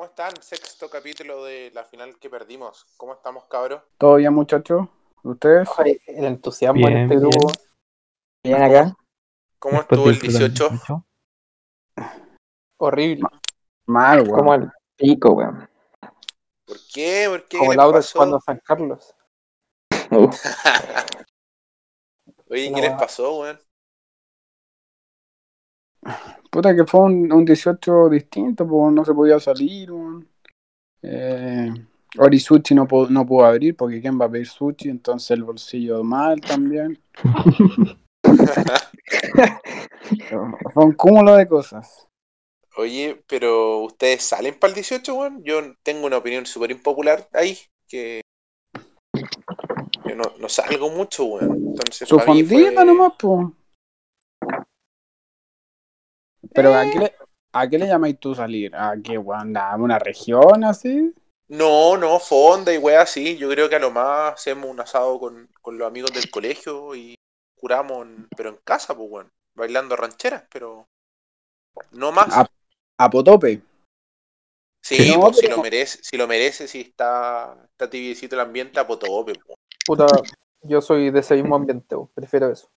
¿Cómo están? Sexto capítulo de la final que perdimos. ¿Cómo estamos, cabros? ¿Todo bien, muchachos? ¿Ustedes? Ay, el entusiasmo en Bien, este bien. grupo. Bien acá. ¿Cómo Después estuvo el del programa 18? Horrible. Mal, weón. Como el pico, weón. ¿Por qué? ¿Por qué? Como ¿Qué el les auto pasó? cuando San Carlos. Uf, Oye, No, ¿qué les pasó, weón? Puta que fue un, un 18 distinto, pues no se podía salir, weón. Eh, Ori Sushi no, pudo- no pudo abrir porque quién va a pedir sushi, entonces el bolsillo mal también. Fue un cúmulo de cosas. Oye, pero ¿ustedes salen para el 18, weón? Yo tengo una opinión súper impopular ahí, que yo no, no salgo mucho, weón. Entonces, Su fondita fue- nomás, pues. Pero ¿a qué, le, ¿a qué le llamáis tú salir? ¿A qué, weón? ¿A una región así? No, no, fonda y weá, sí. Yo creo que a lo más hacemos un asado con, con los amigos del colegio y curamos, en- pero en casa, pues, weón. Bailando rancheras, pero no más. A, a Potope. Sí, no, pues, si lo merece, si lo merece, si está, está tibiecito el ambiente, a potope, pues. Puta, yo soy de ese mismo ambiente, weón. prefiero eso.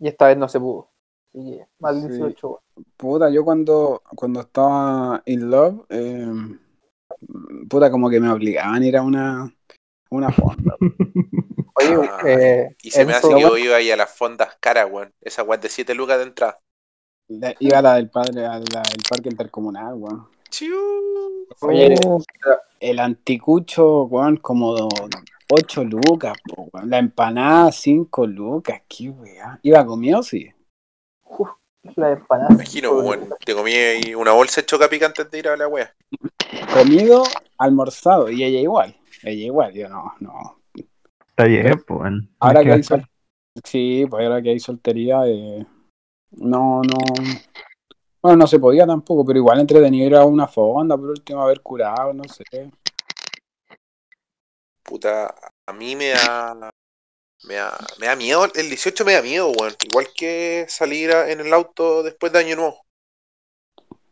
Y esta vez no se pudo. Así que, mal Sí. 18, weón. Puta, yo cuando, cuando estaba in love, eh, puta, como que me obligaban a ir a una, una fonda. Oye, Ah, eh, Y se me hace que yo iba ahí a las fondas caras, weón. Esa weón de 7 lucas de entrada. La- Iba a la del padre, a la del parque intercomunal, weón. Oye, Oh, el anticucho, weón, como 8 lucas, po, weón. La empanada, 5 lucas, qué weá. ¿Iba comido? Sí. La empanada. Me imagino, weón. Te comí ahí una bolsa de chocapic antes de ir a la wea. Comido, almorzado, y ella igual. Ella igual, yo no, no. Está bien, pues. bueno. Ahora que hay sol- sí, pues ahora que hay soltería, eh, no, no. Bueno, no se podía tampoco, pero igual entretenido ir a una fonda, por último haber curado, no sé. Puta, a mí me da. Me da, me da miedo, el 18 me da miedo, weón. Igual que salir a- en el auto después de Año Nuevo.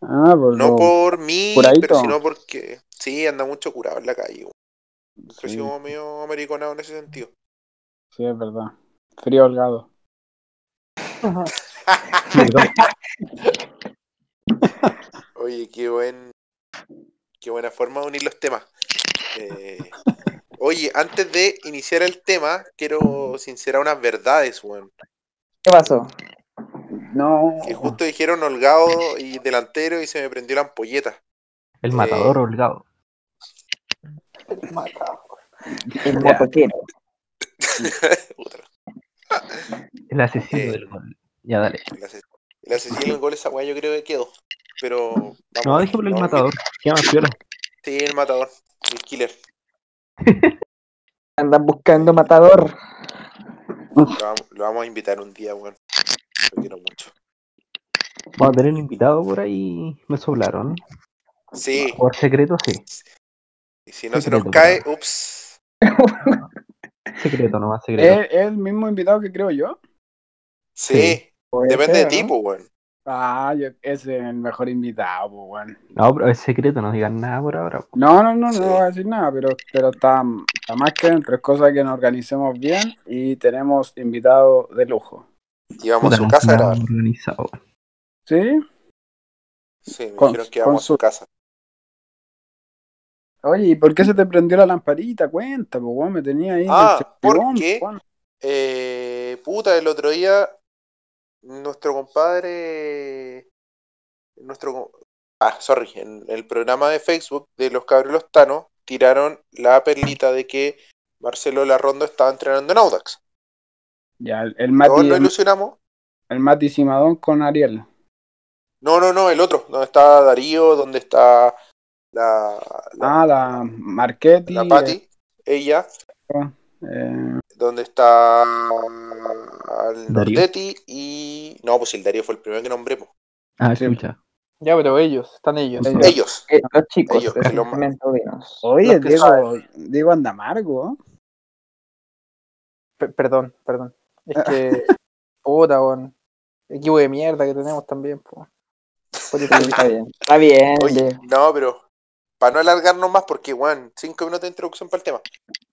Ah, por No por mí, Curadito. pero sino porque sí, anda mucho curado en la calle, he sí, medio americanado en ese sentido. sí, es verdad. Frío holgado. Oye, qué buen. Qué buena forma de unir los temas. Eh, oye, antes de iniciar el tema, quiero sincerar unas verdades, weón. ¿Qué pasó? No. Que justo dijeron holgado y delantero y se me prendió la ampolleta. El Eh, matador holgado. Mata. El Ya. motoquero. Puta, El asesino Eh. del gol. Ya, dale. el ase- el asesino del gol, esa weá yo creo que quedó. Pero. Vamos, No, dejémosle el vamos, matador. ¿Qué más piola? Sí, el matador. El killer. Andan buscando matador. Lo vamos, lo vamos a invitar un día, weón. Lo quiero mucho. Vamos a tener un invitado por ahí. Me soplaron. Sí, Por secreto, sí. y si no se nos cae, ups. Secreto nomás, secreto. ¿Es, es el mismo invitado que creo yo? Sí, Sí. Depende de ser, ti, ¿no? pues, weón. Ah, yo, ese es el mejor invitado, pues, weón. No, pero es secreto, no digan nada por ahora. po. No, no, no, Sí. no voy a decir nada, pero, pero está, está más que dentro. Es cosa que nos organicemos bien y tenemos invitados de lujo. Y vamos a su casa a nada grabar. organizado. ¿Sí? Sí, me Con- dijeron que con vamos a su su- casa. Oye, ¿y por qué se te prendió la lamparita? Cuenta, pues, weón, me tenía ahí. Ah, del ¿por qué? Eh, puta, el otro día, nuestro compadre. Nuestro. Ah, sorry, en el programa de Facebook de los cabros los Tanos tiraron la perlita de que Marcelo Larrondo estaba entrenando en Audax. Ya, el, el Mati, el, ilusionamos. el Mati Simadón con Ariel. No, no, no, el otro, donde está Darío, donde está la, la, Ah, la Marchetti. la Patti, ella, eh, donde está el. Nordetti y. No, pues el Darío fue el primero que nombré. pues. Ah, Sí. escucha. Ya, pero ellos, están ellos. Ellos. Ellos. Eh, los chicos Ellos, de que lo- Sentimiento Vinos. Oye, Los que Diego, Diego anda amargo. Pe- perdón, perdón. Es que. Puta, weón. Equipo de mierda que tenemos también, po. Está bien. Está bien. Oye, no, pero para no alargarnos más, porque, weón, cinco minutos de introducción para el tema.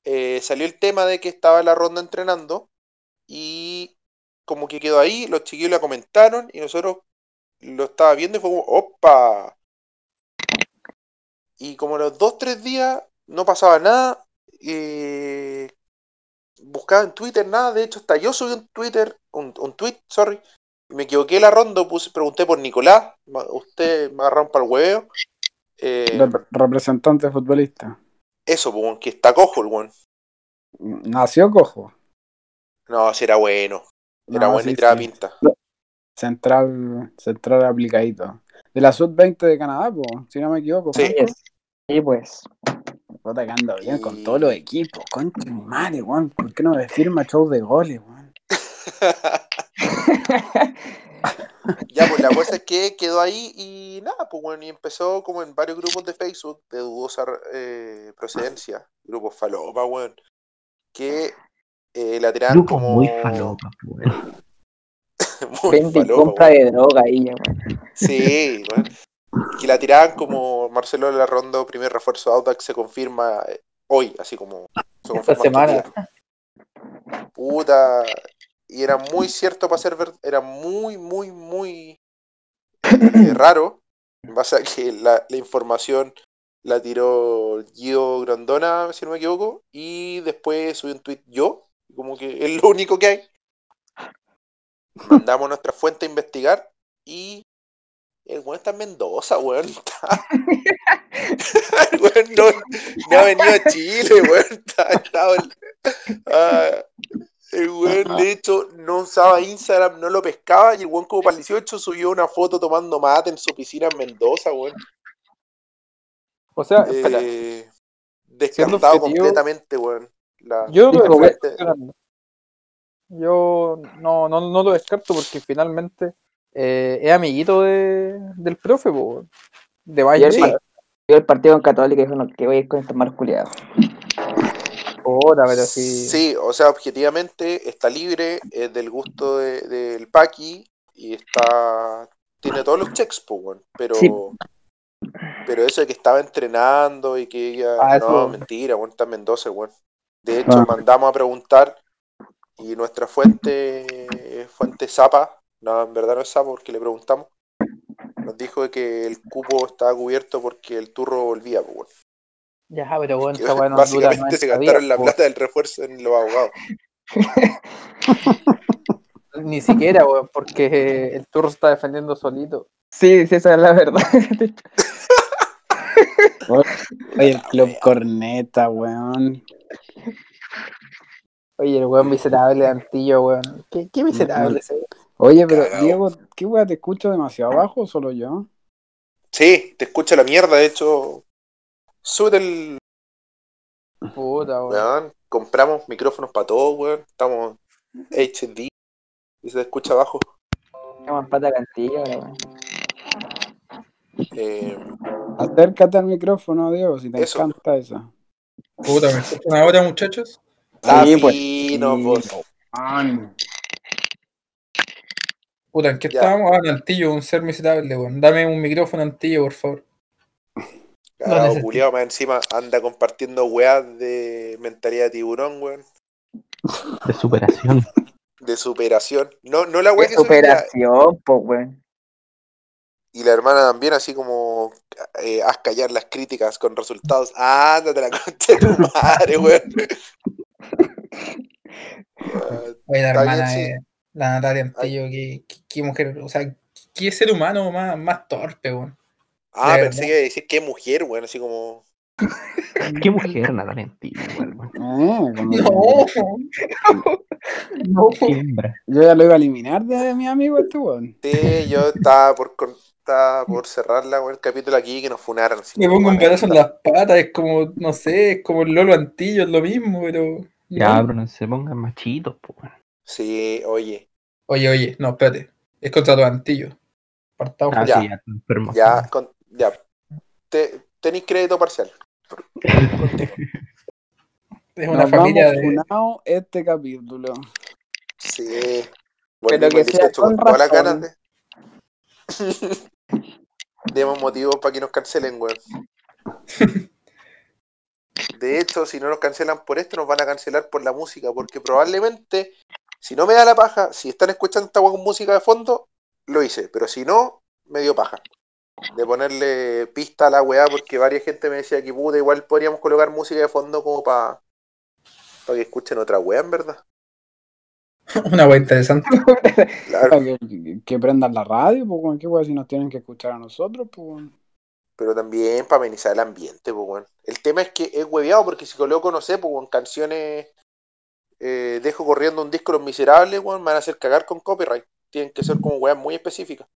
Eh, salió el tema de que estaba la ronda entrenando y como que quedó ahí, los chiquillos la comentaron y nosotros lo estaba viendo y fue como, ¡opa! Y como los dos, tres días no pasaba nada, eh, buscaba en Twitter nada, de hecho hasta yo subí un Twitter, un, un tweet, sorry, me equivoqué la ronda, puse, pregunté por Nicolás, usted me agarraron para el huevo. Eh, Rep- representante futbolista. Eso, pues, que está cojo el weón. Nació cojo. No, si era bueno. Era No, bueno y tiraba sí. pinta. Central, central aplicadito. De la sub-20 de Canadá, po, si no me equivoco. Sí. Sí, pues. Puta que anda bien con todos los equipos. Mi madre, weón. ¿Por qué no me firma show de goles, weón? ya, pues la cosa es que quedó ahí y nada, pues bueno, y empezó como en varios grupos de Facebook de dudosa eh, procedencia, grupos falopa, weón, que eh, la tiraban Grupo como... muy falopa, weón. Vende compra de droga ahí, ya, weón. Sí, weón. Que la tiraban como Marcelo Larrondo, primer refuerzo de Audax, se confirma eh, hoy, así como... se Esta semana. Puta. Y era muy cierto para ser verdad. Era muy, muy, muy eh, raro. En base a que la, la información la tiró Guido Grandona, si no me equivoco. Y después subí un tweet yo. Como que es lo único que hay. Mandamos nuestra fuente a investigar. Y el weón está en Mendoza, weón. Está- el weón no, no ha venido a Chile, weón. Está, en- Ah, el weón, de hecho, no usaba Instagram, no lo pescaba. Y el weón, como para el 18, subió una foto tomando mate en su piscina en Mendoza, weón. O sea, Eh, descartado completamente, weón. La, yo lo Fernando. Yo no, no, no lo descarto porque finalmente eh, es amiguito de, del profe, po, de Valle. Sí. yo el partido en Católica dijo no, que voy a ir con estos malos culiados. Pero sí. Sí, o sea, objetivamente está libre, es del gusto de- del Paqui y está. Tiene todos los checks. Pero. Sí. Pero eso de que estaba entrenando y que ella. Ah, no, mentira, weón, está en Mendoza, weón. De hecho, Ah. mandamos a preguntar y nuestra fuente, fuente Zapa, no, en verdad no es Zapa porque le preguntamos, nos dijo de que el cupo estaba cubierto porque el turro volvía, pues. Ya, pero bueno, esa weá no dura básicamente se 90 gastaron la plata del refuerzo en los abogados. Ni siquiera, weón, porque el turro se está defendiendo solito. Sí, sí, esa es la verdad. Oye, el Club Corneta, weón. Oye, el weón miserable de Antillo, weón. ¿Qué, qué miserable ese weón? Oye, pero. Diego, ¿qué weón te escucho demasiado bajo o solo yo? Sí, te escucha la mierda, de hecho. Sube el. Puta, weón. Weón, compramos micrófonos para todos, weón. Estamos HD y se escucha abajo. Tenemos plata cantilla weón. Eh, Acércate al micrófono, Diego, si te Eso. encanta eso. Puta, ¿me escuchan ahora, muchachos? está Sí, pues. pues. Puta, ¿en qué Ya. estábamos? Ah, en Antillo, un ser miserable, weón. Dame un micrófono Antillo, por favor. Cagado, más encima anda compartiendo weas de mentalidad de tiburón, weón. De superación. De superación. No, no la wea que subí, la- superación, po, weón. Y la hermana también, así como eh, haz callar las críticas con resultados. Ándate la concha de tu madre, weón. Oye, la hermana sí. de la Natalia Antillo, qué, qué- qué mujer, o sea, qué ser humano más, más torpe, weón. Ah, De pensé verdad. que iba a decir qué mujer, weón, así como. Qué mujer, Natalia Antillo, weón. No, no. Hembra. Yo ya lo iba a eliminar de mi amigo este weón. Sí, yo estaba por, con- estaba por cerrar la, el capítulo aquí que nos funaran. así Me pongo un pedazo en las patas, es como, no sé, es como el Lolo Antillo, es lo mismo, pero. Ya, no. pero no se pongan machitos, po, weón. Sí, oye, Oye, oye, no, espérate. Es contra los Antillos. Partamos Ah, Ya. sí, ya, con, ya. Te, tenéis crédito parcial. Es una Nos familia de. funado este capítulo. Sí. Pero Volvimos que sea 18 con todas ganas de. demos motivos para que nos cancelen, weón. De hecho, si no nos cancelan por esto, nos van a cancelar por la música, porque probablemente, si no me da la paja, si están escuchando esta con música de fondo, lo hice, pero si no, me dio paja. De ponerle pista a la weá, porque varias gente me decía que puta, igual podríamos colocar música de fondo como para que escuchen otra weá, en verdad. Una wea interesante. Claro, Que, que- prendan la radio, pues, weón. ¿Qué weón si nos tienen que escuchar a nosotros, pues, weón? pero también para amenizar el ambiente, pues, weón. El tema es que es hueveado, porque si coloco, no sé, pues, weón, canciones, eh, dejo corriendo un disco Los Miserables, weón, me van a hacer cagar con copyright. Tienen que ser como weas muy específicas.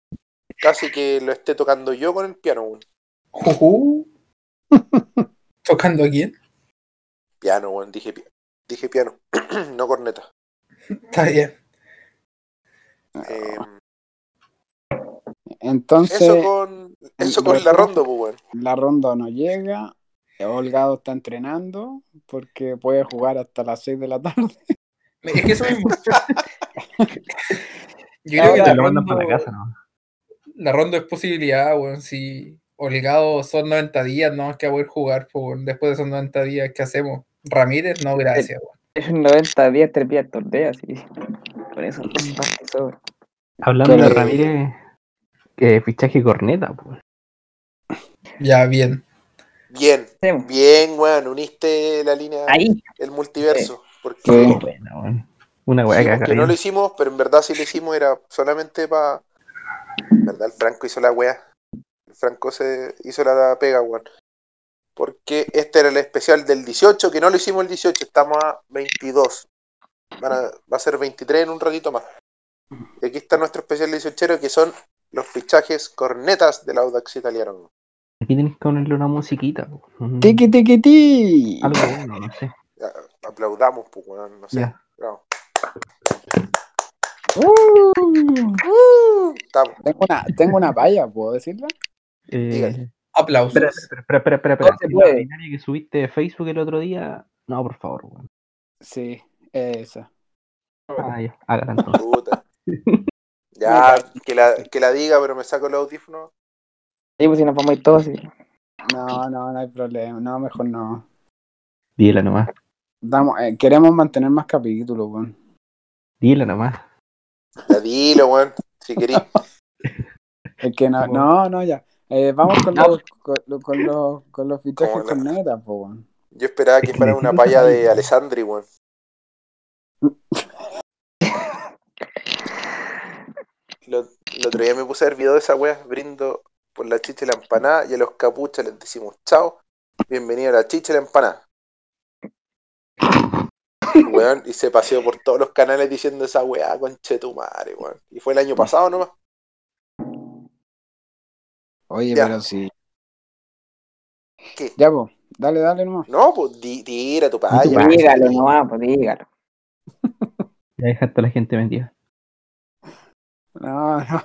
Casi que lo esté tocando yo con el piano, weón. Jujú. ¿Tocando a quién? Piano, weón, dije, dije piano, no corneta. Está bien. Eh, Entonces, eso con, eso con la ronda, pues, weón. la ronda no llega. Holgado está entrenando porque puede jugar hasta las 6 de la tarde. Es que eso mismo. Yo creo que Te la lo mandan ronda, para la casa, ¿no? La ronda es posibilidad, weón. Si Holgado son 90 días, no más que a poder jugar, pues, weón. Después de esos 90 días, ¿qué hacemos? Ramírez, no, gracias, weón. Es un 90 días, tres días torneo, así. Con eso, sobra. Hablando de Ramírez, que fichaje corneta, pues. Ya, bien. Bien, bien, weón, uniste la línea, Ahí. el multiverso. Porque Sí. Bueno, weón. Una weá que no lo hicimos, pero en verdad sí lo hicimos, era solamente para. Verdad, el Franco hizo la wea. El Franco se hizo la pega, weón. Porque este era el especial del 18, que no lo hicimos el 18, estamos a 22. Van a- va a ser 23 en un ratito más. Y aquí está nuestro especial 18, que son los fichajes cornetas del Audax italiano. Aquí tenés que ponerle una musiquita, Tiki tiki ti. Algo bueno, no sé. Ya, aplaudamos, pues, weón, no sé. Bravo. Uh, Uh, tengo, una, tengo una palla, ¿puedo decirla? Eh. Aplausos. Espera, espera, espera, espera, espera, Todo espera. se La ordinaria que subiste de Facebook el otro día. No, por favor, weón. Sí, esa. Ah, ya, hágala entonces. Puta. Ya, que la, que la diga, pero me saco el audífono. Sí, pues si nos vamos a ir todos, sí. No, no, no hay problema. No, mejor no. Dila nomás. Damos, eh, queremos mantener más capítulos, weón. Dila nomás. Ya dilo, weón, si querís. Es que no, no, no, ya. Eh, vamos con los, con, los- con los, con los fichajes Como la- con neta, po, weón. Yo esperaba que fuera una palla de Alessandri, weón. Lo, el otro día me puse a ver video de esa wea, brindo por la chicha y la empanada, y a los capuchas les decimos chao, bienvenido a la chicha y la empanada. Weón, y se paseó por todos los canales diciendo esa weá, conchetumare, weón. Y fue el año pasado nomás. Oye, Ya. pero sí. ¿Qué? Ya, pues, dale, dale nomás. No, pues di- tira tu paya. Dígalo nomás, pues dígalo. Ya dejaste a la gente metida. No, no.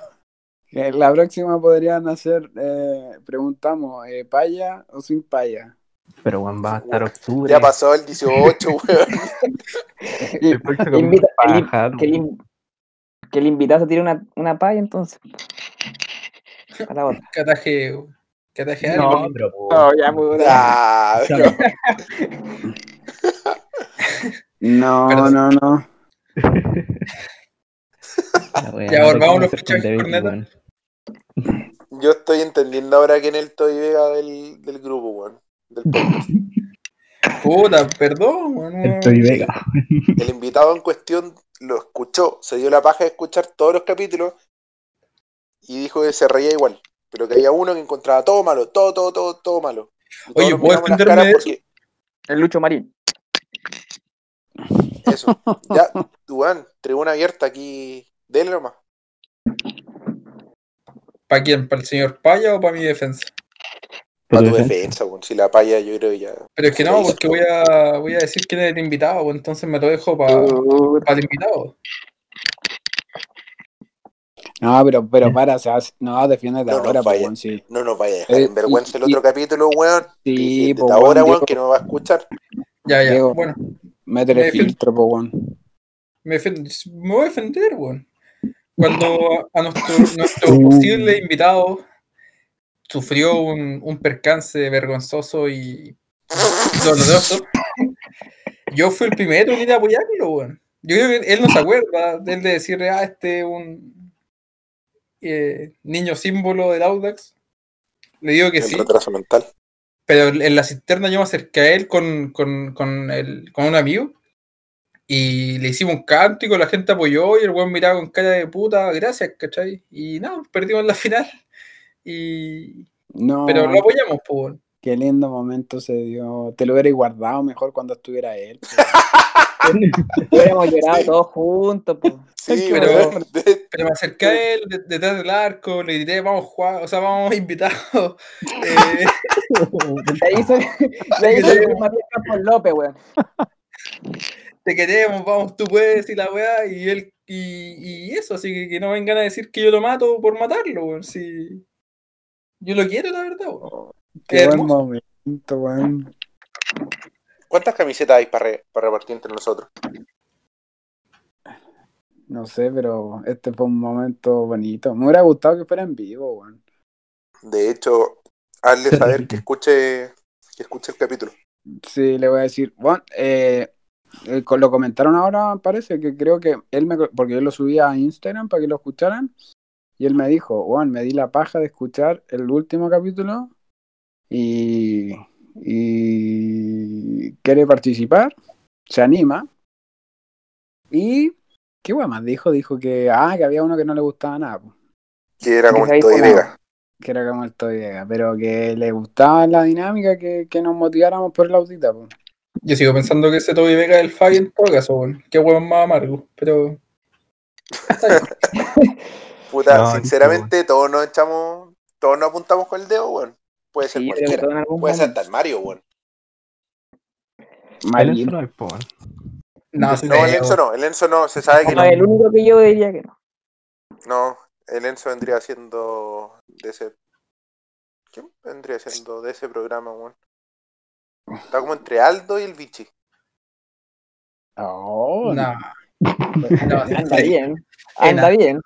La próxima podrían hacer, eh, preguntamos, eh, ¿paya o sin paya? Pero weón, va a estar octubre. Ya pasó el 18, weón. El próximo Invita- el in- paja, Que el, que el invitado se tire una, una palla entonces. A la otra. Que ataje, weón. que ataje No, pero No, ya. No, Perdón. no, no. Ya, volvamos los. Yo estoy entendiendo ahora quién es el Toy Vega del, del grupo, weón. Del podcast. Puta, perdón. Estoy Vega. El invitado en cuestión lo escuchó, se dio la paja de escuchar todos los capítulos y dijo que se reía igual. Pero que había uno que encontraba todo malo, todo, todo, todo, todo malo. Oye, ¿puedo defenderme porque- El Lucho Marín. Eso. Ya, Duan, tribuna abierta aquí. Dele nomás. ¿Para quién? ¿Para el señor Paya o para mi defensa? Para tu Pero defensa, weón. Si la palla, yo creo que ya. Pero es que no, porque voy a, voy a decir quién es el invitado, pues, entonces me lo dejo para Puta. el invitado. No, pero, pero para, o sea, no, defiéndete No, ahora, pues, vaya. weón, sí. No nos vaya a dejar Eh, en vergüenza el y- otro capítulo, weón. Sí, Y pues, ahora, weón, que no va a escuchar. Ya, ya. Diego. Bueno, métele filtro, pues, weón. me, me voy a defender, weón. Cuando a nuestro, nuestro posible invitado sufrió un, un percance vergonzoso y doloroso, yo fui el primero en ir a apoyarlo, weón. Yo creo que él no se acuerda de él de decirle, ah, este es un eh, niño símbolo del Audax. Le digo que El sí, retraso mental. pero en la cisterna yo me acerqué a él con, con, con, el- con un amigo y le hicimos un cántico, la gente apoyó y el weón miraba con cara de puta, gracias, ¿cachai? Y nada, perdimos la final. Y... No, Pero lo apoyamos, pues. qué lindo momento se dio. Te lo hubiera guardado mejor cuando estuviera él. po. Hubiéramos llorado todos juntos, pues. Sí, Pero- Pero me acerqué a él de- detrás del arco, le grité, vamos Juan, o sea, vamos invitados. Eh, De ahí soy, de ahí soy Matías Campos López, weón. te queremos, vamos, tú puedes y la weá, y él, y, y eso, así que, que no vengan a decir que yo lo mato por matarlo, weón, si yo lo quiero, la verdad, weón. Qué buen momento, weón. ¿Cuántas camisetas hay para, re- para repartir entre nosotros? No sé, pero este fue un momento bonito. Me hubiera gustado que fuera en vivo, weón. De hecho, hazle saber que escuche, que escuche el capítulo. Sí, le voy a decir, bueno, eh, eh, lo comentaron ahora, parece que creo que él me, porque yo lo subí a Instagram para que lo escucharan, y él me dijo, Juan, me di la paja de escuchar el último capítulo y, y quiere participar, se anima, y, ¿qué guay más dijo? Dijo que, ah, que había uno que no le gustaba nada, po, Que era como Que el Toy Vega. que era como el Toy Vega, pero que le gustaba la dinámica, que, que nos motiváramos por el audita, po. Yo sigo pensando que ese Toby Vega es el Fabi en todo caso, weón. Qué weón más amargo, pero. Puta, No, sinceramente, todos nos echamos, todos nos apuntamos con el dedo, weón. Puede ser Sí, cualquiera. Puede ser hasta el Mario, weón. El Malito. Enzo no es, po. No, No, el Enzo no, el Enzo no, se sabe que No, no. el único que yo diría que no. No, el Enzo vendría siendo de ese. ¿Quién vendría siendo de ese programa, weón? Está como entre Aldo y el Vichy. Oh, No. No, Anda bien. Anda bien.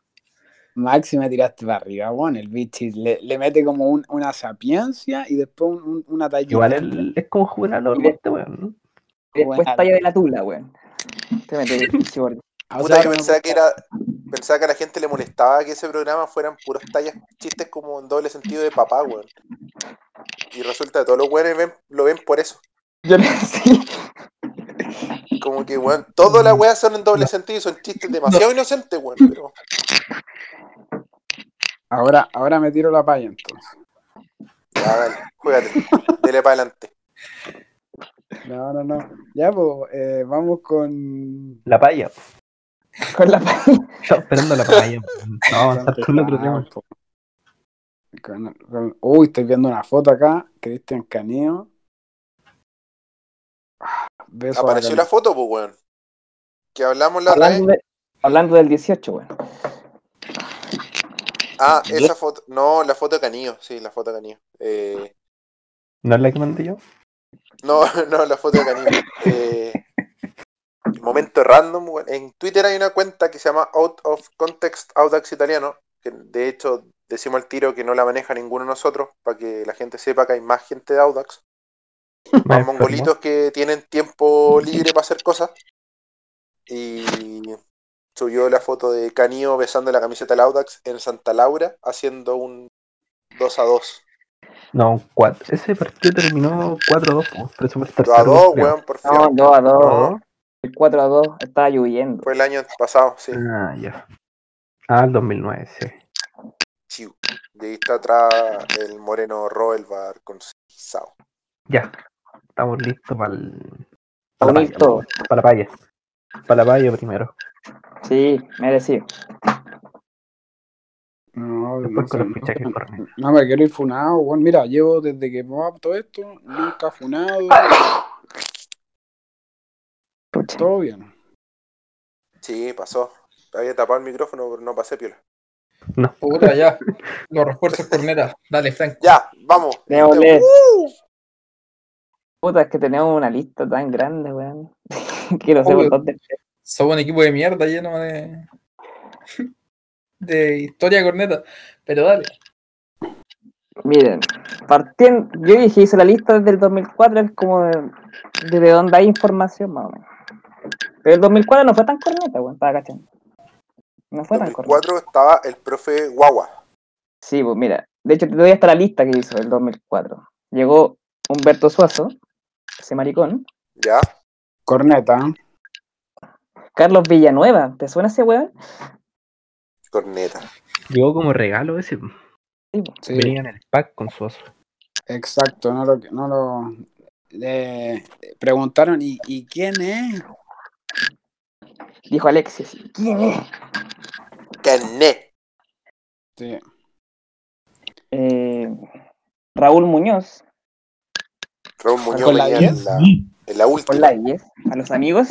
Maxi me tiraste para arriba, bueno, el bichi le, le mete como un- una sapiencia y después un- un- una talla. Igual él es como jugar a los este weón. Después Buena. talla de la tula, weón. Te metes sí, gordo. O Puta, sea, yo pensaba que era. Pensaba que a la gente le molestaba que ese programa fueran puros tallas, chistes como en doble sentido de papá, weón. Y resulta que todos los weones ven- lo ven por eso. Yo le sí. Como que, weón, todas las weas son en doble sentido y son chistes demasiado inocentes, weón. Pero Ahora, ahora me tiro la palla entonces. ya, dale, juégate, dele para adelante. No, no, no. Ya, pues, eh, vamos con. La paya. po. Con la Estaba esperando la paya. po. No, vamos a avanzar con el otro tema. Uy, estoy viendo una foto acá. Cristian Caneo. Beso Apareció la foto, pues, weón. Que hablamos la otra vez. hablando, de- hablando del 18, weón. Ah, esa foto. No, la foto de Canillo, sí, la foto de Canillo. Eh, ¿No es la que mandé yo? no, no, la foto de Canillo. Eh, momento random, weón. En Twitter hay una cuenta que se llama Out of Context Audax Italiano, que de hecho decimos al tiro que no la maneja ninguno de nosotros, para que la gente sepa que hay más gente de Audax. Más mongolitos que tienen tiempo libre para hacer cosas. Y subió la foto de Canillo besando la camiseta del Audax en Santa Laura, haciendo un 2 a 2. No, un 4. Ese partido terminó 4-2, po, pero eso fue el 2 a tercero, 2, creo. weón, por fin. No, 2 a 2. No, El 4 a 2 estaba lloviendo. fue el año pasado, sí. Ah, ya. Ah, el 2009, sí. Chiu. Y ahí está atrás el moreno Roelbar con Sao. Ya. Estamos listos para el. Para la paya. Para la paya primero. Sí, merecido. No, Después no, no me quiero ir funado, weón. Mira, llevo desde que va todo esto, nunca funado, Pucha. todo bien. Sí, pasó. Había tapado el micrófono, pero no pasé piola. Puta, ya. Los refuerzos cornetas. Dale, Frank. Ya, vamos. Uh, Puta, es que tenemos una lista tan grande, weón. que no sé por dónde. Somos un equipo de mierda lleno de. de historia corneta. Pero dale. Miren, partiendo, yo dije, hice la lista desde el 2004, es como de- desde donde hay información más o menos. Pero el 2004 no fue tan corneta, weón, estaba cachando. No fue tan corneta. 2004 estaba el profe Guagua. Sí, pues mira, de hecho te doy hasta la lista que hizo el 2004. Llegó Humberto Suazo, ese maricón, ¿Ya? Corneta. Carlos Villanueva, ¿te suena ese weón? Corneta. Llegó como regalo ese. Sí, Venía en el pack con su oso. exacto. No lo, no lo le preguntaron, ¿y, y quién es? dijo Alexis, ¿quién es? Cané. Sí. Eh, Raúl Muñoz, Raúl Muñoz Con la venía 10. en la, en la por última. la 10, a los amigos.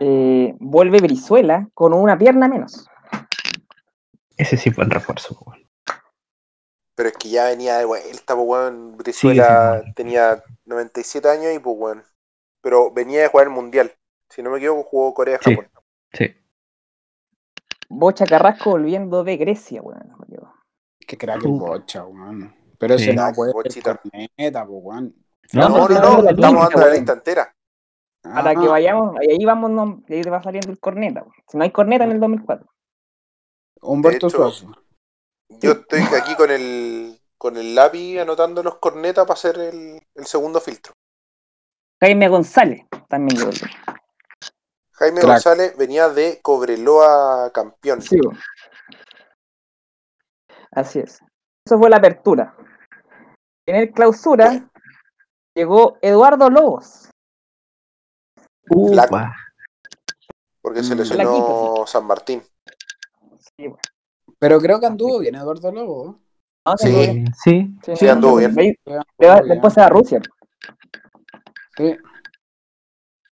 Eh, vuelve Brizuela con una pierna menos. Ese sí fue el refuerzo. weón. Pero es que ya venía de vuelta, pues weón. Sí, Brizuela sí. tenía 97 años y pues weón. Pero venía de jugar el mundial. Si no me equivoco, jugó Corea-Japón. Sí. Bocha Carrasco volviendo de Grecia, weón. Qué crack el Uh. bocha, weón. Pero Sí. ese no Crack, puede ser corneta, pues. No, No, no, no, estamos lista, dando la lista entera. Para Ah, que vayamos, ahí vamos, no, ahí te va saliendo el corneta. Si no hay corneta en el 2004. Humberto De hecho, Suazo. Yo estoy aquí con el con el lápiz anotando los cornetas para hacer el, el segundo filtro. Jaime González también llegó. Jaime Crack. González venía de Cobreloa campeón. Sí. Así es. Eso fue la apertura. En el clausura llegó Eduardo Lobos. Upa. Porque se Mm. lesionó San Martín. Sí. Pero creo que anduvo bien Eduardo Lobo. No, Sí. Sí. Sí, anduvo bien. Después se va a Rusia. Sí.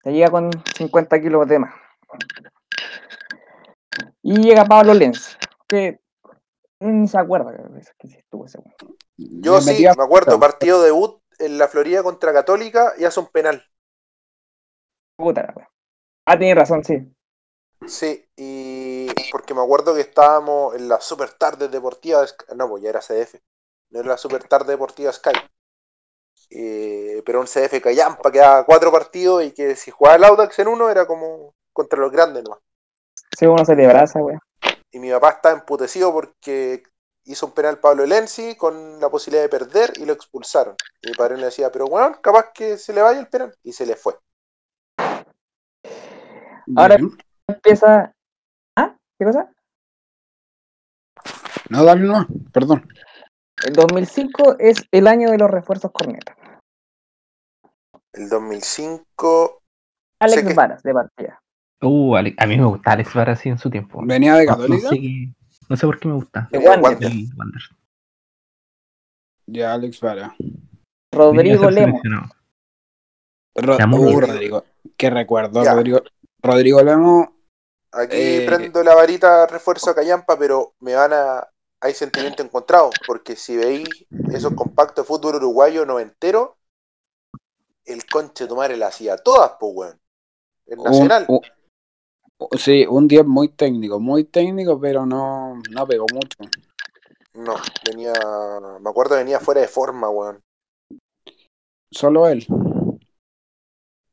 Se llega con 50 kilos de más. Y llega Pablo Lenz, que ni se acuerda que estuvo ese. Yo sí, me acuerdo, partido debut en la Florida contra Católica y hace un penal. Puta la wea. Ah, tiene razón, sí. Sí, y porque me acuerdo que estábamos en la super tarde deportiva, de Sky- no, pues ya era CDF, no era la super tarde deportiva Sky. Eh, pero un CDF Callampa que daba cuatro partidos y que si jugaba el Audax en uno era como contra los grandes nomás. Sí, uno se le abraza, weón. Y mi papá estaba emputecido porque hizo un penal Pablo Lenzi con la posibilidad de perder y lo expulsaron. Y mi padre le decía, pero bueno, capaz que se le vaya el penal. Y se le fue. Ahora- Bien. Empieza. ¿Ah? ¿Qué cosa? No, dale no, perdón. El 2005 es el año de los refuerzos corneta. El 2005, Alex que- Varas, de partida. Uh, Ale- a mí me gustaba Alex Vara así en su tiempo. Venía de No, no Católica. sé, qué- no sé por qué me gusta. De Wander. Wander. Ya, Alex Vara. Rodrigo Lemos. seleccionado. Ro- La uh. Rodrigo. Qué recuerdo, Ya. Rodrigo. Rodrigo Lemos. aquí Eh, prendo la varita refuerzo a Callampa, pero me van a... Hay sentimiento encontrado, porque si veis esos compactos de fútbol uruguayo noventero, el conche tomar la hacía todas, pues, weón. El Nacional. Sí, un 10 muy técnico, muy técnico, pero no, no pegó mucho. No, venía... Me acuerdo venía fuera de forma, weón. Solo él.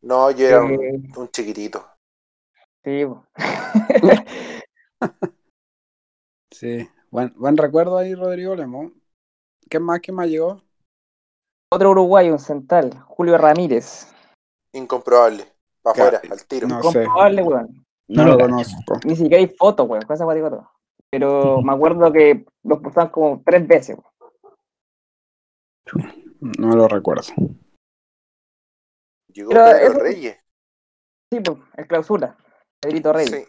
No, yo era un, Eh, un chiquitito. sí. Sí, buen, buen recuerdo ahí, Rodrigo Lemos. ¿Qué más, qué más llegó? Otro uruguayo, un central, Julio Ramírez. Incomprobable. Para afuera, al tiro. No sé, Comprobable, weón. No No lo lo conozco. Ni siquiera hay fotos, weón. Cosa guay, todo. Pero me acuerdo que los postaban como tres veces, weón. No lo recuerdo. Llegó Pero Pedro Reyes. Sí, pues, el clausura. Pedrito Reyes. Sí.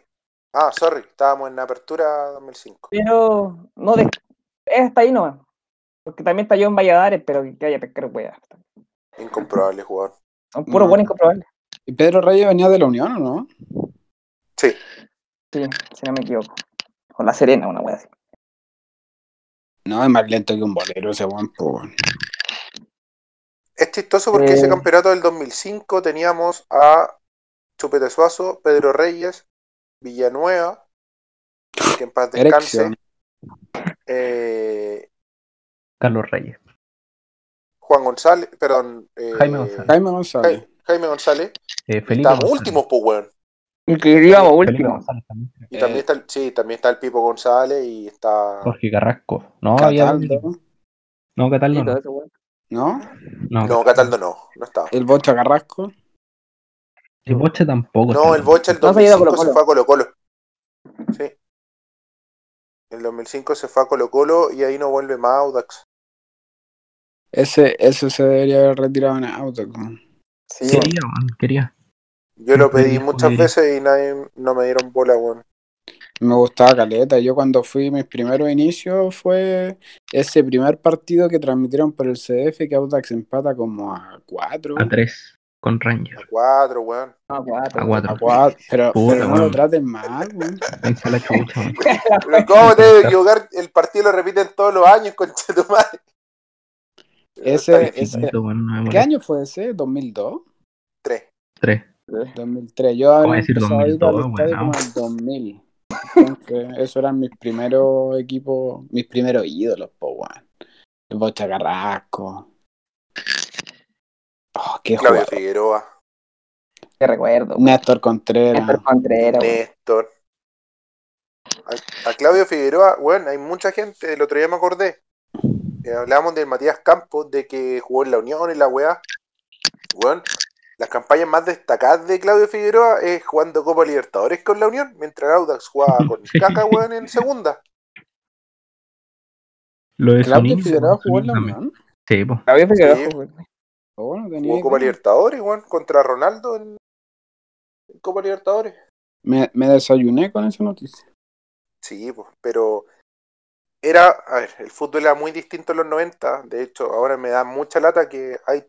Ah, sorry, estábamos en la apertura 2005. Pero no de... es hasta ahí nomás. Porque también está yo en Valladares, pero que haya pescar weá. Incomprobable jugador. Son puros No. buenos incomprobables. ¿Y Pedro Reyes venía de la Unión o no? Sí. Sí, si no me equivoco. Con la Serena, una weá así. No, es más lento que un bolero ese buen po. Es chistoso porque ese Eh. campeonato del 2005 teníamos a Chupete Suazo, Pedro Reyes, Villanueva, que en paz descanse, eh, Carlos Reyes. Juan González, perdón, eh, Jaime González. Jaime González. Jai- Jaime González. Eh, Felipe González. últimos, pues, weón. Y que íbamos Felipe último. González también. Y Eh, también está el, sí, también está el Pipo González y está. Jorge Carrasco. No, había Cataldo, equipos. No, Cataldo Y no. ¿no? No, No, Cataldo no, no estaba. El Bocha Carrasco. El Boche tampoco. No, está. el Bocha el No se ha ido a 2005 se Colo-Colo. fue a Colo Colo. Sí. El 2005 se fue a Colo Colo y ahí no vuelve más Audax. Ese, ese se debería haber retirado en auto. con- Sí. Quería, man, quería. Yo lo pedí muchas veces y nadie no me dieron bola, weón. Me gustaba Caleta. Yo cuando fui, mis primeros inicios fue ese primer partido que transmitieron por el CDF que Audax empata como a 4. A tres con Rangers. Cuatro, weón. Ah, cuatro. A cuatro. A 4. Pero, Puta, pero no weón. lo traten mal, weón. La chucha. Pero ¿Cómo te debe equivocar? El partido lo repiten todos los años, concha tu madre. Ese- ese- ¿Qué año fue ese? ¿2002? Tres. Tres. 2003. Yo ahora ¿Cómo decir empezaba a ir al 2002, estadio weón? como el 2000. Entonces, esos eran mis primeros equipos, mis primeros ídolos, po, weón. El Bocha Carrasco. Oh, qué Claudio. Figueroa, Qué recuerdo. weón. Néstor Contreras. Néstor Contreras, weón. Néstor. A, a Claudio Figueroa, bueno, hay mucha gente, el otro día me acordé. eh, hablábamos de Matías Campos, de que jugó en la Unión y la weá. Bueno, las campañas más destacadas de Claudio Figueroa es jugando Copa Libertadores con la Unión, mientras Audax jugaba con caca, weón, en segunda. Lo de Claudio Figueroa jugó en la. Unión. Sí, po. Claudio Figueroa, Sí. weón. Oh, bueno, tenía Jugó Copa. Libertadores, weón, contra Ronaldo en, en Copa Libertadores. me, me desayuné con esa noticia. Sí, pues, pero era, a ver, el fútbol era muy distinto en los 90, de hecho, ahora me da mucha lata que hay,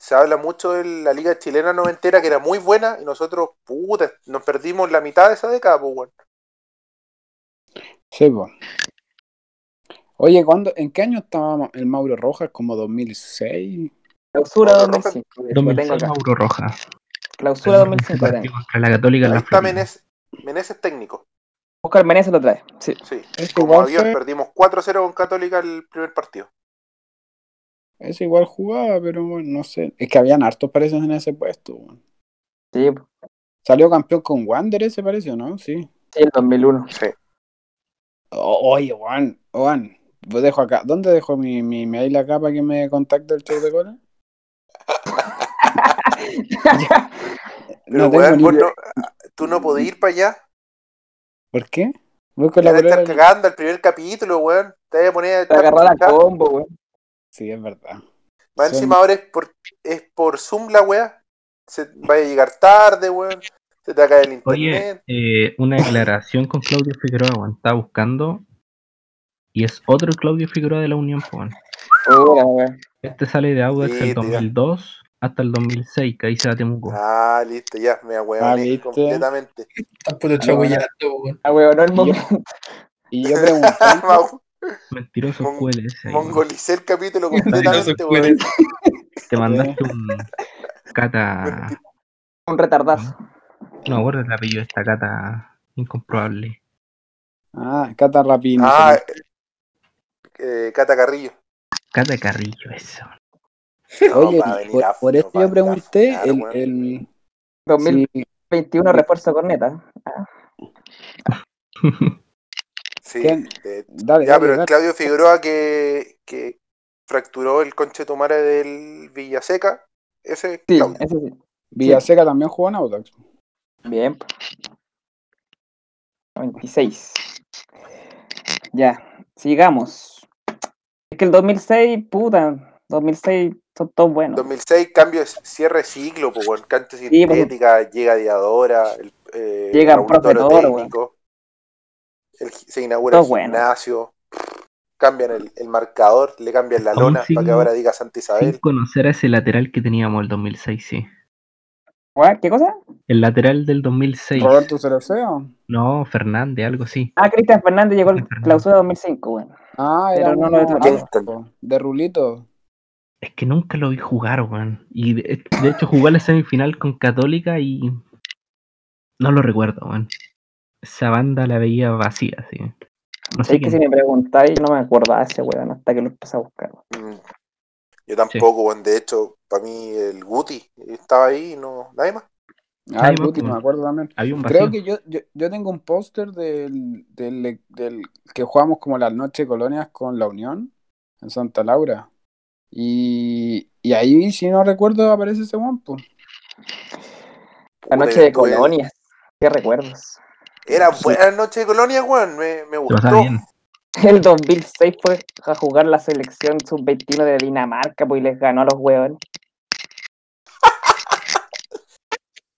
se habla mucho de la liga chilena noventera que era muy buena y nosotros, puta, nos perdimos la mitad de esa década, pues. Sí, po. Oye, ¿cuándo, ¿en qué año estaba el Mauro Rojas? ¿Como 2006? Clausura Mauro 2005. weón. Lo tengo 2006 acá. Mauro Roja. Clausura 2005. Partido tengo. Contra la Católica Ahí la está Menezes técnico, Oscar Menezes lo trae. Sí. sí. Como fue- perdimos 4-0 con Católica el primer partido. Ese igual jugaba, pero bueno, no sé. Es que habían hartos parecidos en ese puesto. weón. Sí, Salió campeón con Wander ese pareció, ¿no? Sí. sí, el 2001. Sí. O- oye, Juan, Juan, vos dejo acá. ¿Dónde dejo mi, mi mail acá para que me contacte el show de cola? Pero, No weón, ni no- tú no podés ir para allá. ¿Por qué? Voy con Te la a estar cagando al primer capítulo, weón. Te voy a poner a Te la echar- combo, weón. Sí, es verdad. Más Son- encima ahora es por, es por Zoom la weá. Se vaya a llegar tarde, weón. Se te va a caer el Oye, internet. eh, una declaración con Claudio Figueroa, weón. Estaba buscando. Y es otro Claudio Figueroa de la Unión, po, weón. Este sale de Audax Sí, el tía. 2002 hasta el 2006, que ahí se va a Temuco. Ah, listo, ya, me Ah, ahueoné ¿viste? completamente. Están puro chabullando, weón. Ah, weón, no el Y yo- momento. Y yo preguntando, Mau- Mentiroso Mon- QLS. ahí, weón. Mongolicé el capítulo completamente, weón. Te mandaste un cata. Un retardazo. No me acuerdo el apellido de esta cata incomprobable. ah, Cata Rapino. Ah, eh, Cata Carrillo. Cata Carrillo, eso. No, Oye, por, a- por no, eso yo a pregunté el, el 2021 sí, refuerzo corneta. Sí, eh, dale, ya, dale, pero el dale. Claudio Figueroa que, que fracturó el conchetumare del Villaseca. Ese es Sí, Claudio. ese sí. Villaseca también jugó en Audax. Bien. 26. Ya, sigamos. Es que el 2006, puta, 2006 son todos buenos. 2006, cambio cierre de ciclo, pues. Cancha pues. sintética, llega Diadora, el, eh, Llega Raúl profe Toro. El- se inaugura Todo el bueno. gimnasio. Cambian el, el marcador, le cambian la Aún lona para que ahora diga Santa Sin Isabel. conocer a ese lateral que teníamos el 2006, sí. ¿Qué cosa? El lateral del 2006. Roberto Cereceo. No, Fernández, algo así. Ah, Cristian Fernández llegó Fernández. clausura 2005, weón. Ah, Pero era no uno lo he tratado. alto, de Rulito. Es que nunca lo vi jugar, weón. Y de, de hecho jugó la semifinal con Católica y. No lo recuerdo, weón. Esa banda la veía vacía, sí. Así Es que si me preguntáis, no me acordaba ese weón hasta que lo empecé a buscar. Mm. Yo tampoco, weón. De hecho, para mí el Guti estaba ahí y no. Nadie más. Ah, el Guti, pues. me acuerdo también. había un. Creo que yo, yo, yo tengo un póster del, del, del que jugamos como las noches de colonias con la Unión en Santa Laura. Y, y ahí, si no recuerdo, aparece ese guampo. La Puta, noche de colonias. Qué recuerdos. Era Sí. buena noche de colonia, weón. Me, me Se gustó. El 2006 fue a jugar la selección sub-21 de Dinamarca, pues y les ganó a los hueones.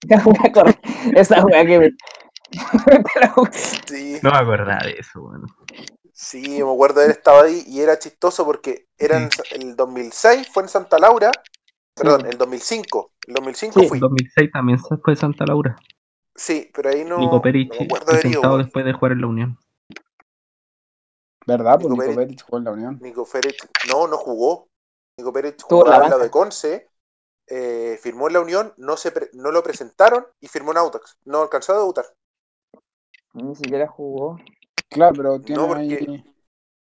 Esa wea que me... Sí, No me acordaba de eso, weón. sí, me acuerdo de haber estado ahí y era chistoso porque era en el 2006 fue en Santa Laura. Perdón, el 2005. El 2005 Sí. fui. En 2006 también fue Santa Laura. Sí, pero ahí no, Nico no me de presentado weón. después de jugar en la Unión. ¿Verdad? Pues Nico Nico Pérez. Pérez jugó en la Unión. Nico Pérez, no, no jugó. Nico Pérez Estuvo jugó en la al lado de Conce, eh, firmó en la Unión, no, se pre- no lo presentaron y firmó en Autax. No alcanzó a debutar. ni siquiera jugó. Claro, pero tiene No, porque- ahí.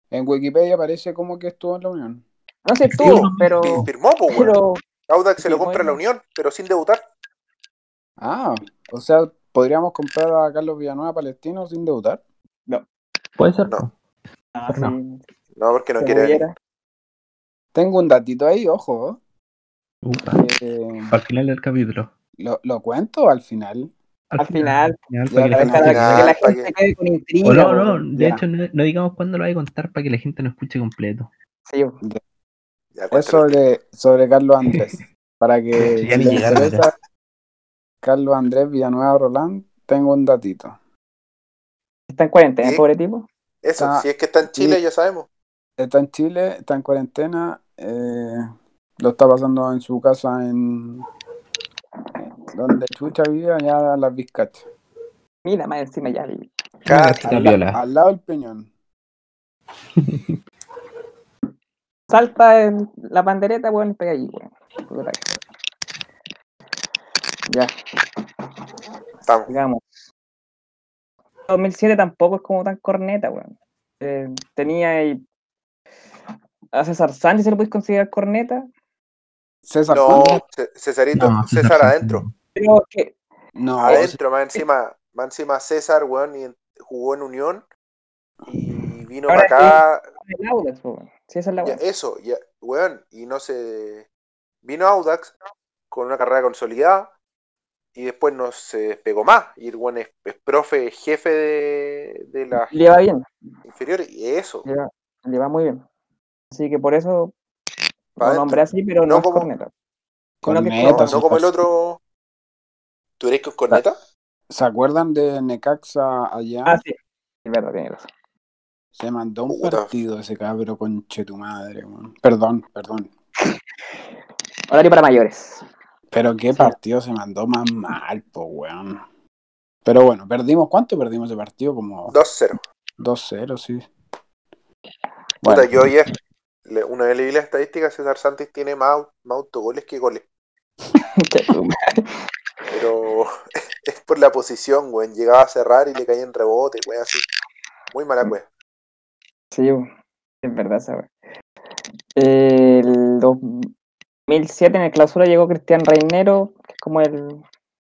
En Wikipedia aparece como que estuvo en la Unión. No sé uno- pero... Firmó, pues, pero Audax se lo compra y- la Unión, pero sin debutar. Ah, o sea, podríamos comprar a Carlos Villanueva Palestino sin debutar. Puede ser. No. ah, No. sí, No, porque no se quiere venir. Tengo un datito ahí, ojo. Eh, Al final del capítulo. ¿lo, ¿Lo cuento al final? Al final. final, Ya, para que la al gente Para final, que la gente que- quede con intriga. O no, no, de Ya. hecho no, no digamos cuándo lo va a contar para que la gente no escuche completo. Sí. Ya, Es sobre, sobre Carlos Andrés. Para que ya si ni le interesa, Carlos Andrés Villanueva Roland, tengo un datito. Está en cuarentena, Sí. pobre tipo. Eso, Está- si es que está en Chile, sí. ya sabemos. Está en Chile, está en cuarentena. eh, lo está pasando en su casa en. Donde Chucha vive, allá en las Vizcachas. Mira, más encima ya. vi. Cacha. Está Al, la- viola. al lado del Peñón. Salta en la pandereta, weón, y pega allí, weón. Ya, Estamos. digamos. 2007 tampoco es como tan corneta, weón. Eh, tenía ahí a César Sánchez, ¿se lo puedes considerar corneta? César No, Cesarito, No, César adentro. no. Pero que No, Adentro, más encima, más encima César, weón, y jugó en Unión y vino Ahora para acá. el Audax, weón. Sí, esa es la Ya, eso, ya, weón, y no se. Vino Audax con una carrera consolidada y después no se despegó más. Y el weón es, es profe, jefe de, de las Le va bien, inferiores y eso. le va, le va muy bien. Así que por eso Pa' lo nombré así, pero no, No es como- corneta. Corneta, No, como el pues. otro. ¿Tú eres con corneta? ¿Se acuerdan de Necaxa allá? Ah, sí. Es verdad, tiene razón. Se mandó un Puta. partido ese cabro con tu madre, weón. Perdón, perdón. Horario para mayores. Pero qué Sí. partido se mandó más mal, po, weón. Pero bueno, perdimos. ¿Cuánto perdimos de partido? Como 2-0. 2-0, sí. Puta, Bueno, yo ya. Una vez leí la estadística, César Santos tiene más, más autogoles que goles. Pero es por la posición, weón. Llegaba a cerrar y le caía en rebote, weón, así. Muy mala, weón. Sí, es verdad esa wea. El 2007 en el clausura llegó Cristian Reinero, que es como el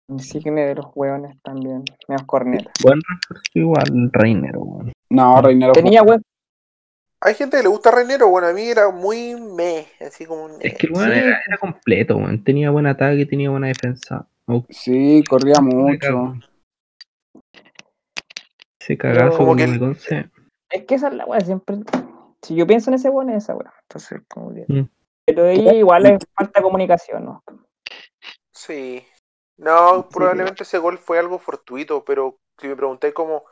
insigne de los hueones también, menos corneta. Buen refuerzo igual, Reiner, weón. no, Reinero Tenía buen, Hay gente que le gusta Reinero, bueno, a mí era muy me, así como un. Es que el weón Sí. era, era completo, weón. Tenía buen ataque, tenía buena defensa. Sí, corría mucho. Ese cagazo Como con que- el Conce. es que esa es la wea, siempre. Si yo pienso en ese weón, es esa wea. Entonces, como que. Mm. Pero ahí igual es falta de comunicación, ¿no? Sí. No, Sí, probablemente ese gol fue algo fortuito, pero si me pregunté cómo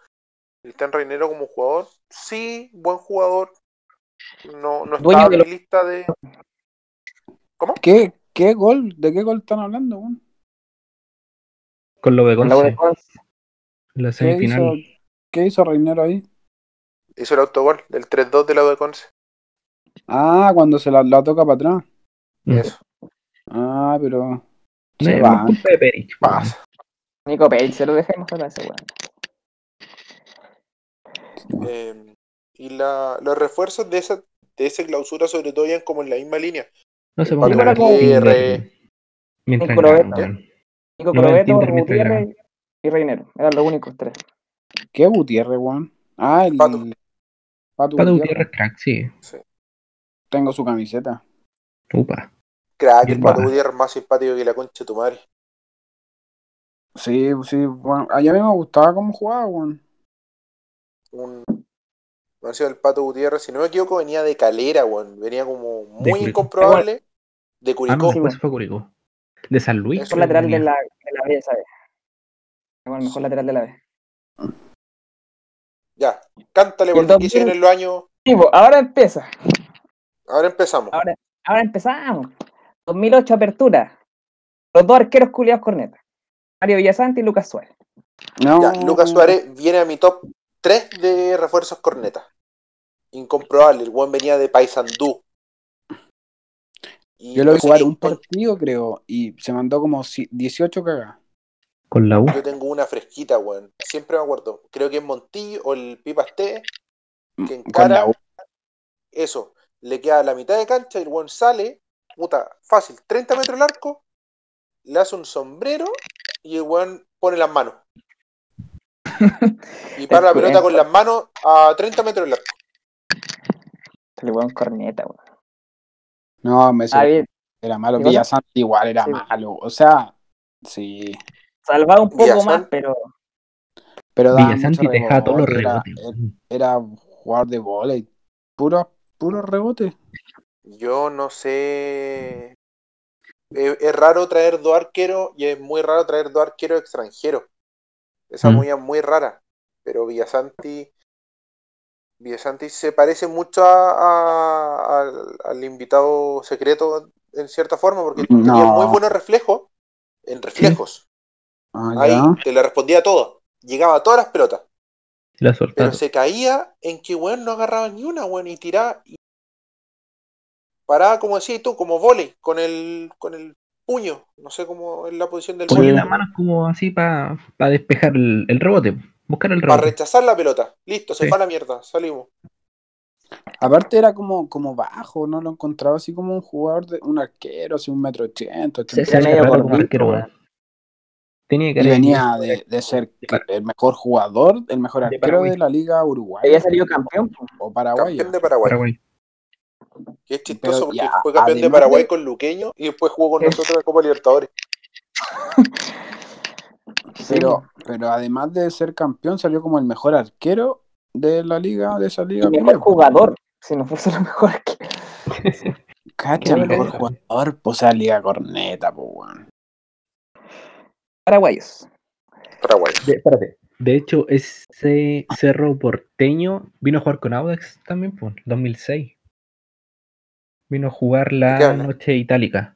Cristian Reinero como jugador, sí, buen jugador. No, estaba en mi lista de. ¿Cómo? ¿Qué, ¿Qué gol? ¿De qué gol están hablando? Con lo de la Conce, la ¿Qué semifinal. hizo, ¿Qué hizo Reinero ahí? Hizo el autogol del 3-2 de la de Conce. Ah, cuando se la, la toca para atrás. Eso, Ah, pero. No, Se va. Perich, pasa. Nico Pérez, se lo dejemos a ese weón. Eh, y la, los refuerzos de esa de esa clausura sobre todo iban como en la misma línea. No se El pongan a Gutiérrez. Nico. Nico Crobeto, Gutiérrez y Reinero. Eran los únicos tres. ¿Qué Gutiérrez, weón? Ah, el Pato. Pato, Pato Gutiérrez. Crack, sí. Tengo su camiseta. Upa. Crack, el Pato. Gutiérrez más simpático que la concha de tu madre. Sí, sí, bueno. A mí me gustaba cómo jugaba, weón. Un no el Pato Gutiérrez, si no me equivoco, venía de Calera, weón. Venía como muy Curicó. incomprobable de Ah, no, Curicó. después se fue Curicó. De San Luis. Mejor lateral de la, de la B, ¿sabes? Bueno, el mejor lateral de la B. Ya, cántale porque se 2000 vienen los años. Pues, ahora empieza. Ahora empezamos. Ahora, ahora empezamos. 2008 apertura. Los dos arqueros culiados corneta. Mario Villasante y Lucas Suárez. No. Ya, Lucas Suárez viene a mi top 3 de refuerzos corneta. Incomprobable, el buen venía de Paysandú. Y Yo lo vi jugar un partido, creo, y se mandó como si- 18 cagadas. Con la U. Yo tengo una fresquita, weón. Siempre me acuerdo. Creo que es Montillo o el Pipas T. Que Con encara la U. eso. Le queda la mitad de cancha y el weón sale. Puta, fácil. 30 metros el arco. Le hace un sombrero y el weón pone las manos. Y para la pelota con las manos a 30 metros del arco. Le weón corneta, weón. No, me Ah, era malo. ¿Y cosa? Villasante igual era Sí. malo. O sea, sí. Salvaba un poco más, pero Pero Villasanti dejaba todos los rebote, era- rebotes. Era, jugador de volei. Puro, puro rebote. Yo no sé. Es, es raro traer dos arqueros y es muy raro traer dos arqueros extranjeros. Esa Mm. muy, muy rara. Pero Villasanti. Villasanti se parece mucho a- a- al, al invitado secreto en cierta forma, porque No. tenía muy buenos reflejos en reflejos. Ah, Ahí te le respondía todo. Llegaba a todas las pelotas. La Pero se caía en que weón no agarraba ni una, weón, y tiraba. Y... Paraba, como decías tú, como volei, con el, con el puño. No sé cómo es la posición del volei. las manos como así para despejar el, el rebote. Buscar el Para rebote. rechazar la pelota. Listo, se Sí. fue a la mierda. Salimos. Aparte era como, como bajo, no lo encontraba así como un jugador de un arquero, así un metro ochenta, Se, medio como gordito, arquero, weón. Weón. Tenía que Y haber venía de, de ser el mejor jugador, el mejor arquero Paraguay. de la liga uruguaya había salido campeón. o paraguaya. Campeón de Paraguay. Paraguay. Que es chistoso Pero porque ya, fue campeón de Paraguay de- con Luqueño y después jugó con nosotros en la Copa Libertadores. Pero, pero además de ser campeón, salió como el mejor arquero de la liga, de esa liga. Y mejor jugador. Si no fuese lo mejor que. Cacha, mejor jugador, pues esa liga corneta, pues weón. Paraguayos. Paraguay. De, espérate. De hecho, ese Cerro Porteño vino a jugar con Audax también, pues, 2006. Vino a jugar ¿De qué la noche itálica.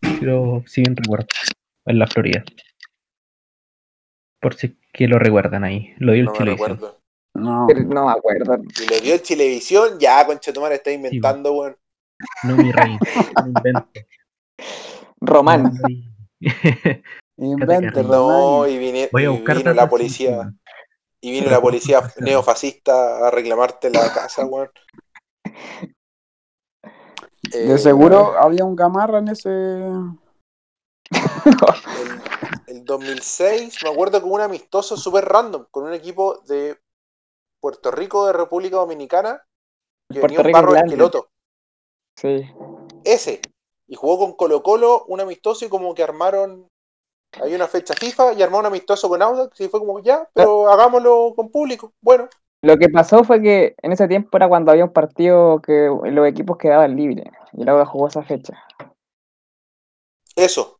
Pero si bien recuerdo. En la Florida. Por si que lo recuerdan ahí. Lo dio el No me Chilevisión. recuerdo. No, Pero No me acuerdo. Y lo dio el Chilevisión, ya, conchetumare, está inventando, weón. No mi rey. No invento. Román. No, rey. invente, No, y, vine- Voy a y buscar vino la policía. Y vino la policía neofascista a reclamarte la casa, weón. Eh, De seguro había un gamarra en ese. El, el 2006, me acuerdo con un amistoso súper random, con un equipo de Puerto Rico, de República Dominicana, que venía Puerto un Rico, barro esqueloto. Sí. Ese. Y jugó con Colo Colo, un amistoso, y como que armaron. Hay una fecha FIFA y armaron un amistoso con Audax, y fue como ya, pero hagámoslo con público. Bueno, Lo que pasó fue que en ese tiempo era cuando había un partido que los equipos quedaban libres. Y luego jugó esa fecha. eso.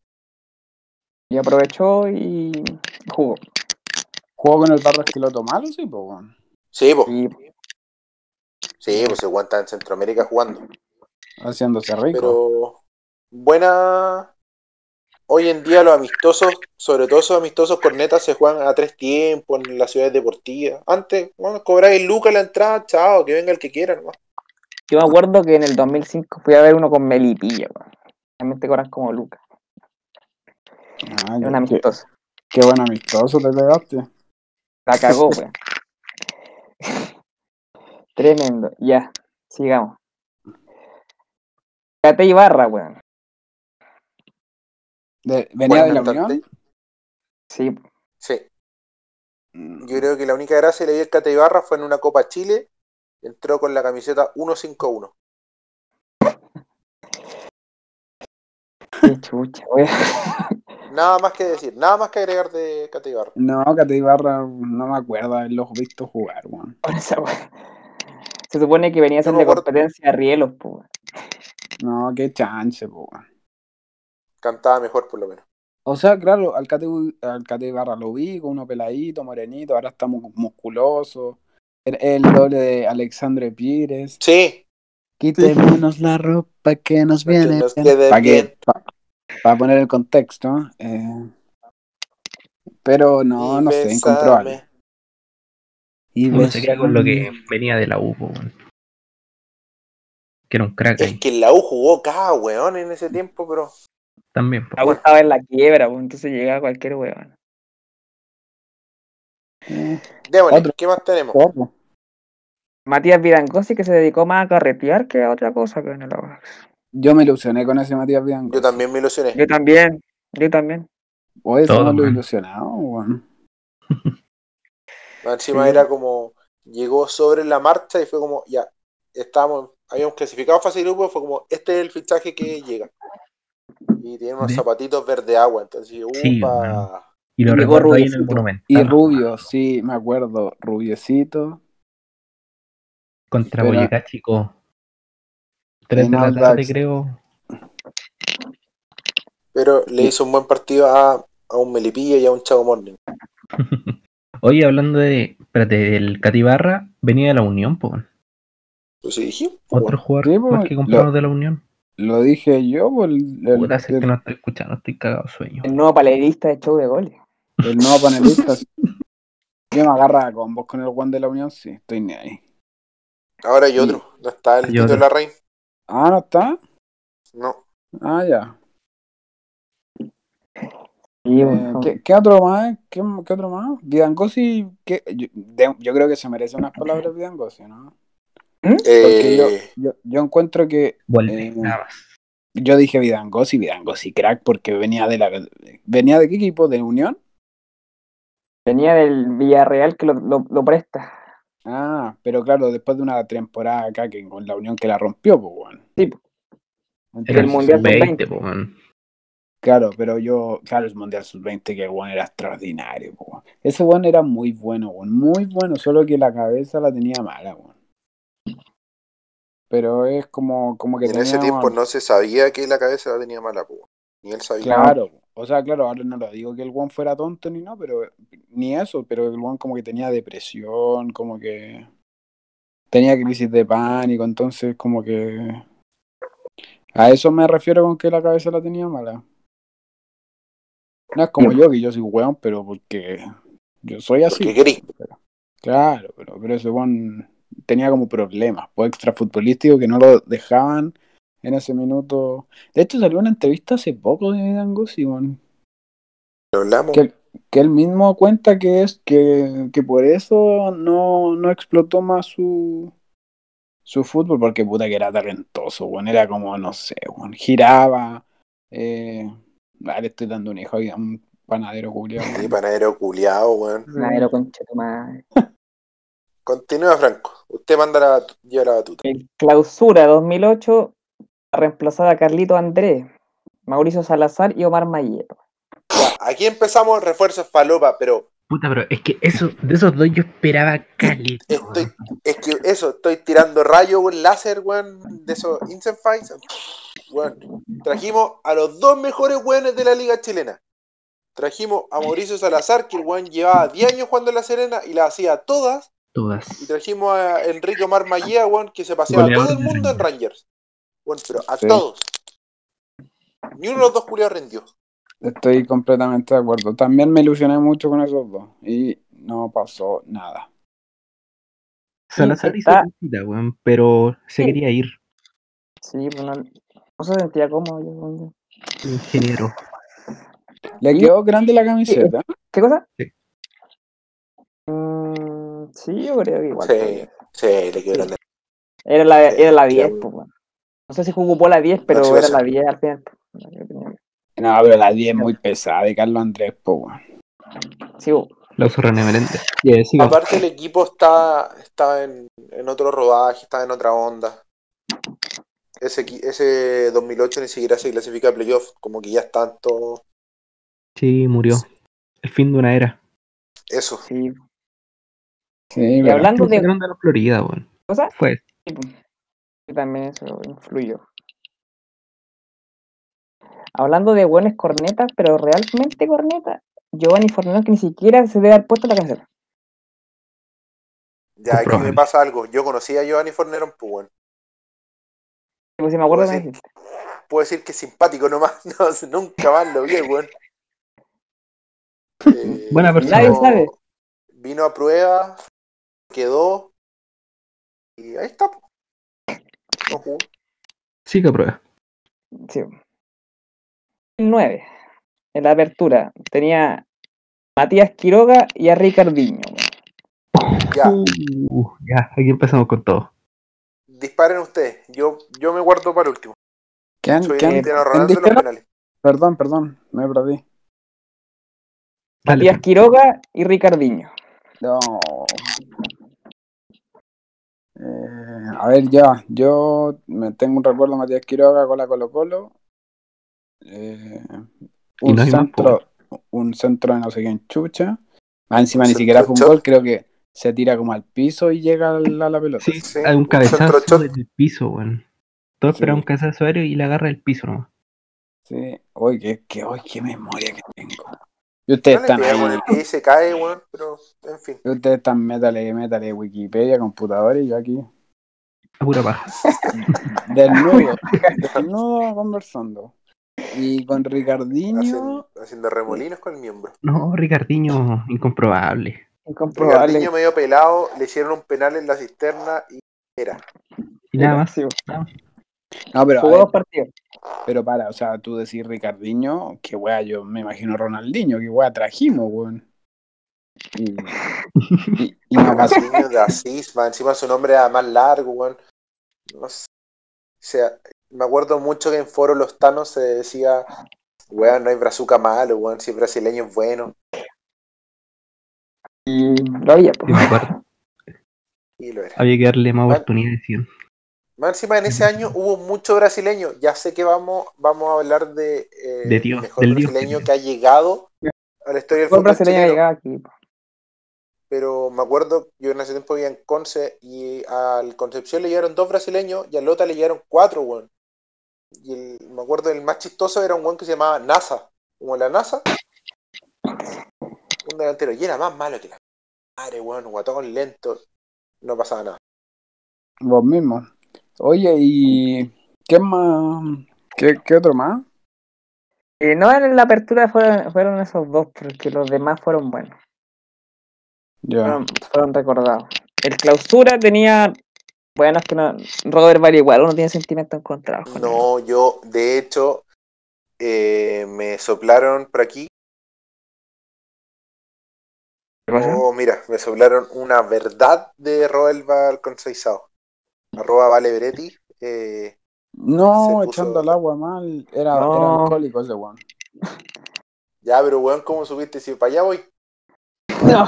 Y aprovechó y jugó. Jugó con el barro esqueloto malo, sí, pues. Sí, pues, sí, pues se aguanta en Centroamérica jugando. Haciéndose rico. Pero buena. Hoy en día los amistosos, sobre todo esos amistosos cornetas, se juegan a tres tiempos en las ciudades deportivas. Antes, bueno, cobráis lucas la entrada, chao, que venga el que quiera nomás. yo me acuerdo que en el 2005 fui a ver uno con Melipilla, weón. También te cobran como Lucas. Ah, un qué, amistoso. qué buen amistoso te pegaste. La cagó, weón. Tremendo. Ya, sigamos. Cate Ibarra, weón. De- ¿Venía de la. Unión? Sí, Sí, Mm, yo creo que la única gracia que le dio el Cata Ibarra fue en una Copa Chile. Entró con la camiseta 151. qué chucha, weón. Nada más que decir, nada más que agregar de Cata Ibarra. No, Cate Ibarra no me acuerdo haberlos visto jugar, weón. Por esa weón. Se supone que venía a hacerle competencia a Rielos, weón. No, qué chance, weón. Cantaba mejor por lo menos. O sea, claro, al Cate, al Cate Ibarra lo vi con uno peladito, morenito, ahora está mu- musculoso. El, el doble de Alexandre Pires. Sí, Quítemonos la ropa que nos Para que viene. nos Para poner el contexto. eh, pero no, y no sé, bésame. incomprobable. Y Uno se queda con lo que venía de la U, po, weón. Que era un crack Es ahí. que la U jugó cada weón en ese tiempo, pero También. La U estaba en la quiebra, po, entonces llegaba cualquier weón. Eh, démosle, Otro. ¿qué más tenemos? porro. Matías Vidangosi que se dedicó más a carretear que a otra cosa que en el Audax. Yo me ilusioné con ese Matías Bianco. Yo también me ilusioné. Yo también, yo también. Oye, los man. ilusionados, weón. Encima Sí. era como, llegó sobre la marcha y fue como, ya, estábamos, habíamos clasificado fase de grupo, fue como, este es el fichaje que llega. Y tiene unos zapatitos verde agua, entonces, Sí, upa. hermano. Y lo recuerdo ahí en el monumento. Y Rubio, sí, me acuerdo. Rubiecito. Contra Boyacá, chico. Tres de la tarde, creo. Pero le hizo un buen partido a, a un Melipilla y a un Chago Morning. Oye, hablando de. Espérate, del Catibarra, venía de la Unión, po. Pues sí, dije, Otro jugador Sí, que lo- compramos de la Unión. Lo dije yo, por el, el- Puta, el- que no estoy escuchando, estoy cagado de sueño. El nuevo palerista de show de goles. el nuevo panelista. Yo me agarra con vos con el Juan de la Unión, sí, estoy ni ahí. ahora hay Sí. otro, no está el Tito otro. Larraín. Ah, ¿no está? No, Ah, ya. Sí, Eh. ¿qué, qué otro más? ¿Qué, qué otro más? Vidangosi, ¿qué? Yo, yo creo que se merece unas palabras Vidangosi, ¿no? Porque yo, eh, yo, yo encuentro que Vuelve, Eh, nada más. yo dije Vidangosi, Vidangosi crack, porque venía de la venía de qué equipo, de Unión. Venía del Villarreal que lo, lo, lo presta. Ah, pero claro, después de una temporada acá que con la Unión que la rompió, pues bueno. Sí, el el Mundial sub-20, sub-20. po, weón. Claro, pero yo, claro, el Mundial Sub-20, que el weón era extraordinario, po, weón. Ese weón era muy bueno, muy bueno, solo que la cabeza la tenía mala, weón. Pero es como, como que en ese tiempo no se sabía que la cabeza la tenía mala, po. ni él sabía. Claro, o sea, claro, ahora no lo digo que el weón fuera tonto ni no, pero ni eso, pero el weón como que tenía depresión, como que tenía crisis de pánico, entonces como que a eso me refiero con que la cabeza la tenía mala. No es como yo, que yo soy weón, pero porque yo soy así. Porque. Pero- claro, pero, pero ese weón tenía como problemas, pues extrafutbolísticos que no lo dejaban en ese minuto. De hecho, salió una entrevista hace poco de Dangosi, weón, Lo hablamos. que, que él mismo cuenta que es que, que por eso no, no explotó más su, su fútbol, porque puta que era talentoso, weón, era como, no sé, weón, giraba, eh, ah, le estoy dando un hijo a un panadero Julio. Sí, panadero culiao, weón. Madero concha tu madre. Continúa, Franco. Usted manda la, lleva la batuta. El clausura 2008 ha reemplazado a Carlito Andrés, Mauricio Salazar y Omar Mayero. Ya, aquí empezamos refuerzos falopa, pero Puta, pero es que eso, de esos dos yo esperaba caleta. estoy, es que eso, estoy tirando rayo, weón, láser, weón, de esos Instant Fights. Weón, trajimos a los dos mejores weones de la liga chilena. Trajimos a Mauricio Salazar, que el weón llevaba 10 años jugando en La Serena y las hacía todas. Y Todas. trajimos a Enrique Omar Mallea, weón, que se paseaba a todo el mundo en Rangers. Bueno, pero a Sí. todos. Ni uno de los dos culiados rindió. Estoy completamente de acuerdo. También me ilusioné mucho con esos dos y no pasó nada. Salazar hizo está- cosita, weón, pero se Sí. quería ir. Sí, pues no, no se sentía cómodo. yo. Ingeniero. Le Sí. quedó grande la camiseta. ¿Qué cosa? Sí. Mm, sí, yo creo que igual. Sí. Sí, le quedó grande. Era la, Sí, era la sí, 10, a mí- pues, weón. No sé si jugó la 10, pero sí, era la 10 al final. No, pero la 10 es muy pesada de Carlos Andrés, po, weón. Sí, weón. La usó René Meléndez. Y ahí siga. Aparte el equipo está, está en, en otro rodaje, está en otra onda. Ese, ese 2008 ni siquiera se clasifica a playoff, como que ya están todos... Sí, murió. El fin de una era. Eso. Sí. Sí, Y hablando de de la Florida, sí, pues, sí, también eso influyó. Hablando de buenas cornetas, pero realmente cornetas, Giovanni Fornero que ni siquiera se debe haber puesto la camiseta. Ya aquí me pasa algo. Yo conocí a Giovanni Fornerón, pues bueno. Pues si me acuerdo Pues que sí. me dijiste. Puedo decir que es simpático nomás. No, nunca más lo vi, weón. Eh, Buena persona. Nadie sabe. Vino a prueba, quedó. Y ahí está. po. No jugó. Sí que prueba. Sí. El 9. En la apertura tenía Matías Quiroga y a Ricardinho. weón. Ya, Uh, ya, aquí empezamos con todo. disparen ustedes. Yo, yo me guardo para el último. ¿Quién, Soy quién- el Ronaldo en los penales. Perdón, perdón, me perdí. Dale. Matías Quiroga y Ricardinho. No. Eh, a ver, ya, yo me tengo un recuerdo de Matías Quiroga con la Colo Colo. Eh, un no centro, un centro de no sé quién chucha. Más encima ni siquiera fue un gol, creo que se tira como al piso y llega a la, a la pelota. Sí, Sí, hay un un cabezazo desde el piso, weón. Todo Sí. espera un cabezazo aéreo y le agarra el piso nomás. Sí, oye, qué, qué, oye, qué memoria que tengo. Y ustedes No están ahí, el pie y se cae, weón. Pero, en fin. y ustedes están métale, métale Wikipedia, computadores y yo aquí. A pura paja. Desnudo, desnudo conversando. Y con Ricardinho, Haciendo, haciendo remolinos con el miembro. No, Ricardiño, incomprobable. Incomprobable. Ricardinho medio pelado, le hicieron un penal en la cisterna y era. Y nada más. Sí, no, pero, a Jugó dos partidos. Pero para, o sea, tú decís Ricardinho, que wea, yo me imagino Ronaldinho, que wea trajimos, weón. Y, y, y no pasó. Ricardinho de Asís, más encima su nombre era más largo, weón. No sé. O sea, me acuerdo mucho que en Foro Los Tanos se decía, weón, no hay brazuca malo, weón, si el brasileño es bueno. Y lo había, pues. Sí. Y lo era. Había que darle más Bueno. oportunidades, decían. Más encima en ese año hubo mucho brasileño. Ya sé que vamos, vamos a hablar de, eh, De Dios, mejor del brasileño que- que ha llegado a la historia del fútbol brasileño aquí. Pero me acuerdo, yo en ese tiempo vivía en Conce y al Concepción le llegaron dos brasileños y al Lota le llegaron cuatro, weón. Y el- me acuerdo el más chistoso era un weón que se llamaba NASA, como la NASA. Un delantero, y era más malo que la madre, weón, guatón lento. No pasaba nada. Vos mismo. Oye, ¿y qué más? ¿Qué, qué otro más? Eh, no, en la apertura fueron, fueron esos dos, porque los demás fueron buenos. Ya. Fueron, fueron recordados. El clausura tenía. Bueno, es que no. Robert vale igual, uno tiene con él. No, yo, de hecho, eh, me soplaron por aquí. ¿Qué pasa? Oh, mira, me soplaron una verdad de Roelva Alconceizao. Arroba Vale Beretti. Eh, No, puso- echando al agua mal. Era, No. era alcohólico ese weón. ya, pero weón, ¿cómo supiste si para allá voy? No.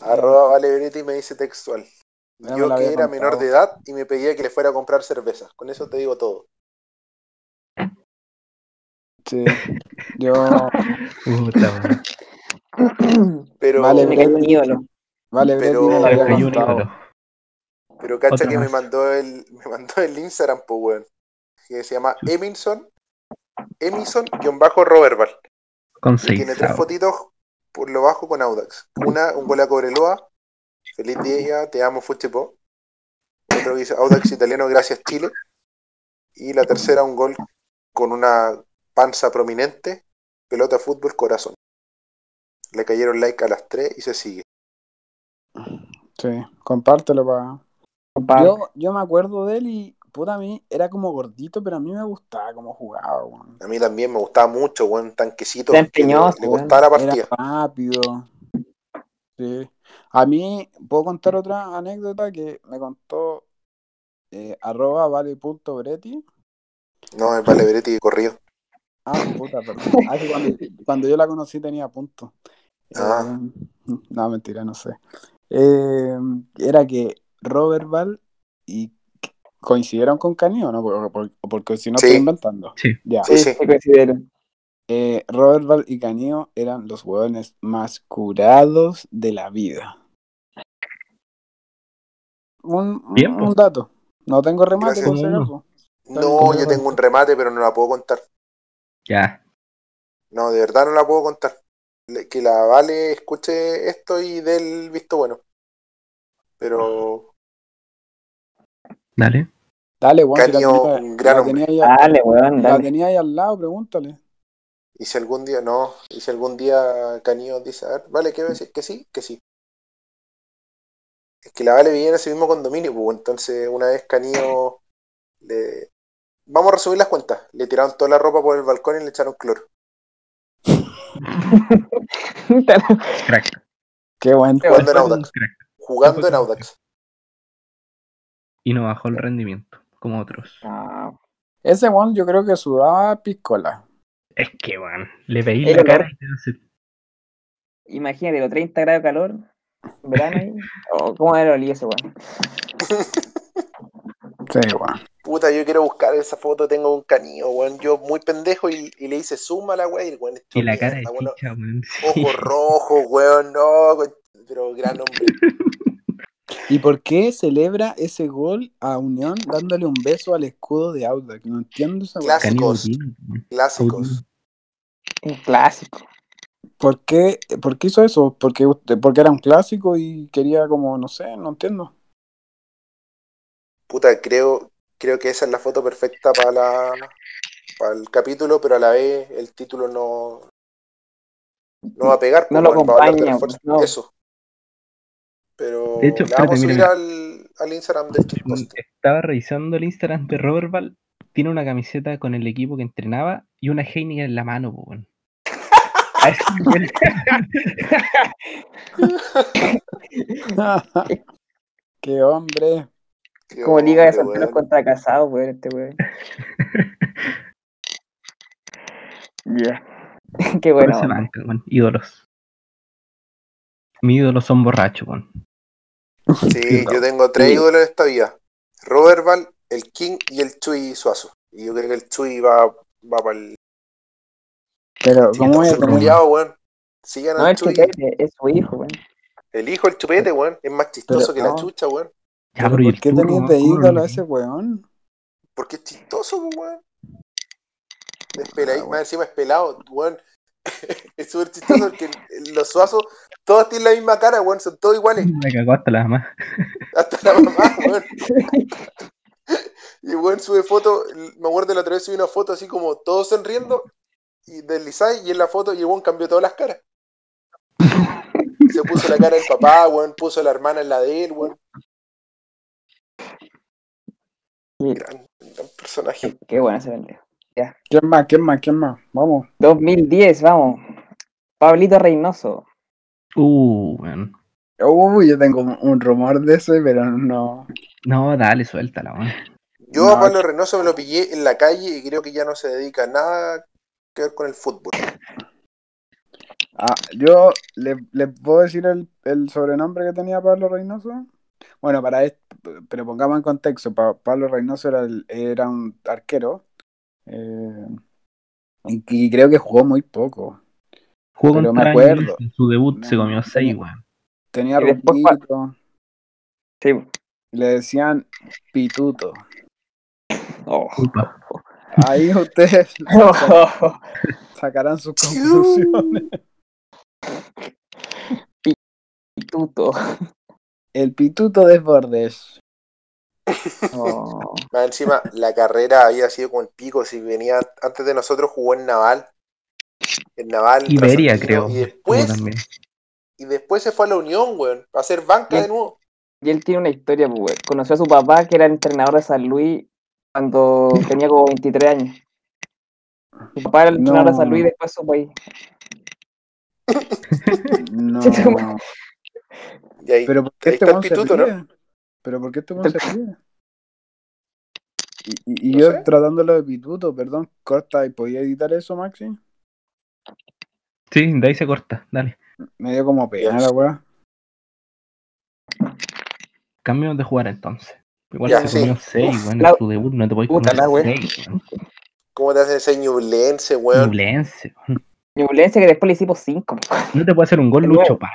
Arroba Vale Beretti me dice textual. Ya Yo que era contado. menor de edad y me pedía que le fuera a comprar cerveza. Con eso te digo todo. Sí. Yo. Puta, weón. Pero, Vale, Me cayó un ídolo. Vale, Pero- Breti me la había contado. Pero cacha Otra que me mandó el, me mandó el Instagram, pues weón. Que se llama Eminson. Eminson-Roberval. Con Y seis. tiene tres fotitos por lo bajo con Audax. Una, un gol a Cobreloa. Feliz día, te amo, Fuchipo. Otro que dice Audax italiano, gracias Chile. Y la tercera, un gol con una panza prominente. Pelota, fútbol, corazón. Le cayeron like a las tres y se sigue. Sí, compártelo para. Compadre. Yo, yo me acuerdo de él y, puta, a mí era como gordito, pero a mí me gustaba cómo jugaba, weón. A mí también me gustaba mucho, buen tanquecito. Era que le, empeñoso, le weón. costaba la Era partida. rápido. Sí. A mí, ¿puedo contar otra anécdota que me contó eh, arroba vale.bretti? No, es Vale Beretti corrido. Ah, puta, perdón. Ah, que cuando, cuando yo la conocí tenía punto. Ah. Eh, no, mentira, no sé. Eh, era que Robert Val y coincidieron con Canio, ¿no? Por- por- porque si no Sí. estoy inventando. Sí. Ya. Sí, sí. coincidieron. Eh, Robert Val y Canio eran los hueones más curados de la vida. Un, Bien, un dato. No tengo remate, Uno. acaso. No, yo tengo un remate, pero no la puedo contar. Ya. No, de verdad no la puedo contar. Que la Vale escuche esto y dé el visto bueno. Pero Dale. Dale, weón, si la Canio, tenía, un gran la hombre. tenía ahí, Dale, weón, la dale. tenía ahí al lado, pregúntale. Y si algún día, no, y si algún día Canillo dice, a ver, vale, ¿qué a decir? Que sí, que sí. Es que la Vale vivía en ese mismo condominio, pues entonces una vez Canillo le... Vamos a resumir las cuentas. Le tiraron toda la ropa por el balcón y le echaron cloro. Crack. Qué buen Jugando en Audax. Jugando en Audax. Y no bajó el rendimiento, como otros. Ah, Ese weón yo creo que sudaba piscola. Es que, weón, le veí El la cara y te hace- imagínate, los 30 grados de calor, verano ahí. Oh, ¿Cómo era el olía ese weón? Sí, weón. Puta, yo quiero buscar esa foto, tengo un canillo, weón. Yo muy pendejo y, y le hice suma a la weá y el weón Y la cara de weón. chicha, weón. Ojos rojos, weón, no, pero gran hombre. ¿Y por qué celebra ese gol a Unión dándole un beso al escudo de Audax? No entiendo esa Clásicos. Clásicos. Un clásico. ¿Por qué, ¿Por qué hizo eso? ¿Porque, usted- porque era un clásico y quería como, no sé, no entiendo. Puta, creo, creo que esa es la foto perfecta para la para el capítulo, pero a la vez el título no, no va a pegar, No pues, lo acompaña, no. Eso. Pero De hecho, la vamos a subir al, al Instagram del Chippost. Estaba revisando el Instagram de Robert Val. Tiene una camiseta con el equipo que entrenaba y una Heineken en la mano, nivel. qué hombre. Qué Como liga de hombre, solteros weón. contra casados, weón, este weón. Ya. Qué bueno. weón. Ídolos. Mis ídolos son borrachos, weón. Sí, yo tengo tres Sí. ídolos de esta vida. Robert Val, el King y el Chuy Suazo. Y yo creo que el Chuy va, va para el... Pero, ¿cómo weón. Sigan No, al el Chuy. chupete, es su hijo, weón. El hijo, el chupete, weón. Es más chistoso Pero que la chucha, weón. Ya, ¿Pero pero ¿y ¿Por el qué tenías de ¿Cómo lo ídolo a ese weón? Porque es chistoso, pues, weón. Despeladito, más encima es pelado, weón. es súper chistoso porque los suazos, todos tienen la misma cara, weón. Son todos iguales. Me cagó hasta la mamá. Hasta la mamá, weón. Y weón sube foto, me acuerdo la otra vez subí una foto así como todos sonriendo y deslizáis y en la foto y weón cambió todas las caras. Se puso la cara del papá, weón, puso la hermana en la de él, weón. Gran, gran personaje. Qué, qué bueno ese pendejo. ¿Quién más? ¿Quién más? ¿Quién más? Vamos. 2010, vamos. Pablito Reynoso. Uh, weón. Uy, yo tengo un, rumor de ese, pero no. No, dale, suéltala, weón. Yo No, a Pablo Reynoso me lo pillé en la calle y creo que ya no se dedica a nada que ver con el fútbol. Ah, yo le, le puedo decir el, el sobrenombre que tenía Pablo Reynoso. Bueno, para esto, pero pongamos en contexto, Pa- Pablo Reynoso era, el- era un arquero eh, y, y creo que jugó muy poco. Jugó Pero me acuerdo. En su debut se comió tenía- 6, weón. Tenía rumbito, Sí. le decían pituto. Oh. Ahí ustedes sacarán sus conclusiones. Pituto. El pituto de Bordes. Oh. Más encima, la carrera había sido como el pico. Si venía antes de nosotros, jugó en Naval. En Naval. Iberia, creo. Y después, y después se fue a la Unión, weón. A hacer banca de nuevo. Y él tiene una historia, pues, weón. Conoció a su papá, que era entrenador de San Luis, cuando tenía como 23 años. Su papá era el entrenador de San Luis y No. después su país. No. Y ahí, Pero ¿por qué ahí este está el pituto, ¿no? Pero ¿por qué este weón se ríe? Y, y- y No yo sé. tratándolo de pituto, perdón, corta, ¿y podía editar eso, Maxi? Sí, de ahí se corta, dale. Me dio como pena la weá. Cambiamos de jugar entonces. Igual Ya, se comió sí. 6, weón, la- en su debut no te puta comer la wea. 6, weón. ¿Cómo te hace ese ñublense, weón? Ñublense, weón. Ñublense que después le hicimos 5. No te puede hacer un gol. Lucho Paz,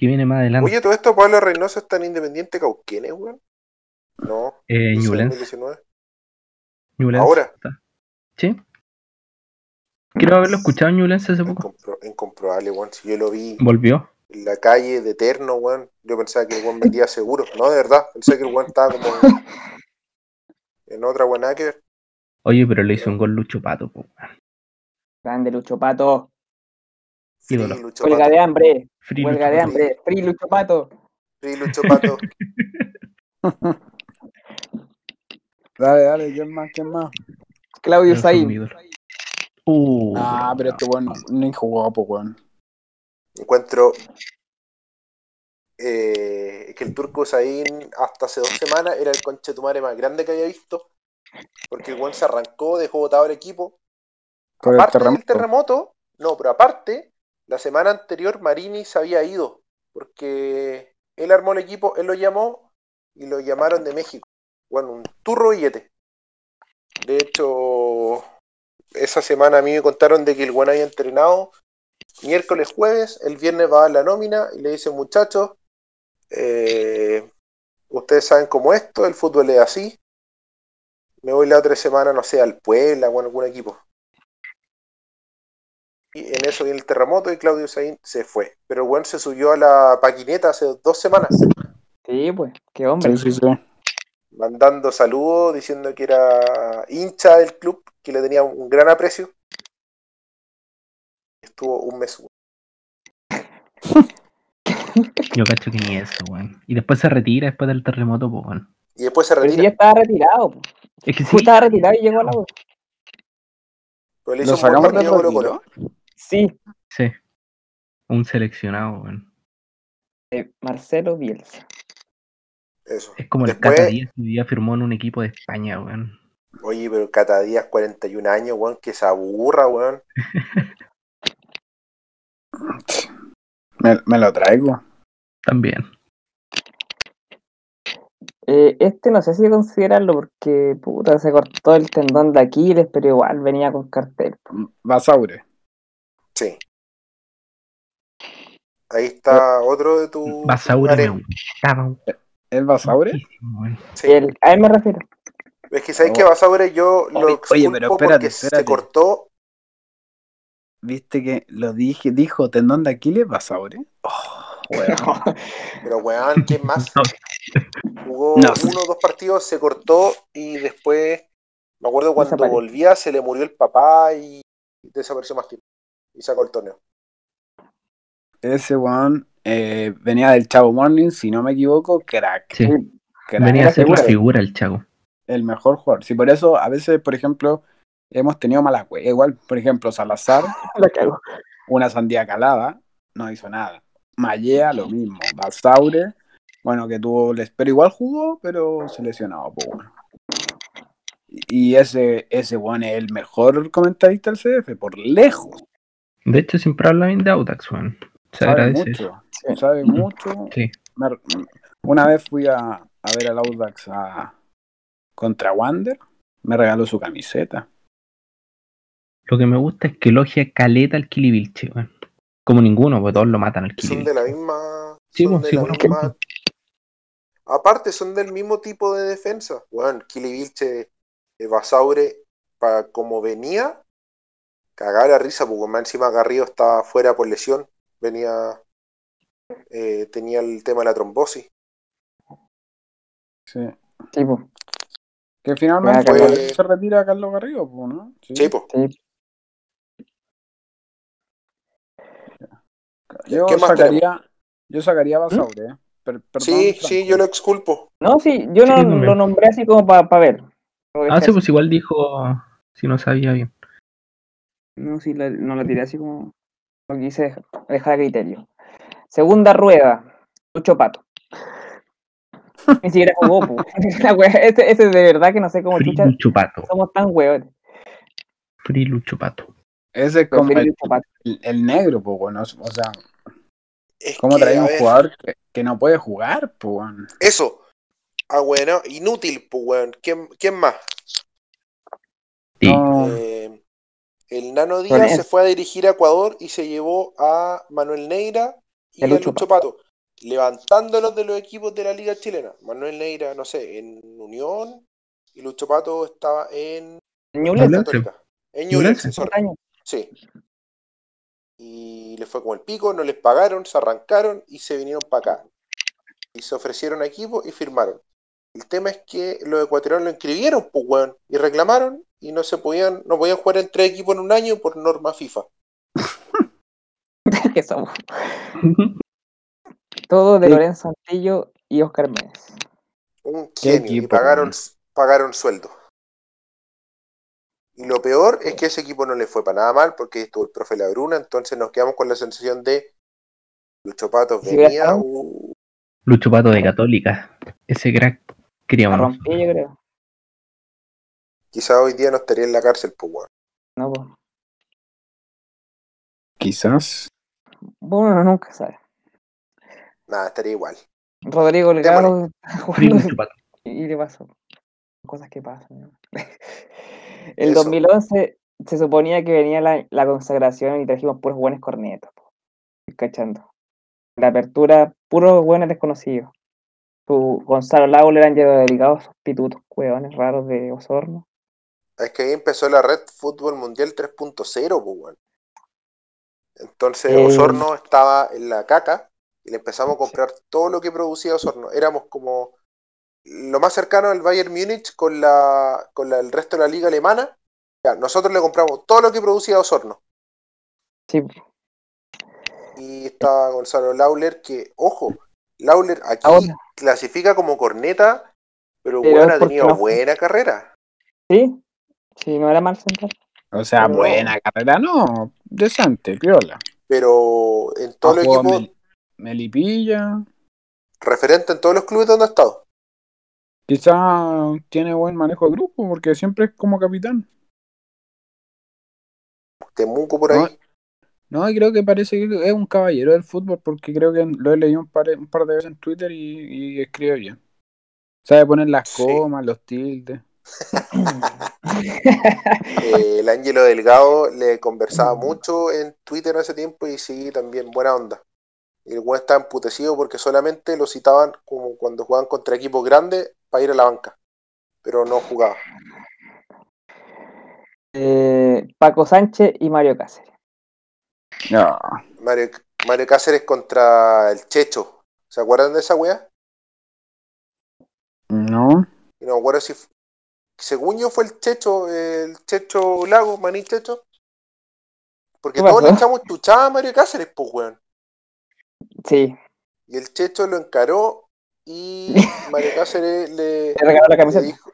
que viene más adelante. Oye, todo esto, Pablo Reynoso está en Independiente Cauquenes, weón. No, eh, dice Ñublense. 2019. Ñublense Ahora. está. ¿Sí? Quiero haberlo escuchado en Ñublense hace poco. Incompro- incomprobable, weón. Si yo lo vi Volvió. en la calle de Eterno, weón, yo pensaba que el weón vendía seguro. No, de verdad. Pensé que el weón estaba como en, en otra weón. Oye, pero le hizo un gol Lucho Pato, po, weón. Grande Lucho Pato. Free Ídolo. Lucho Huelga Pato. de hambre. Free Huelga Lucho de Pato. hambre. Free Lucho Pato. Free Lucho Pato. Dale, dale, ¿quién más? ¿Quién más? Claudio ídolo. Uh, Ah, pero este weón ni jugó, pues weón. Encuentro eh, que el turco Saín hasta hace dos semanas era el conchetumare más grande que había visto. Porque el weón se arrancó, dejó botado el equipo. Por el aparte terremoto. del terremoto, no, pero aparte, la semana anterior Marini se había ido, porque él armó el equipo, él lo llamó y lo llamaron de México. Bueno, un turro billete. De hecho, esa semana a mí me contaron de que el bueno había entrenado miércoles, jueves, el viernes va a dar la nómina y le dice, muchachos, eh, ustedes saben cómo es esto, el fútbol es así. Me voy la otra semana, no sé, al Puebla o a algún equipo. Y en eso viene el terremoto y Claudio Saín se fue. Pero el weón se subió a la paquineta hace dos semanas, Sí, pues. Qué hombre. Sí, sí, sí. mandando saludos, diciendo que era hincha del club, que le tenía un gran aprecio. Estuvo un mes. Yo cacho que ni eso, weón. Y después se retira después del terremoto, pues, weón. Y después se Pero si ya retira. estaba retirado. po. Es que Sí, estaba retirado y llegó a la. Pero le ¿Lo hizo un buen sacamos partido a Colo Colo. Sí. sí. Un seleccionado, weón. eh, Marcelo Bielsa. Eso. Es como el Después- Cata Díaz que día firmó en un equipo de España, weón. Oye, pero Cata Díaz, 41 años, weón, que se aburra, weón. Me, me lo traigo. También. Eh, este no sé si considerarlo porque puta se cortó el tendón de Aquiles, pero igual venía con cartel. Basaure. Sí. Ahí está otro de tu. Basaure me gustaba. ¿Es Basaure? Sí. El- a él me refiero. Es que sabes que Basaure yo lo Oye, oye, pero espérate, porque espérate. se cortó. ¿Viste que lo dije? Dijo tendón de Aquiles, Basaure. Oh, weón. Pero weón, ¿quién más? Jugó No uno o dos partidos, se cortó y después, me acuerdo cuando volvía, se le murió el papá y desapareció más tiempo. Y sacó el torneo. Ese weón eh, venía del Chavo Morning, si no me equivoco, crack. Sí. crack. Venía a ser la figura el chavo. el mejor jugador. Sí, por eso a veces, por ejemplo, hemos tenido malas weas. Igual, por ejemplo, Salazar, La cago. una sandía calada, no hizo nada. Mallea, lo mismo. Basaure, bueno, que tuvo, les- pero igual jugó, pero se lesionó, pues bueno. Y ese, ese weón es el mejor comentarista del CDF, por lejos. De hecho, siempre habla bien de Audax, weón. Se Sabe agradece. eso. mucho, Sí. sabe mucho. Sí. Una vez fui a, a ver al Audax a, contra Wander, me regaló su camiseta. Lo que me gusta es que elogia caleta al Kili Vilche, weón. Como ninguno, porque todos lo matan al Kili Son de la misma. Sí, son pues, de sí, la bueno, misma- Aparte, son del mismo tipo de defensa. Bueno, Kili Vilche, eh, Basaure, para como venía, cagaba la risa, porque más encima Garrido estaba fuera por lesión. Venía. eh, tenía el tema de la trombosis. Sí. Sí. Que finalmente se retira Carlos Garrido, pues, ¿no? Sí, pues. Sí. Yo ¿Qué más sacaría, yo sacaría a Basaure, ¿eh? Per- perdón, Sí, Franco. sí, yo lo exculpo. No, sí, yo no lo nombré así como para ver. Lo dejé Ah, sí, pues igual dijo si no sabía bien. No, sí, la- no lo tiré así como lo quise dejar, a criterio. Segunda rueda. Lucho Pato. Ni siquiera jugó. La ese, ese de verdad que no sé cómo Free chucha Lucho Pato. somos tan hueones. Free Lucho Pato. Ese es como el, el- el negro, pues, bueno. O sea, Es ¿cómo que, trae a un ver, jugador que, que no puede jugar, pues, weón? Eso. Ah, bueno, inútil, pues, weón. ¿Quién, quién más? Sí. No, Eh, el Nano Díaz se fue a dirigir a Ecuador y se llevó a Manuel Neira y Y a Lucho Pato, levantándolos de los equipos de la Liga Chilena. Manuel Neira, no sé, en Unión y Lucho Pato estaba en Ñublense, Ñublense. Católica. En Ñublense. Sí. Y le fue como el pico, no les pagaron, se arrancaron y se vinieron para acá. Y se ofrecieron a equipo y firmaron. El tema es que los ecuatorianos lo inscribieron, pues, weón, y reclamaron y no se podían, no podían jugar en tres equipos en un año por norma FIFA. que somos. Todo de. Lorenzo Antillo y Oscar Méndez. Un y pagaron, pagaron sueldo. Y lo peor es que ese equipo no le fue para nada mal porque estuvo el profe Labruna, entonces nos quedamos con la sensación de Lucho Patos venía, uh, Lucho Pato de Católica. Ese crack La queríamos. rompí, yo creo. quizá hoy día no estaría en la cárcel, pues, weón. No, pues. quizás. Bueno, nunca sabe. Nada, estaría igual. Rodrigo Pato. y le pasó. Cosas que pasan. ¿no? El Eso. 2011 se suponía que venía la, la consagración y trajimos puros buenos cornetos. po. Cachando. La apertura, puros buenos desconocidos. Gonzalo Lauler, Ángelo Delgado, esos pitutos, hueones raros de Osorno. Es que ahí empezó la red Fútbol Mundial 3.0, pues. Entonces Eh. Osorno estaba en la caca y le empezamos a comprar todo lo que producía Osorno. Éramos como lo más cercano al Bayern Múnich con la con la- el resto de la liga alemana. Ya, nosotros le compramos todo lo que producía Osorno. Sí, Y estaba Gonzalo Lauler, que, ojo, Lauler aquí Ahora. Clasifica como corneta, pero, Pero bueno, ha tenido no buena carrera. sí, sí, no era mal central. O sea, No. buena carrera, no. Decente, piola. Pero en todos los equipos, Mel- Melipilla. referente en todos los clubes donde ha estado. Quizá tiene buen manejo de grupo porque siempre es como capitán. Temuco por ahí. No, y creo que parece que es un caballero del fútbol porque creo que lo he leído un par, un par de veces en Twitter y, y escribe bien. Sabe poner las Sí. comas, los tildes. Eh, el Ángelo Delgado le conversaba mucho en Twitter en ese tiempo y sí, también buena onda. Y el güey estaba emputecido porque solamente lo citaban como cuando jugaban contra equipos grandes para ir a la banca. Pero no jugaba. Eh, Paco Sánchez y Mario Cáceres. No, Mario, Mario Cáceres contra el Checho. ¿Se acuerdan de esa wea? no. Y no acuerdo si. Según yo fue el Checho, el Checho Lago, Maní Checho. Porque ¿Qué todos le echamos chuchada a Mario Cáceres, pues, weón. Sí, Y el Checho lo encaró y Mario Cáceres le, le regaló la le camiseta. dijo.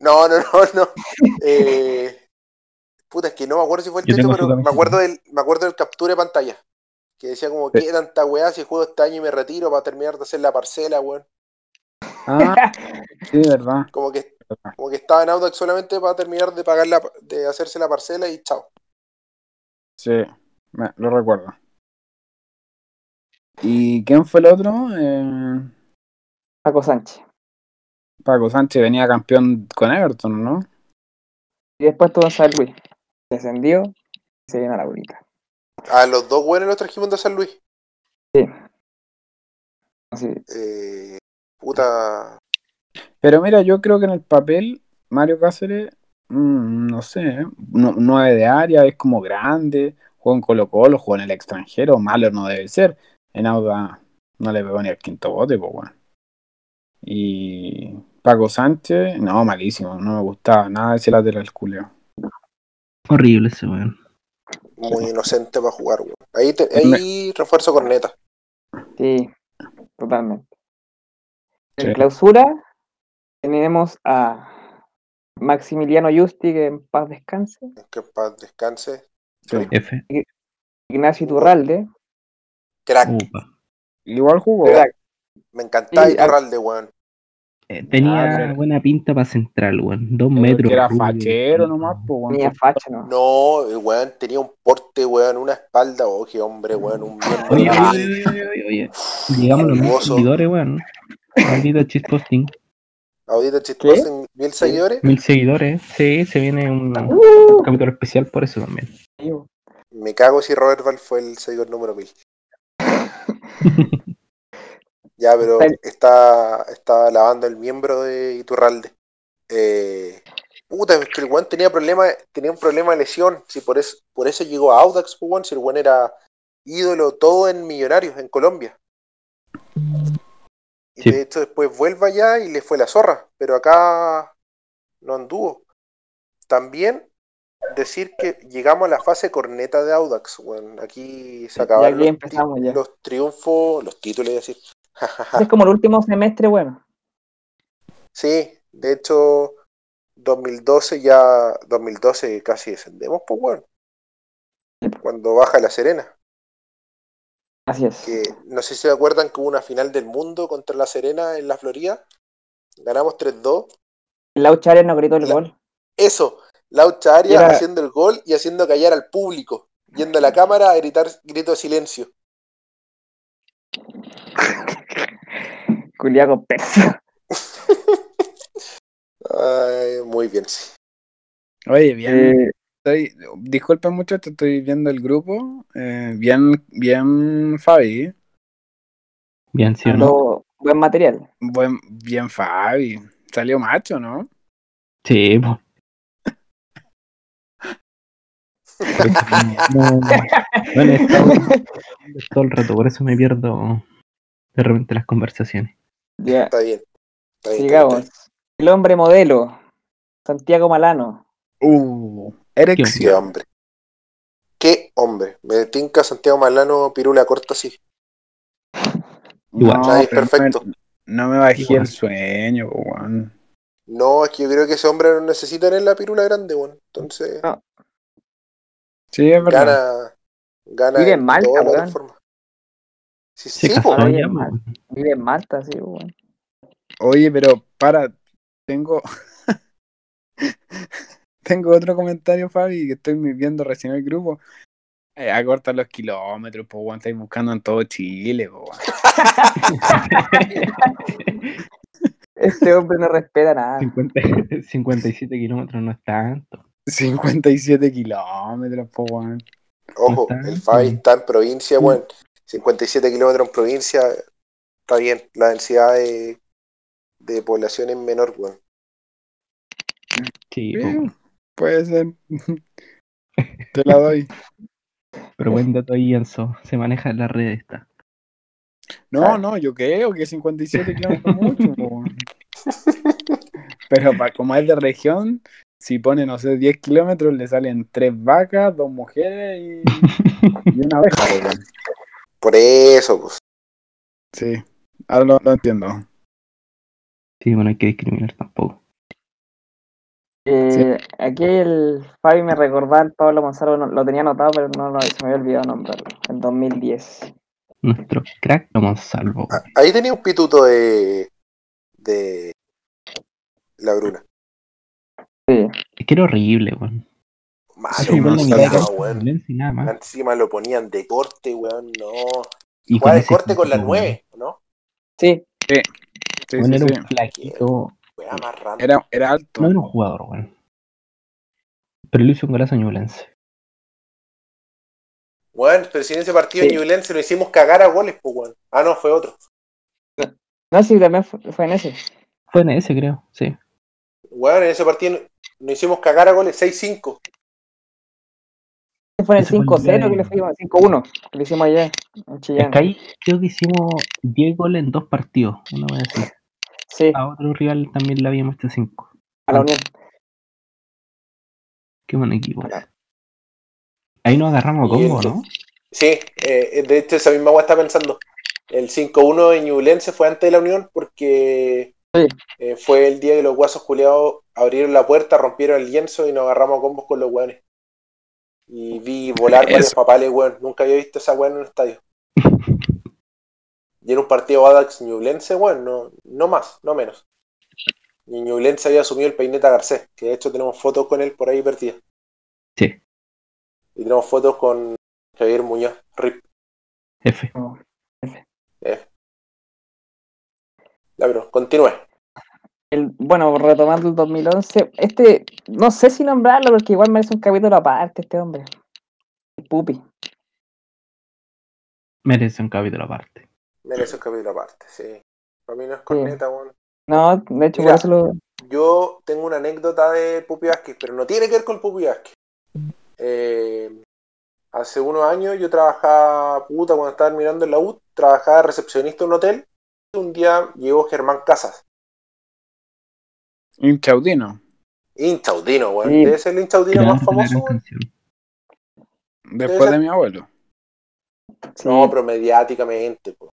No, no, no, no. Eh, puta, es que no me acuerdo si fue el su pero me acuerdo del, me acuerdo del captura de pantalla. Que decía como. ¿qué tanta weá si juego este año y me retiro para terminar de hacer la parcela, weón? Ah, sí, verdad. Como que, como que estaba en Audax solamente para terminar de pagar la, de hacerse la parcela y chao. Sí, me- lo recuerdo. ¿Y quién fue el otro? Eh, Paco Sánchez. Paco Sánchez venía campeón con Everton, ¿no? Y después tuvo en San Luis. Descendió y se vino a la bolita. A los dos buenos los trajimos de San Luis. Así, Eh, puta. Pero mira, yo creo que en el papel Mario Cáceres, mm, no sé, ¿eh? no, nueve de área, es como grande, juega en Colo Colo, juega en el extranjero, malo no debe ser. En Auda no le pegó ni el quinto bote, pues bueno. Y Paco Sánchez, no, malísimo, no me gustaba nada ese lateral culeo. Horrible ese weón. Muy inocente para jugar, weón. Ahí, te- ahí refuerzo corneta. sí, totalmente. En Sí. clausura tenemos a Maximiliano Justi, que en paz descanse. Que en paz descanse. Sí. F. Ignacio Iturralde. Crack. Upa. Igual jugó. Crack. Me encantaba Sí, Iturralde, weón. Eh, tenía Ah, pero- buena pinta para central, weón. Dos Pero metros. era rubio, fachero nomás, pues, weón. Tenía facha, ¿no? No, weón tenía un porte, weón, una espalda, oh, qué hombre, weón, un Oye, oye, oye, oye, oye. Llegamos a los mil seguidores, weón. Maldito chisposting. Ahorita chistoso en mil seguidores. Mil seguidores. Sí, se viene un, Uh, un capítulo especial por eso también. Me cago si Robert Val fue el seguidor número mil. Ya, pero está, está lavando el miembro de Iturralde. Eh, puta, es que el weón tenía problema, tenía un problema de lesión. Si por eso, por eso llegó a Audax, pues, weón, si el weón era ídolo todo en Millonarios, en Colombia. Y Sí. de hecho después vuelve allá y le fue la zorra, pero acá no anduvo. También decir que llegamos a la fase corneta de Audax. Aquí se acabaron los triunfos, los títulos, es decir. Es como el último semestre, bueno. Sí, de hecho, 2012 ya, 2012 casi descendemos, pues bueno. Cuando baja La Serena, Así es. que no sé si se acuerdan que hubo una final del mundo contra La Serena en la Florida. Ganamos 3-2. Lau Chávez no gritó el La- gol. Eso, Laucha Arias Era- haciendo el gol y haciendo callar al público, yendo a la cámara a gritar grito de silencio. Culiaco peso. Ay, muy bien, sí. Oye, bien. Eh, Estoy, disculpen muchachos, estoy viendo el grupo. eh, bien, bien Fabi. Bien, sí no. buen material. Buen, bien Fabi. Salió macho, ¿no? Sí, po. No, bueno, estado todo el rato, por eso me pierdo de repente las conversaciones. Ya, Está bien. Está bien, está bien, sigamos. El hombre modelo. Santiago Malano. Uh, Qué erección. hombre. Qué hombre. Me tinca Santiago Malano, pirula corta así. Igual. No, no perfecto. me- No me bajé Igual. el sueño, weón. No, es que yo creo que ese hombre no necesita tener la pirula grande, weón. Entonces, No. Sí, es verdad. gana. Gana Vive en Malta, todas las weón. Sí, Se sí, mal. po. Vive en Malta, sí, bueno. Oye, pero para, tengo. tengo otro comentario, Fabi, que estoy viendo recién el grupo. Eh, acorta los kilómetros, pues, weón, estáis buscando en todo Chile, po, weón. Este hombre no respeta nada. 50 57 kilómetros no es tanto. 57 kilómetros, po, weón. Ojo, No el sí. está en provincia, weón. 57 kilómetros en provincia, está bien. La densidad de, de población es menor, weón. Sí, puede ser. Te la doy. pero buen dato ahí, Enzo. Se maneja en la red esta. No, no, yo creo que 57 kilómetros es mucho, weón. Pero como es de región, si pone, no sé, 10 kilómetros, le salen tres vacas, dos mujeres y, y una weón. Por eso, pues. Sí, ahora lo, lo entiendo. Sí, bueno, hay que discriminar tampoco. Eh, Aquí el Fabi me recordaba al Pablo Gonzalo, no- lo tenía anotado, pero no lo, se me había olvidado nombrarlo. En 2010. Nuestro crack lo Monsalvo. Ah, Ahí tenía un pituto de. de. La Bruna. Sí. Es que era horrible, weón. Malo, Sí, igual weón, no salado, weón. nada más. Encima lo ponían de corte, weón. No. Y Jugaba de corte con la físico, 9, ¿no? Sí, Sí, sí, weón, sí, era sí. un flaquito. Era, era alto. No era un jugador, weón. Pero le hizo un golazo a Ñublense. Weón, pero si en ese partido Sí. en Ñublense lo hicimos cagar a goles, pues, weón. Ah, no, fue otro. no, sí, también fue, fue en ese. Fue en ese, creo, sí. Weón, en ese partido nos hicimos cagar a goles 6-5. Fue en el Ese fue el día 5-0 que le fuimos, 5-1, que le hicimos allá en Es Chillán. que ahí creo que hicimos 10 goles en dos partidos. Una vez así. Sí, A otro rival también le habíamos hecho 5. a la Unión. Qué buen equipo. Ahí nos agarramos a combo, ¿no? Sí, eh, de hecho esa misma weá está pensando. El 5-1 en Ñublense fue antes de la Unión porque Sí. eh, fue el día que los guasos culiados abrieron la puerta, rompieron el lienzo y nos agarramos a combos con los weones. Y vi volar varios Eso. papales, weón. Nunca había visto esa weá en un estadio. Y en un partido Adax Ñublense, bueno, no, no más, no menos. Y Ñublense había asumido el peineta Garcés, que de hecho tenemos fotos con él por ahí perdidas. Sí. Y tenemos fotos con Javier Muñoz, RIP. F. Eh. Ya, pero continúe. El, bueno, retomando el 2011, este, no sé si nombrarlo porque igual merece un capítulo aparte este hombre. El Pupi. Merece un capítulo aparte. Merece un capítulo aparte, sí. Para mí no es corneta. No, de hecho, Mira. por eso lo. Yo tengo una anécdota de Pupi Vázquez, pero no tiene que ver con Pupi Vázquez. Eh, hace unos años yo trabajaba, puta, cuando estaba mirando en la U, trabajaba de recepcionista en un hotel. Y un día llegó Germán Casas, Inchaudino. hinchaudino, weón. Sí. Debe ser el hinchaudino Gran, más famoso, weón. Después ser- de mi abuelo. Sí, No, pero mediáticamente, po.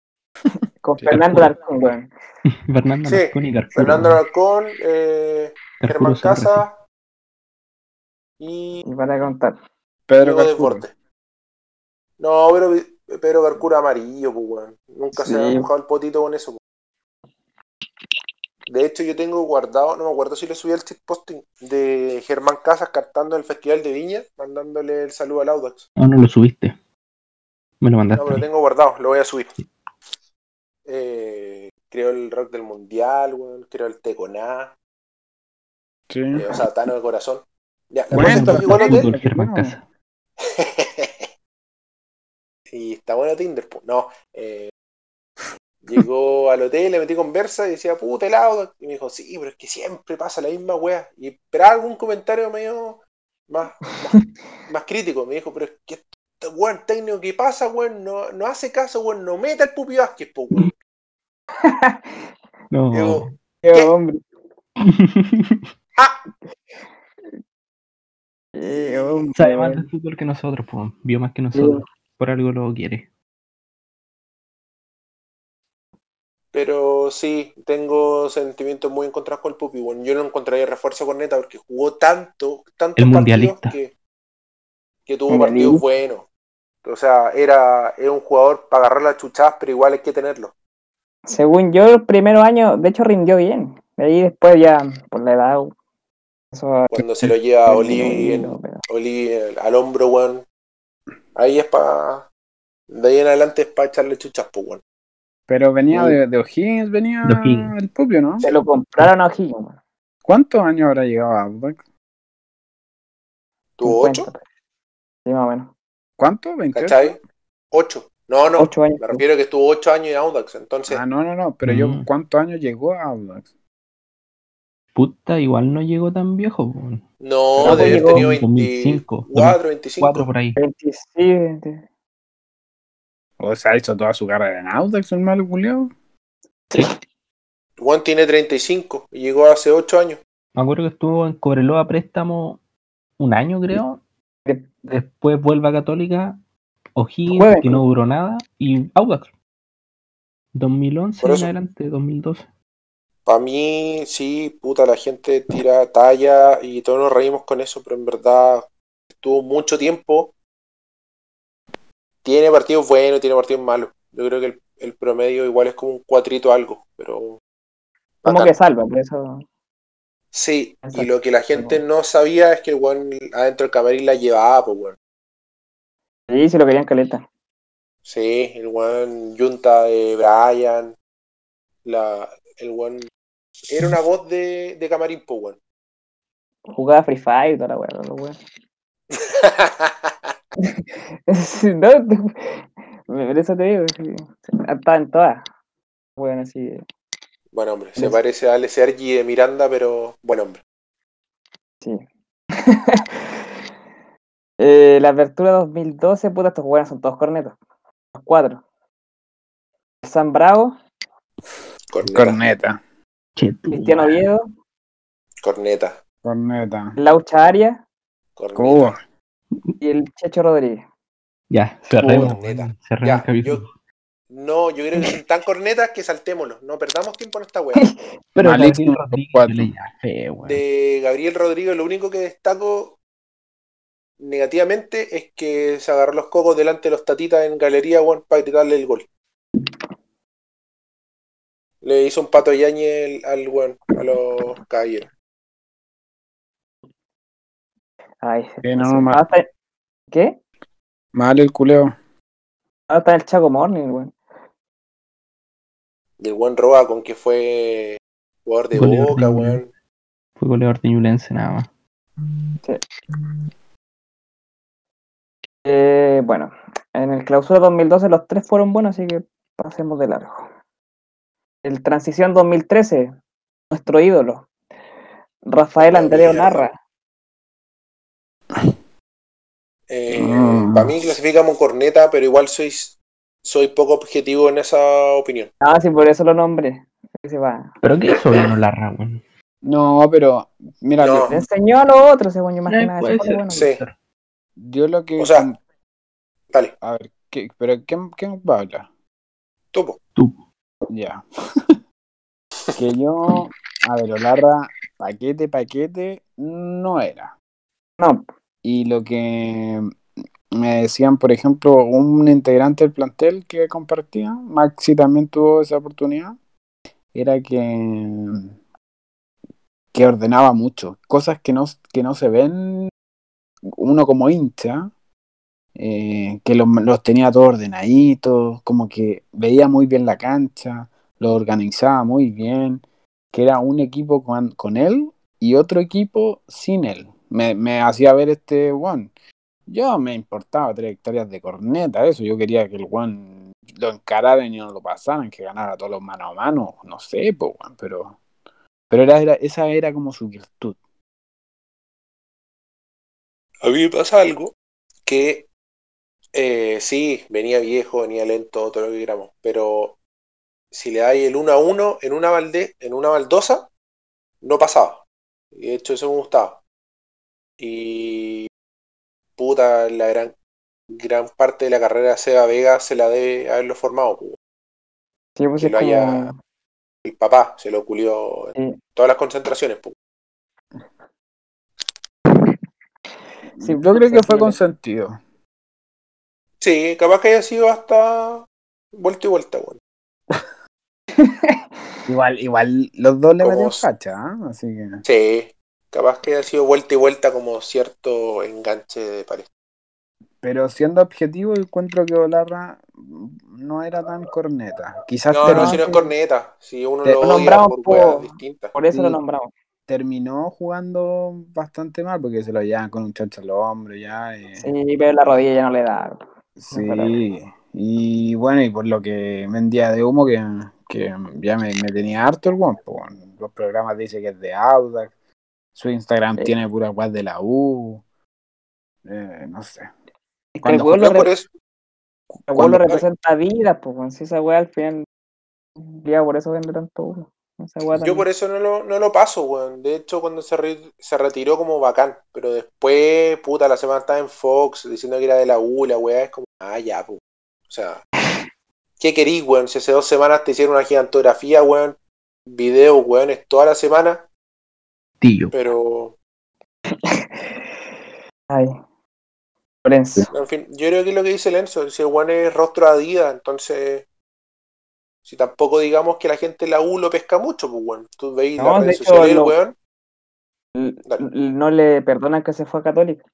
con sí, Fernando Arturo. Larcón, weón. Fernando Sí, Alarcón y. Fernando Alarcón, eh, Germán Casas y Y para contar. Pedro. Desbordes. No, pero Pedro Carcura amarillo, pues, weón. Nunca se ha mojado el potito con eso, pues. De hecho, yo tengo guardado, no me acuerdo si le subí el cheat posting de Germán Casas cantando en el Festival de Viña, mandándole el saludo al Audax. Ah, no lo subiste. Me lo No, mandaste. pero lo tengo guardado, lo voy a subir. Eh, creo el rock del mundial, weón. Creo el Teconá. Sí. eh, o sea, Tano de corazón. Ya, la Bueno, cosa está hotel. Germán bueno. Casa. y está bueno Tinder, pues. No, eh, llegó al hotel, le metí conversa y decía, puta helado. Y me dijo, sí, pero es que siempre pasa la misma wea. Y esperaba algún comentario medio más, más, más crítico. Me dijo, pero es que este weón técnico que pasa, weón, no, no hace caso, weón, no meta el Pupi Vázquez, pues, weón. No. Digo, Qué hombre. ah, Qué hombre. Sabe más weón. de fútbol que nosotros, po. vio más que nosotros. Por algo lo quiere. Pero sí, tengo sentimientos muy encontrados con el Pupi, weón. Yo no encontraría refuerzo con Neta porque jugó tanto, tantos El partidos mundialista. que, que tuvo partidos buenos. O sea, era, era un jugador para agarrar las chuchadas, pero igual hay que tenerlo. Según yo, el primer año, de hecho, rindió bien. De ahí después ya, por la edad. Eso. Cuando se lo lleva a Olivi al hombro, weón. Ahí es para. De ahí en adelante es para echarle chuchas, pues, weón. Pero venía Sí. de, de O'Higgins, venía De O'Higgins. el Pupio, ¿no? Se lo compraron a O'Higgins. ¿Cuántos años habrá llegado a Audax? ¿Tuvo 50, ocho? Sí, más o menos. ¿Cuánto? ¿28? ¿Cachai? Ocho. No, no. Ocho años. Me refiero a que estuvo ocho años en Audax. Entonces, Ah, no, no, no, pero yo, Mm. ¿cuántos años llegó a Audax? Puta, igual no llegó tan viejo. po. no, Pero debe haber tenido 2005, 24, 25. Cuatro por ahí. 27. O sea, hizo toda su carrera en Audax, el malo culiao. Juan tiene 35 y llegó hace 8 años. Me acuerdo que estuvo en Cobreloa préstamo un año, creo. De- Después vuelve a Católica, O'Higgins, que no duró nada, y Audax. 2011 Por en adelante, 2012. Para mí, sí, puta, la gente tira talla y todos nos reímos con eso, pero en verdad estuvo mucho tiempo. Tiene partidos buenos, tiene partidos malos. Yo creo que el, el promedio igual es como un cuatrito algo, pero. Como que salva, por eso. Sí, y lo que la gente no sabía es que el weón adentro del camarín la llevaba, pues weón. Sí, sí lo querían caleta. Sí, el weón Junta de Brian, la, el weón era una voz de, de camarín, pues weón. Jugaba Free Fire toda la weá, la weá. No, por eso te digo, estaba en todas. Bueno, así. Buen hombre, se parece a Ale Sergi de Miranda, pero buen hombre. Sí. eh, la apertura 2012, puta, estos jugadores son todos cornetas. Los cuatro. San Bravo, Corneta. Cristiano. Oviedo, Corneta. Corneta. Laucha Arias Corneta. Y el Checho Rodríguez. Ya, cerremos. Cerremos Ya, yo- No, yo creo que son tan cornetas que saltémoslos. No perdamos tiempo en esta wea. Pero Gabriel Rodríguez. De Gabriel Rodríguez, lo único que destaco negativamente es que se agarró los cocos delante de los tatitas en galería, weón, para gritarle el gol. Le hizo un pato yañe al weón, a los caballeros. Ay, Sí, no, eso. ma- Ah, ¿Qué? Mal el culeo. Ah, está el Chaco Morning, weón. Y el buen Roa con que fue jugador de Goleador boca, weón. Fue goleador de Ñublense nada más. Eh, bueno, en el clausura 2012 los tres fueron buenos, así que pasemos de largo. El transición 2013, nuestro ídolo, Rafael mierda. Narra. Eh, Mm. Para mí clasifica como corneta, pero igual soy, soy poco objetivo en esa opinión. Ah, sí, por eso lo nombré. Se va. Pero qué hizo bien Olarra, weón. No, pero mira, No. Le enseñó a los otros, según yo, más que nada. bueno. Sí, yo lo que. o sea, dale, a ver, ¿qué, pero ¿quién, quién va a hablar? topo. Ya. que yo, a ver, Olarra, paquete, paquete, no era. No, Y lo que me decían, por ejemplo, un integrante del plantel que compartía, Maxi también tuvo esa oportunidad, era que, que ordenaba mucho, cosas que no, que no se ven uno como hincha, eh, que los, los tenía todos ordenaditos, como que veía muy bien la cancha, lo organizaba muy bien, que era un equipo con, con él y otro equipo sin él. Me, me hacía ver este one. Yo me importaba trayectorias de corneta, eso. Yo quería que el one lo encararan y no lo pasaran, que ganara todos los mano a mano. No sé, pues, weón, pero. Pero era, era, esa era como su virtud. A mí me pasa algo que eh, sí, venía viejo, venía lento, todo lo que queramos, pero si le dais el 1 a 1 en una balde, en una baldosa, no pasaba. Y de hecho eso me gustaba. Y puta, la gran, gran parte de la carrera de Seba Vega se la debe haberlo formado. sí, pues Que lo como. haya- El papá se lo culió en Sí. todas las concentraciones. pues. Sí, Yo creo que fue consentido. Sí, capaz que haya sido hasta vuelta y vuelta, weón. Igual, igual los dos le s- facha, ¿ah? así que. Sí, capaz que haya sido vuelta y vuelta como cierto enganche de pared. Pero siendo objetivo, encuentro que Olarra no era tan corneta. Quizás No, no, si no es corneta, si uno Te- lo Lo odia nombramos por por- weas distintas. Por eso lo nombramos. terminó jugando bastante mal porque se lo llevan con un chancho al hombro ya. y- Sí, pero la rodilla ya no le da. Sí, y bueno, y por lo que vendía de humo, que, que ya me, me tenía harto el guapo. Los programas dice que es de Audax, su Instagram Sí. tiene pura guas de la U. eh, no sé. Es que el No, lo, re- eso, el weón cuando- lo representa vida, pues, weón. Si esa weá al final. Ya por eso vende tanto uno. Yo por eso no lo, no lo paso, weón. De hecho, cuando se, re- se retiró como bacán, pero después, puta, la semana estaba en Fox diciendo que era de la U, la weá es como, ah, ya, pues. O sea, ¿qué querís, weón? Si hace dos semanas te hicieron una gigantografía, weón, videos, weón, es toda la semana, Tillo. pero Ay. Lorenzo. En fin, yo creo que es lo que dice Lenzo, si el weón es rostro de Adidas, entonces si tampoco digamos que la gente en la U lo pesca mucho, pues weón. Tú veis No, de redes sociales, lo- weón. Dale. No le perdonan que se fue a Católica.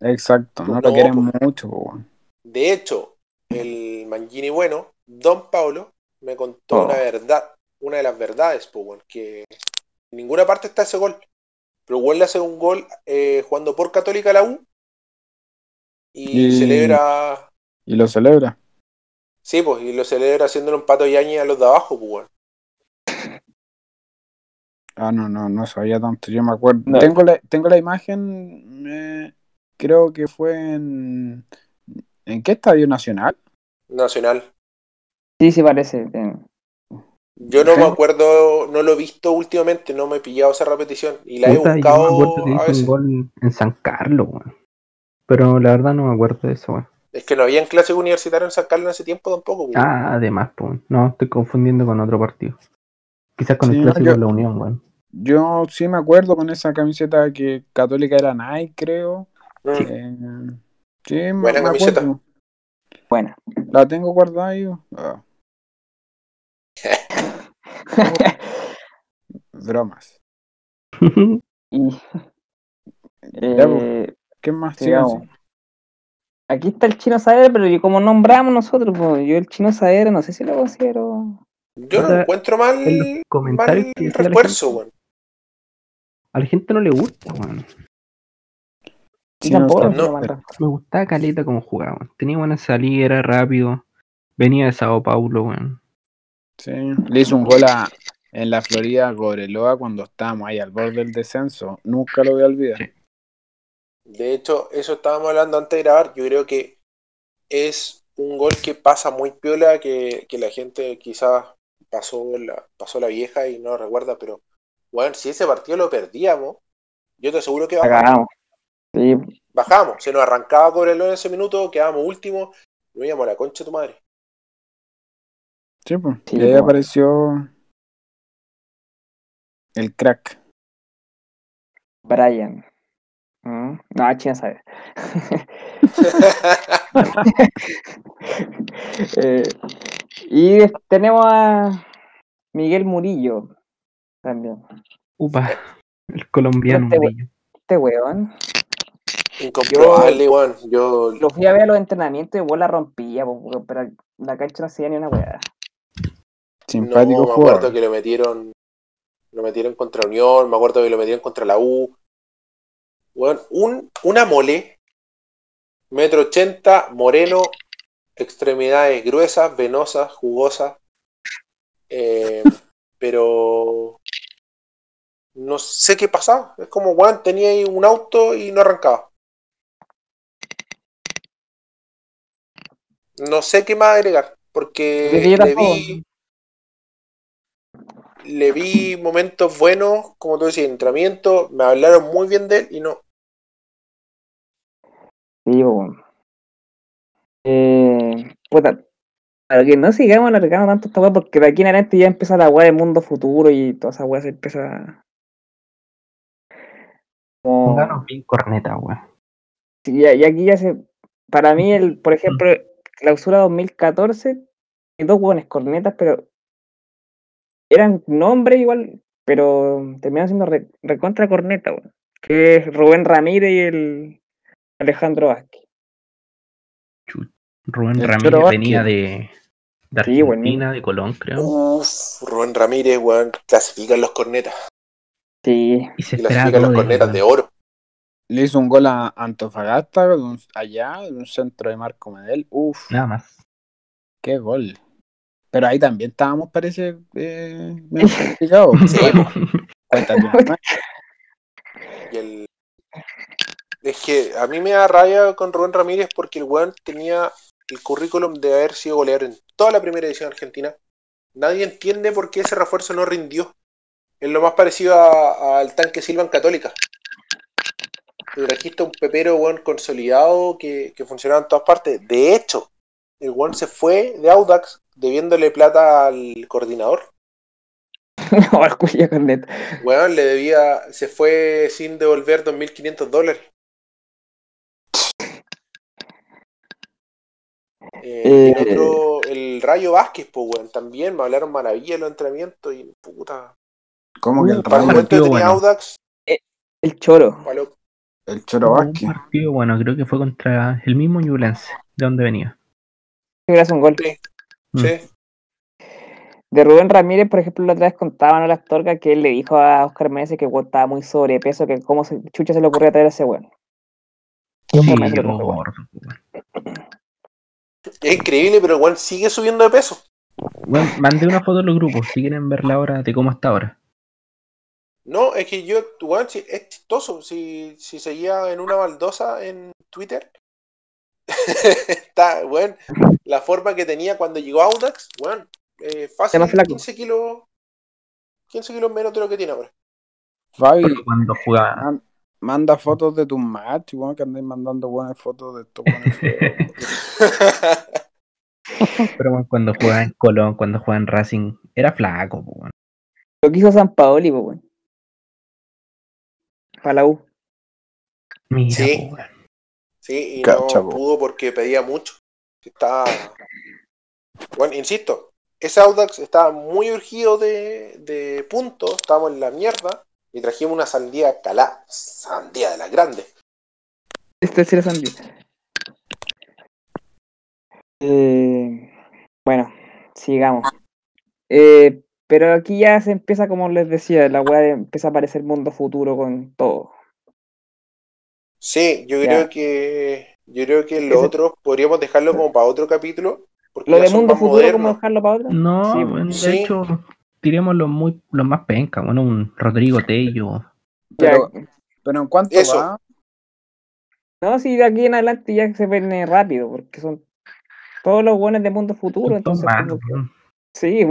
Exacto, no, No, lo quieren pues. mucho. weón. De hecho, el Mangini bueno, Don Paulo, me contó Oh. una verdad, una de las verdades, pues weón, que en ninguna parte está ese gol. Pero weón le hace un gol eh, jugando por Católica a la U y, Y- celebra, Y lo celebra. sí, pues, y lo celebra haciéndole un pato yañi a los de abajo, pues weón. Ah, no, no, no sabía tanto. Yo me acuerdo. No. Tengo, la, tengo la imagen, eh, creo que fue en. ¿En qué estadio nacional? Nacional. Sí, sí parece. eh, Yo no me acuerdo, no lo he visto últimamente, no me he pillado esa repetición y la he Puta, yo me buscado acuerdo que a hizo veces. un gol en San Carlos, weón. Pero la verdad no me acuerdo de eso, weón. Es que no había en clase universitario en San Carlos en ese tiempo tampoco. pues. Ah, además, pues. No, estoy confundiendo con otro partido. Quizás con Sí, el clásico yo- de la Unión, weón. Yo sí me acuerdo con esa camiseta que Católica era Nike, creo. Mm. Eh, sí, me, Buena me camiseta. acuerdo. Buena. La tengo guardada ahí. Ah. Bromas. y, pues. eh, ¿Qué más? sigamos. Sigan, Aquí está el chino Saavedra, pero yo como nombramos nosotros, pues, yo el chino Saavedra no sé si lo considero. Yo no O sea, encuentro mal, que decía la refuerzo, weón. A la gente no le gusta, weón. Tampoco. Me gustaba Caleta como jugaba. Tenía buena salida, era rápido. Venía de Sao Paulo, weón. Sí. Le hizo un gol a, en la Florida a Cobreloa cuando estábamos ahí al borde del descenso. Nunca lo voy a olvidar. De hecho, eso estábamos hablando antes de grabar. Yo creo que es un gol que pasa muy piola, que, que la gente quizás pasó la, pasó la vieja y no lo recuerda, pero bueno, si ese partido lo perdíamos, yo te aseguro que bajamos. Sí, Bajamos, se nos arrancaba Cobreloa en ese minuto, quedábamos últimos, y íbamos a la concha de tu madre. Sí, pues. Sí, y ahí pues. apareció el crack. Brian. Mm, No, chino Saavedra. Eh, y tenemos a Miguel Murillo también. Upa, el colombiano. Este Murillo. Este weón. Incomprobable, weón. Yo Lo fui a ver a los entrenamientos y igual la rompía, pero la cancha no hacía ni una weá. Simpático no, me jugador. acuerdo que lo metieron lo metieron contra Unión, me acuerdo que lo metieron contra la U. Weón, un, una mole, metro ochenta, moreno, extremidades gruesas, venosas, jugosas, eh, pero no sé qué pasaba. Es como, weón, tenía ahí un auto y no arrancaba. No sé qué más agregar, porque le vi, le vi momentos buenos, como tú decías, entrenamiento, me hablaron muy bien de él y no. Sí, weón. Eh, puta, para que no sigamos alargando tanto esta weá, porque de aquí en adelante ya empieza la weá del mundo futuro y toda esa weá se empieza. Como... Pónganos bien corneta, weón. Sí, y y aquí ya se. Para mí, el, por ejemplo, clausura 2014, hay dos hueones cornetas, pero eran nombres igual, pero terminaron siendo re- recontra corneta, weón. Que es Rubén Ramírez y el Alejandro Vázquez. Rubén El Ramírez venía de, de Sí. Argentina, de Colón, creo. Uff, Rubén Ramírez, weón, clasifican los cornetas. Sí, Y se clasifican los de cornetas de oro. Le hizo un gol a Antofagasta, allá, de un centro de Marco Medel. Uf, Nada más. qué gol. Pero ahí también estábamos, parece, eh, medio complicados. Sí, Bueno, cuéntate una más. Y el... Es que a mí me da rabia con Rubén Ramírez porque el weón tenía el currículum de haber sido goleador en toda la primera edición argentina. Nadie entiende por qué ese refuerzo no rindió. Es lo más parecido a- al tanque Silva en Católica. Te trajiste un pepero weón consolidado que, que funcionaba en todas partes. De hecho, el weón se fue de Audax debiéndole plata al coordinador. no, el cuya corneta. Weón, le debía, se fue sin devolver 2.500 dólares. Eh, el Eh. otro, el Rayo Vázquez, pues, weón, también me hablaron maravilla de los entrenamientos y puta. ¿Cómo que el el Rayo? tenía bueno. Audax, El Choro. palo- El Choro Un Vázquez. partido, bueno, creo que fue contra el mismo Ñublense, de donde venía. Sí, hace un gol. Mm. sí. De Rubén Ramírez, por ejemplo, la otra vez contaban a la Astorga que él le dijo a Oscar Meneses que weón estaba muy sobrepeso, que cómo se, chucha se le ocurría traer a ese weón. Sí, igual. weón. Es increíble, pero weón sigue subiendo de peso. Bueno, mandé una foto en los grupos, si quieren verla ahora de cómo está ahora. No, es que yo, weón, sí, es chistoso. Si, si seguía en una baldosa en Twitter, está, weón, la forma que tenía cuando llegó a Audax, weón, eh, fácil, más flaco. 15 kilos, 15 kilos menos de lo que tiene ahora. Fabi, Pero cuando jugaba. man- manda fotos de tus match, weón, que andáis mandando buenas fotos de estos. Pero bueno, cuando jugaba en Colón, cuando jugaba en Racing, era flaco, weón. Lo que hizo San Paoli, pues, weón. Para la U. Mira, Sí. weón. Sí, y Cacha, no po. pudo porque pedía mucho. Está. Bueno, insisto, ese Audax estaba muy urgido de, de puntos, estábamos en la mierda, y trajimos una sandía calá, sandía de las grandes. Este sí era Sandy. Eh, bueno, sigamos. Eh, pero aquí ya se empieza, como les decía, la weá empieza a aparecer mundo futuro con todo. Sí, yo Ya. creo que yo creo que lo otro podríamos dejarlo como para otro capítulo, porque Lo de mundo futuro, ¿cómo dejarlo para otro? No, Sí, bueno, de sí. hecho, tiremos los muy los más penca, bueno, un Rodrigo Tello. Pero, pero en cuánto Eso. va, no, si de aquí en adelante ya se ven rápido, porque son todos los buenos de mundo futuro, entonces como. Sí.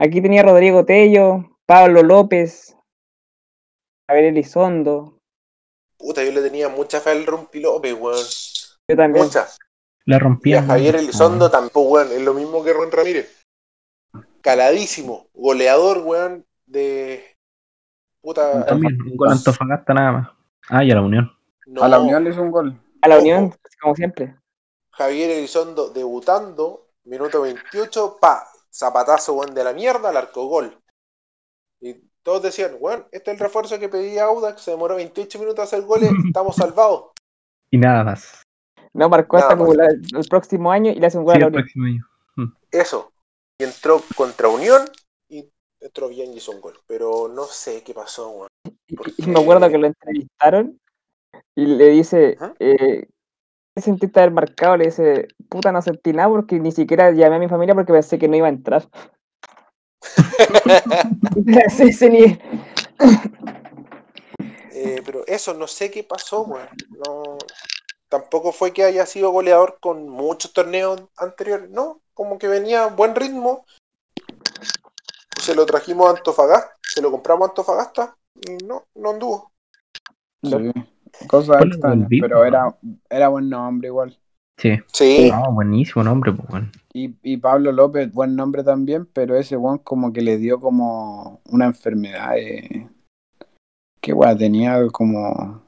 Aquí tenía Rodrigo Tello, Pablo López, Javier Elizondo, Puta, yo le tenía mucha fe al Rumpi López, weón. yo también. Mucha. La Y a. Javier Elizondo tampoco, weón. Es lo mismo que Ron Ramírez. Caladísimo. Goleador, weón, de. Puta. También, un gol Antofagasta nada más. Ah, y a la Unión. no, a la Unión le hizo un gol. A la Ojo. Unión, como siempre. Javier Elizondo debutando, minuto 28, pa, zapatazo, weón, de la mierda, al arco gol. Y todos decían, weón, este es el refuerzo que pedía Audax, se demoró 28 minutos a hacer goles, estamos salvados. Y nada más. No, marcó Nada hasta como más. la- el próximo año y le hace un gol Sí, a la el Unión. próximo año. Eso. Y entró contra Unión y entró bien y hizo un gol. Pero no sé qué pasó, weón. Y, porque- y me acuerdo que lo entrevistaron y le dice, Ajá. eh, ¿qué sentiste haber marcado? Le dice, puta, no sentí nada porque ni siquiera llamé a mi familia porque pensé que no iba a entrar. Sí, sí, ni- Eh, pero eso, no sé qué pasó, weón. No, tampoco fue que haya sido goleador con muchos torneos anteriores, no, como que venía a buen ritmo. Se lo trajimos a Antofagasta, se lo compramos a Antofagasta y no, no anduvo. Sí. Buen beat, pero era, era buen nombre igual. Sí. Sí, No, buenísimo nombre, pues, weón. Y, y Pablo López, buen nombre también, pero ese weón como que le dio como una enfermedad de... ¿Qué weón? Tenía como...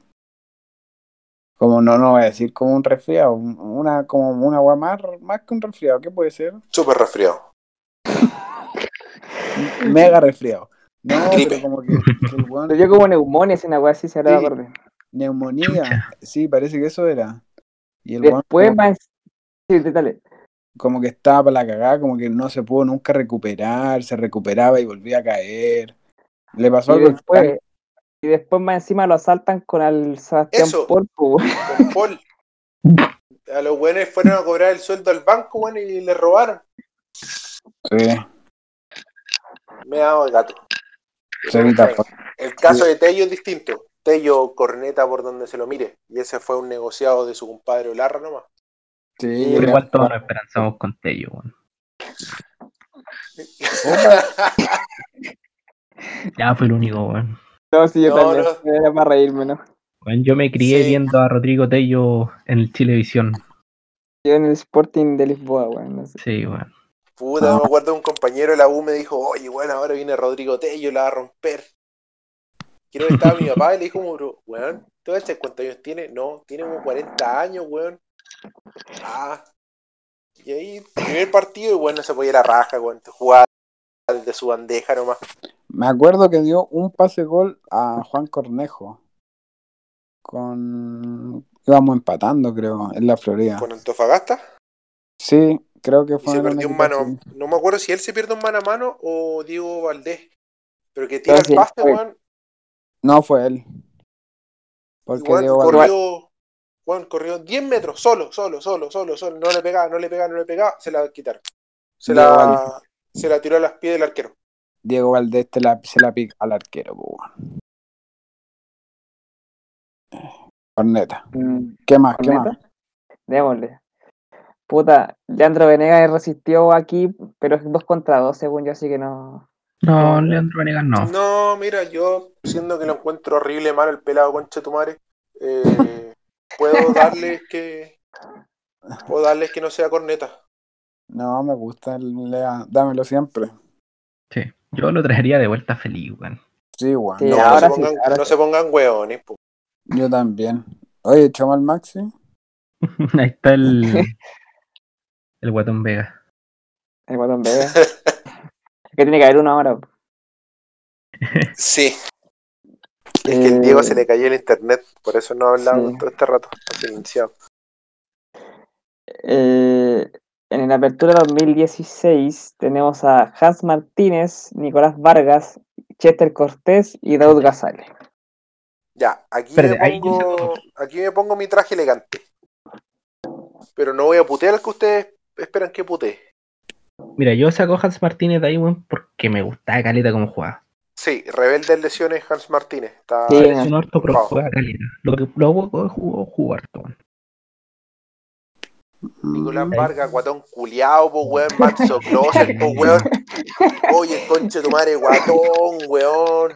Como no, no voy a decir como un resfriado, un- una como una weá más, más que un resfriado, ¿qué puede ser? súper resfriado. Mega resfriado. No, Gripe. pero como que, que el weón- dio como neumonía, una weá así se habrá Sí. acordé. neumonía, sí, parece que eso era. Y el weón Después como, más. Sí, dale. Como que estaba para la cagada, como que no se pudo nunca recuperar, se recuperaba y volvía a caer. Le pasó Y algo después, y después más encima lo asaltan con el Sebastián Eso. Con Paul. A los buenos fueron a cobrar el sueldo al banco, weón, y le robaron. Sí, Me ha dado el gato. Bueno, El caso de Tello es distinto. Tello corneta por donde se lo mire. Y ese fue un negociado de su compadre Olarra nomás. Sí, Pero igual todos nos esperanzamos con Tello, weón. Ya fue el único, weón. No, sí, yo No, también. no. Era para reírme, ¿no? Weón, Yo me crié Sí. viendo a Rodrigo Tello en el Chilevisión. Yo en el Sporting de Lisboa, weón. No sé. Sí, weón. Puta, Ah. me acuerdo un compañero de la U me dijo, oye, bueno, ahora viene Rodrigo Tello, la va a romper. Quiero que estaba mi papá y le dijo, weón, ¿tú sabes cuántos años tiene? No, tiene como 40 años, weón. Ah. Y ahí, primer partido, y bueno, se podía la raja, weón. Jugaba de su bandeja nomás. Me acuerdo que dio un pase gol a Juan Cornejo. Con. Íbamos empatando, creo, en la Florida. Con Antofagasta. Sí, creo que Y fue se en un perdió un mano. así. No me acuerdo si él se pierde un mano a mano o Diego Valdés. Pero que tira el pase, weón. No, fue él. Porque Igual Diego Valdés- corrió, Juan corrió 10 metros, solo, solo, solo, solo, solo. No le pegaba, no le pegaba, no le pegaba, se la quitaron. Se Diego la, se la tiró a las pies del arquero. Diego Valdés te la, se la pica al arquero. Corneta. Mm, ¿Qué más? ¿Qué más? Démosle. Puta, Leandro Venegas resistió aquí, pero es dos contra dos, según yo, así que no. No, Leandro Venegas no. No, mira, yo, siendo que lo encuentro horrible, malo el pelado concha tu madre, eh, puedo darles que. Puedo darles que no sea corneta. No, me gusta el Lea. Dámelo siempre. Sí. Yo lo traería de vuelta feliz, weón. Sí, weón. Sí, No, no, ahora se sí, pongan, ahora no sí. se pongan hueones, po. Yo también. Oye, echamos al Maxi. Ahí está el. El Guatón Vega. El guatón bebé. que tiene que haber una hora. Sí. Es que el Diego Eh, se le cayó el internet, por eso no ha hablado sí. todo este rato. ha silenciado. Eh, en la apertura 2016 tenemos a Hans Martínez, Nicolás Vargas, Chester Cortés y Daud Gazale. Ya, aquí me pongo. saco Aquí me pongo mi traje elegante. Pero no voy a putear al que ustedes esperan que putee. Mira, yo saco a Hans Martínez de ahí, weón, porque me gustaba caleta como jugaba. Sí, rebelde en lesiones Hans Martínez. Está Sí, Es un harto, pero Wow. juega caleta. Lo que lo jugó, jugó harto, weón. Nicolás Mm, Vargas, guatón culiao, po weón, Maxo Closet, po weón. Oye, conche de tu madre, guatón, weón.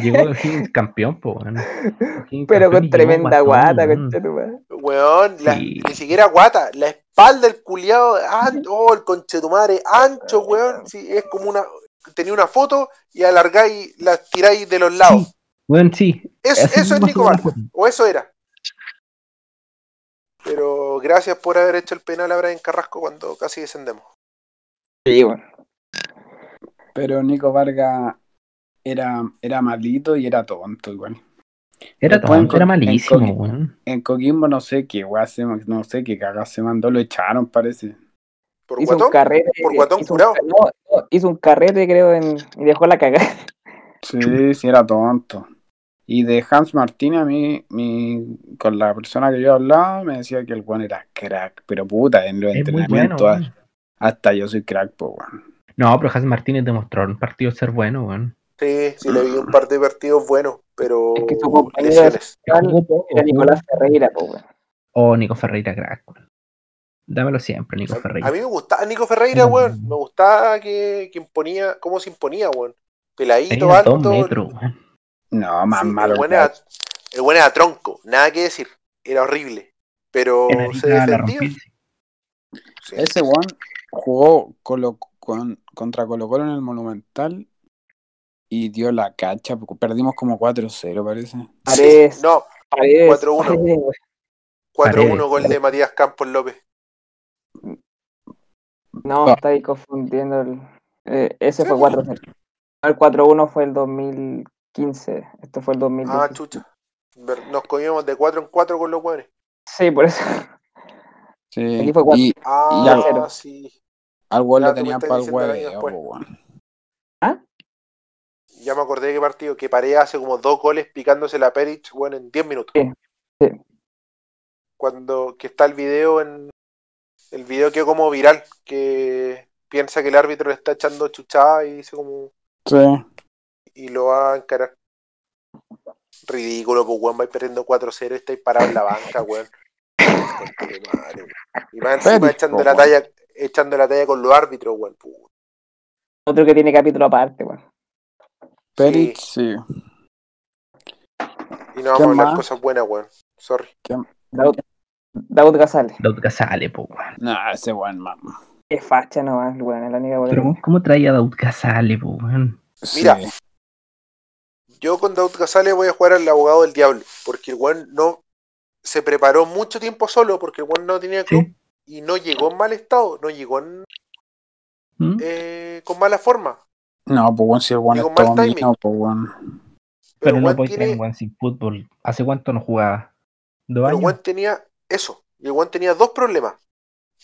Llegó Higgins campeón, po, weón. Pero con tremenda guatón, guata, weón. conchetumare. Weón, la- Sí. ni siquiera guata, la espalda del culiao, an- oh, el conche de tu madre, ancho, weón. Sí, es como una. Tenía una foto y alargáis, la tiráis de los lados. Sí, weón, sí. Es- eso es Nico foto. o eso era. Pero gracias por haber hecho el penal a Brian Carrasco cuando casi descendemos. Sí, bueno. Pero Nico Vargas era, era malito y era tonto igual. Era Después en tonto, era Co- en malísimo, Coqui- weón. En Coquimbo no sé qué weá se no sé qué se mandó, lo echaron parece. Por Hizo un guatón, carrete. por guatón hizo un curado. ca- no, no, hizo un carrete, creo, en, y dejó la cagada. Sí, sí era tonto. Y de Hans Martínez a mí, mi, con la persona que yo hablaba, me decía que el weón era crack. Pero puta, en los Es muy bueno, entrenamientos hasta yo soy crack, pues weón. No, pero Hans Martínez demostró en un partido ser bueno, weón. Sí, sí le vi un par de partidos buenos, pero Es que su compañero Era Nicolás Ferreira, pues, weón. Oh, Nico Ferreira, crack, weón. Dámelo siempre, Nico A Ferreira. mí me gustaba Nico Ferreira, Era weón. Me gustaba que, que imponía, cómo se imponía, weón. Peladito, alto. metros, weón. No, más Sí, malo. el buen era, el buen era tronco, nada que decir. Era horrible. Pero se defendía. Sí. Ese weón jugó Colo- con- contra Colo Colo en el Monumental y dio la cacha. Perdimos como 4-0, parece. No, Paredes, 4-1. Paredes, weón. 4-1 Paredes. gol de Matías Campos López. No, Ah. está ahí confundiendo. El, eh, ese fue pues. 4-0. El 4-1 fue el 2015. Esto fue el 2016. Ah, chucha. Nos comíamos de 4 en 4 con los weones. Sí, por eso. Sí. Aquí fue cuatro. Y Ah, cero. sí. al weón Ya, le tenían para el po, weón. Ya me acordé de qué partido. Que Paredes hace como dos goles picándose la Perich, bueno, en 10 minutos. Sí, sí. Cuando que está el video en. El video quedó como viral. Que piensa que el árbitro le está echando chuchada y dice como. Sí. y lo va a encarar. Ridículo, pues weón, vais perdiendo 4-0 y estáis parado en la banca, weón. Y más encima echando la talla, echando la talla con los árbitros, weón. puta. Otro que tiene capítulo aparte, weón. Perich, sí. Y no vamos ¿Qué a hablar más? cosas buenas, weón. Sorry. Daud, Daud Gazale. Daud Casale, po, weón. No, ese weón, mamá. Qué facha nomás, weón, en la única Pero bolera. ¿cómo traía a Daud Casale, po, weón? Mira. Sí. Yo con Daud Casale voy a jugar al abogado del diablo, porque el weón no se preparó mucho tiempo solo, porque el weón no tenía club Sí. y no llegó en mal estado, no llegó en, ¿Mm? eh, con mala forma. No, pues weón, si el weón es mío, pues weón. Pero, Pero no weón puede tiene, tener weón sin fútbol. ¿Hace cuánto no jugaba? ¿Dos Pero años? Juan tenía eso. Y el Juan tenía dos problemas.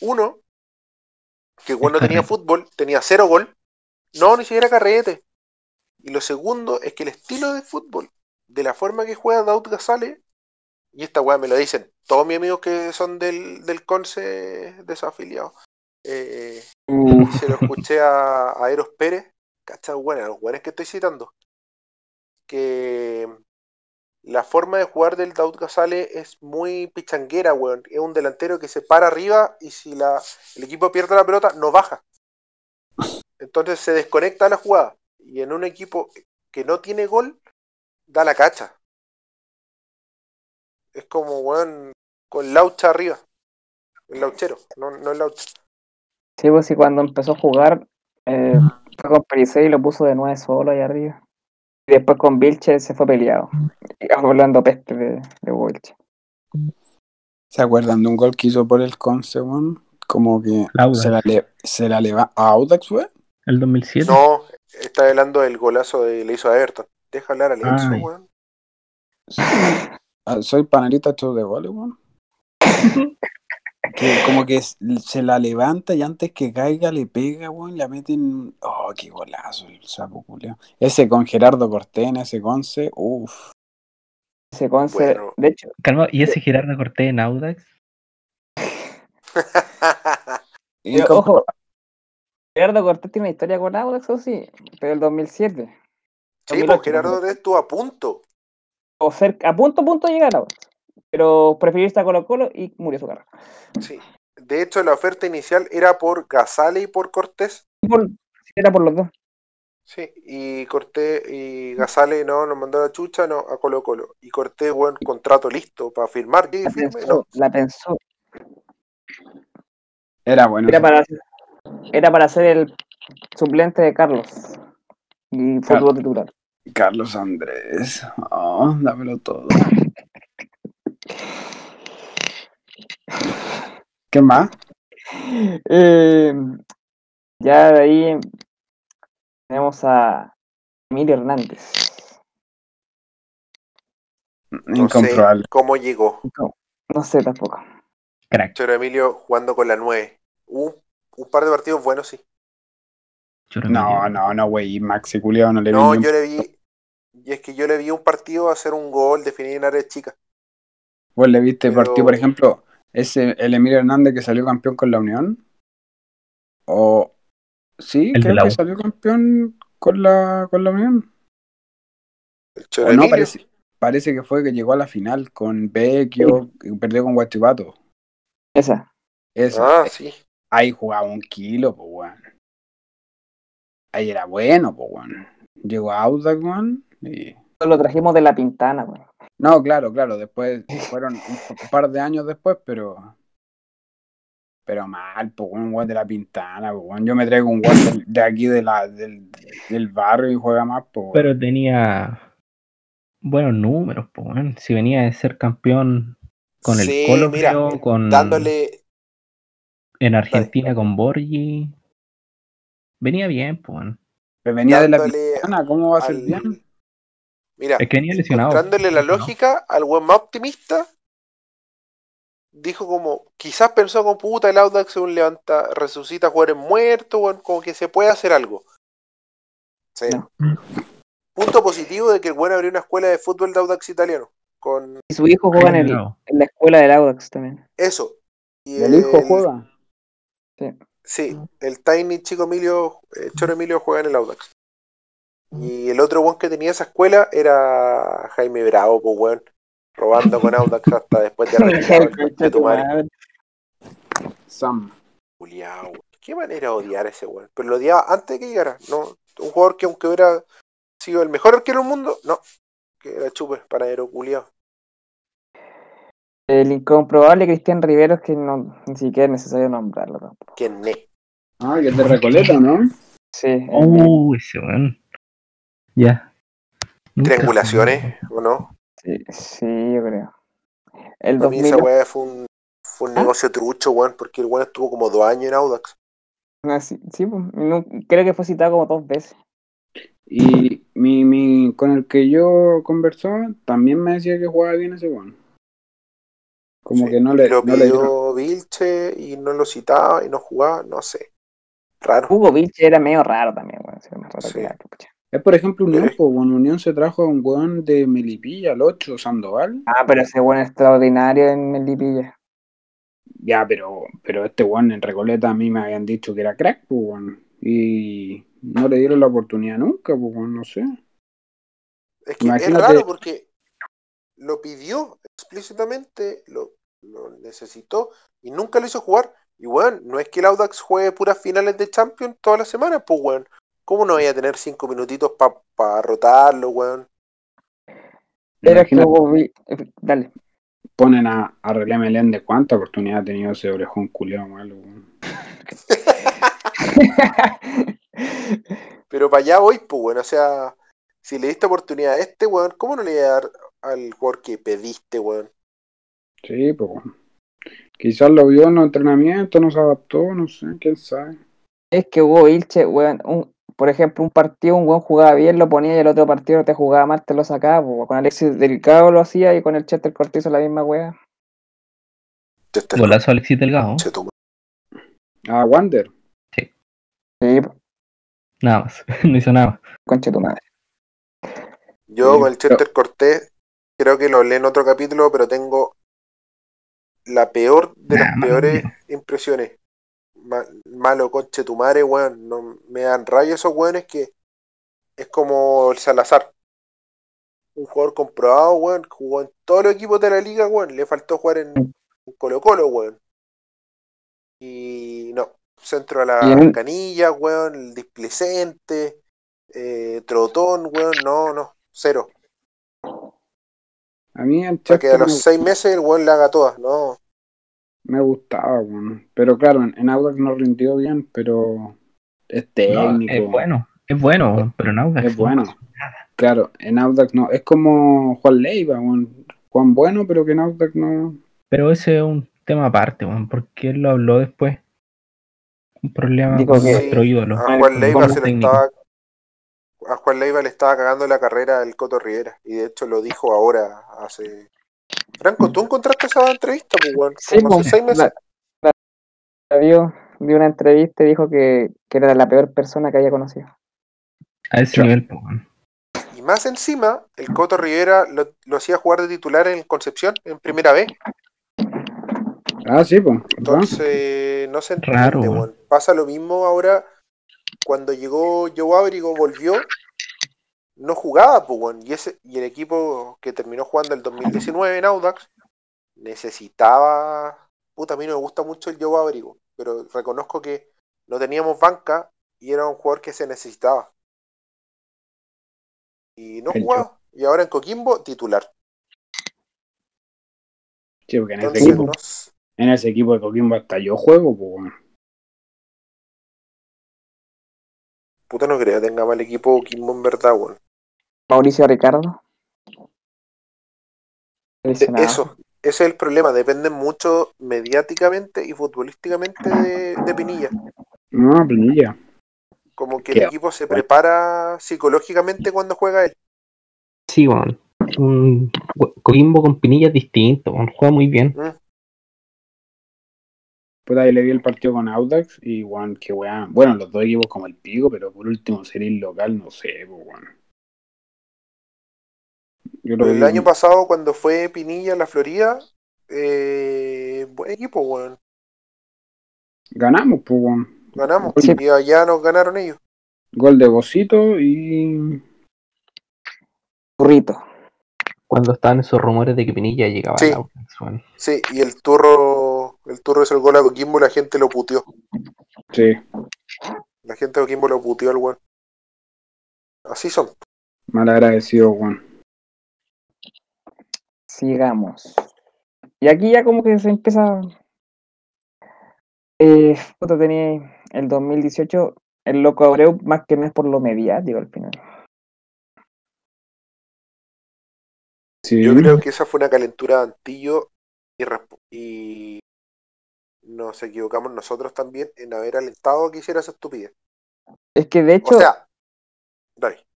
Uno, que Juan no tenía fútbol, tenía cero gol. No, ni siquiera carrete. Y lo segundo es que el estilo de fútbol, de la forma que juega Daud Gazale, y esta weá me lo dicen todos mis amigos que son del, del Conce desafiliados. Eh, Uh, se lo escuché a, a Eros Pérez, ¿cachai? Bueno, los buenos que estoy citando. Que la forma de jugar del Daud Gazale es muy pichanguera, weón. Es un delantero que se para arriba y si la, el equipo pierde la pelota, no baja. Entonces se desconecta la jugada. Y en un equipo que no tiene gol, da la cacha. Es como, weón, con Laucha arriba. El lauchero, no, no el Laucha. sí, pues sí, cuando empezó a jugar, eh, fue con Pericet y lo puso de nueve solo ahí arriba. Y después con Vilche se fue peleado. Hablando peste de, de Vilche. ¿Se acuerdan de un gol que hizo por el Conce, weón? Como que Audax. se la, le- se la leva a Audax, güey. El 2007. No, está hablando del golazo de le hizo a Everton. Deja hablar a Lenzo, Ay. weón. Ah, Soy panelista hecho de weón. Que como que se la levanta y antes que caiga le pega, weón, la meten. Oh, qué golazo el sapo culiao. Ese con Gerardo Cortés en ese conce, uff. Ese conce, Bueno. de hecho, Calma, ¿y ese Gerardo Cortés en Audax? Pero, ojo, Gerardo Cortés tiene una historia con Audax, o sí, pero el 2007. sí, 2008, pues Gerardo estuvo a punto. O cerca, a punto a punto de llegar a Audax. Pero prefirió irse a Colo Colo y murió su carrera. Sí. De hecho, la oferta inicial era por Gazale y por Cortés. Por- Era por los dos. Sí, y Cortés y Gazale no, nos mandó la chucha, no, a Colo Colo. Y Cortés, buen contrato listo para firmar. La firme, pensó, no. la pensó. Era bueno. Era para, era para ser el suplente de Carlos. Y fue titular. Carlos Andrés. Oh, dámelo todo. ¿Qué más? Eh, ya de ahí tenemos a Emilio Hernández. No Incomprobable. sé cómo llegó. No, no sé tampoco. Crack. Choro Emilio jugando con la 9. Un, un par de partidos buenos, sí. No, no, no, güey. Maxi Culeado no le vi No, un- yo le vi. Y es que yo le vi un partido hacer un gol, definir en área chica. ¿Vos le viste Pero- partido, por ejemplo, ese el Emilio Hernández que salió campeón con la Unión? ¿O sí, El creo la que salió campeón con la, con la Unión? ¿O no? Parece, parece que fue que llegó a la final con Vecchio y perdió con Guachipato. Esa. Ese. Ah, sí. Ahí jugaba un kilo, pues, weón. Ahí era bueno, pues, weón. Llegó a Audax, weón, y... Lo trajimos de la Pintana, güey. No, claro, claro, después fueron un, par de años después, pero. Pero mal, pues, un weón de la pintana, pues. Yo me traigo un weón del- de aquí de la, del, del barrio y juega más, pues. Pero tenía buenos números, pues. Si venía de ser campeón con el Sí, Colo, mira, creo, con Dándole. en Argentina con Borgi. Venía bien, pues. Pero venía de la pintana, ¿cómo va a ser al- bien? Mira, Es que venía lesionado. encontrándole la ¿no? lógica al buen más optimista, dijo como, quizás pensó como puta el Audax un levanta, resucita jugadores muertos, como que se puede hacer algo. Sí. No. Punto positivo de que el buen abrió una escuela de fútbol de Audax italiano. Con Y su hijo juega en, el- Bravo. en la escuela del Audax también. eso. Y El hijo juega. Sí, el Tiny Chico Emilio, eh, Choro Emilio juega en el Audax. Y el otro weón que tenía esa escuela era Jaime Bravo, pues weón. Robando con Audax hasta después de conche de tu madre. Sam. Juliao, weón. Qué manera de odiar a ese weón. Pero lo odiaba antes de que llegara. No, un jugador que aunque hubiera sido el mejor arquero del mundo, no. Que era chupe, panadero culiao. El incomprobable Cristian Riveros, que no, ni siquiera es necesario nombrarlo tampoco. Que ne. Ah, que es de Recoleta, ¿no? Sí, Oh. ese weón. Ya. Triangulaciones. ¿o no? sí, sí, yo creo. El Para mí esa 2000, weá fue un, fue un negocio trucho, weón, porque el weón estuvo como dos años en Audax. no, sí, sí, pues, no- creo que fue citado como dos veces. Y mi, mi, con el que yo conversaba, también me decía que jugaba bien ese weón. Como Sí, que no le, lo no le pidió Vilche y no lo citaba y no jugaba, no sé. Raro. Hugo Vilche era medio raro también, bueno, Sí. Es por ejemplo Unión, pues, bueno, Unión se trajo a un weón de Melipilla, el 8, Sandoval. Ah, pero ese bueno extraordinario en Melipilla. Ya, pero, pero este weón en Recoleta a mí me habían dicho que era crack, pues, weón. Y no le dieron la oportunidad nunca, pues, weón, no sé. Es que Imagínate- es raro porque lo pidió explícitamente, lo, lo necesitó y nunca lo hizo jugar. Y weón, no es que el Audax juegue puras finales de Champions todas las semanas, pues weón. ¿Cómo no vaya a tener cinco minutitos para rotarlo, weón? Era que eh, Dale. ponen a, a Relé Melén de cuánta oportunidad ha tenido ese orejón culiao malo, weón. Pero para allá voy, pues weón. O sea, si le diste oportunidad a este weón, ¿cómo no le voy a dar al jugador que pediste, weón? Sí, pues, weón. Quizás lo vio en los entrenamientos, no se adaptó, no sé, quién sabe. Es que Hugo Vilche, weón, un- por ejemplo, un partido, un buen jugaba bien, lo ponía y el otro partido te jugaba mal, te lo sacaba. po. Con Alexis Delgado lo hacía y con el Chester Cortizo la misma wea. Golazo a Alexis Delgado. Ah, Wander. Sí, po, Nada más. no hizo nada. concha tu madre. Yo Sí, con el Chester Cortés, creo que lo hablé en otro capítulo, pero tengo la peor de las peores impresiones. Ma- malo coche tu madre, weón. No, me dan rayos esos weones que es como el Salazar. Un jugador comprobado, weón. Jugó en todos los equipos de la liga, weón. Le faltó jugar en, en Colo Colo, weón. Y no. Centro a la canilla, weón. El displicente. Eh, trotón, weón. No, no. Cero. A mí el Para que a los seis meses el weón le haga todas, ¿no? Me gustaba, weón. Pero claro, en, en Audax no rindió bien, pero es No, técnico. es bueno. Es bueno, pero no. Es bueno. Claro, en Audax no. Es como Juan Leiva. Juan bueno, pero que en Audax no. Pero ese es un tema aparte, weón, porque él lo habló después. Un problema Dijo con que- nuestro ídolo. A Juan Leiva se le estaba. A Juan Leiva le estaba cagando la carrera del Coto Rivera. Y de hecho lo dijo ahora, hace. Franco, ¿tú encontraste esa entrevista, pues? Sí, Como hace po, seis meses. la, la- la vio, vio una entrevista y dijo que, que era la peor persona que había conocido. A ese nivel, pues. Y más encima, el Coto Rivera lo, lo hacía jugar de titular en Concepción, en primera vez. Ah, sí, pues. Entonces, no se entiende, Raro. Pasa lo mismo ahora cuando llegó Joe Abrigo, volvió, no jugaba, pues, weón. Y, ese, y el equipo que terminó jugando el 2019 en Audax necesitaba. Puta, a mí no me gusta mucho el Joe Abrigo, pero reconozco que no teníamos banca y era un jugador que se necesitaba. Y no El jugaba. Y ahora en Coquimbo, titular. Sí, porque en ese, equipo, en ese equipo de Coquimbo hasta yo juego, pues, weón. puta, no creo que tenga mal equipo Coquimbo en verdad, weón. Mauricio Ricardo. Eso, ese es el problema. Dependen mucho mediáticamente y futbolísticamente de, de Pinilla. No, Pinilla. Como que Qué el equipo se prepara psicológicamente cuando juega él. Sí, weón. Un Coquimbo con Pinilla es distinto. Juega muy bien. Pues ahí le vi el partido con Audax y, weón, qué weón. Bueno, los dos equipos como el pico, pero por último sería el local, no sé, pues, weón. Yo lo El vi- año pasado, cuando fue Pinilla a la Florida, eh, buen equipo, weón. Ganamos, pues, weón. Ganamos. Sí. Y allá nos ganaron ellos. Gol de Bocito y. Burrito. Cuando estaban esos rumores de que Pinilla llegaba Sí. weón. Sí, y el turro, el turro hizo el gol a Coquimbo y la gente lo puteó. Sí, La gente de Coquimbo lo puteó al weón. Así son. mal agradecido, weón. Sigamos. Y aquí ya como que se empieza. Eh, puta, tenía el 2018, el loco Abreu, más que no es por lo mediático al final. Sí, Yo creo que esa fue una calentura de Antillo y, nos equivocamos nosotros también en haber alentado a que hiciera esa estupidez. Es que de hecho, O sea, dale.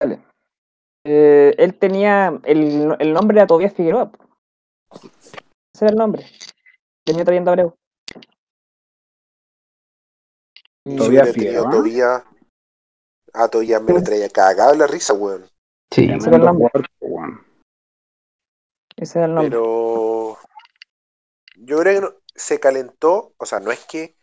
eh, él tenía el, el nombre de Tobias Figueroa. Ese era el nombre. Tenía trayendo Abreu. Y- Si Tobías hubiera tenido Figueroa. Tobías, a Tobías me lo traía cagado en la risa, weón. Sí, era el nombre. Ese era el nombre. Pero yo creo que no- se calentó, o sea, no es que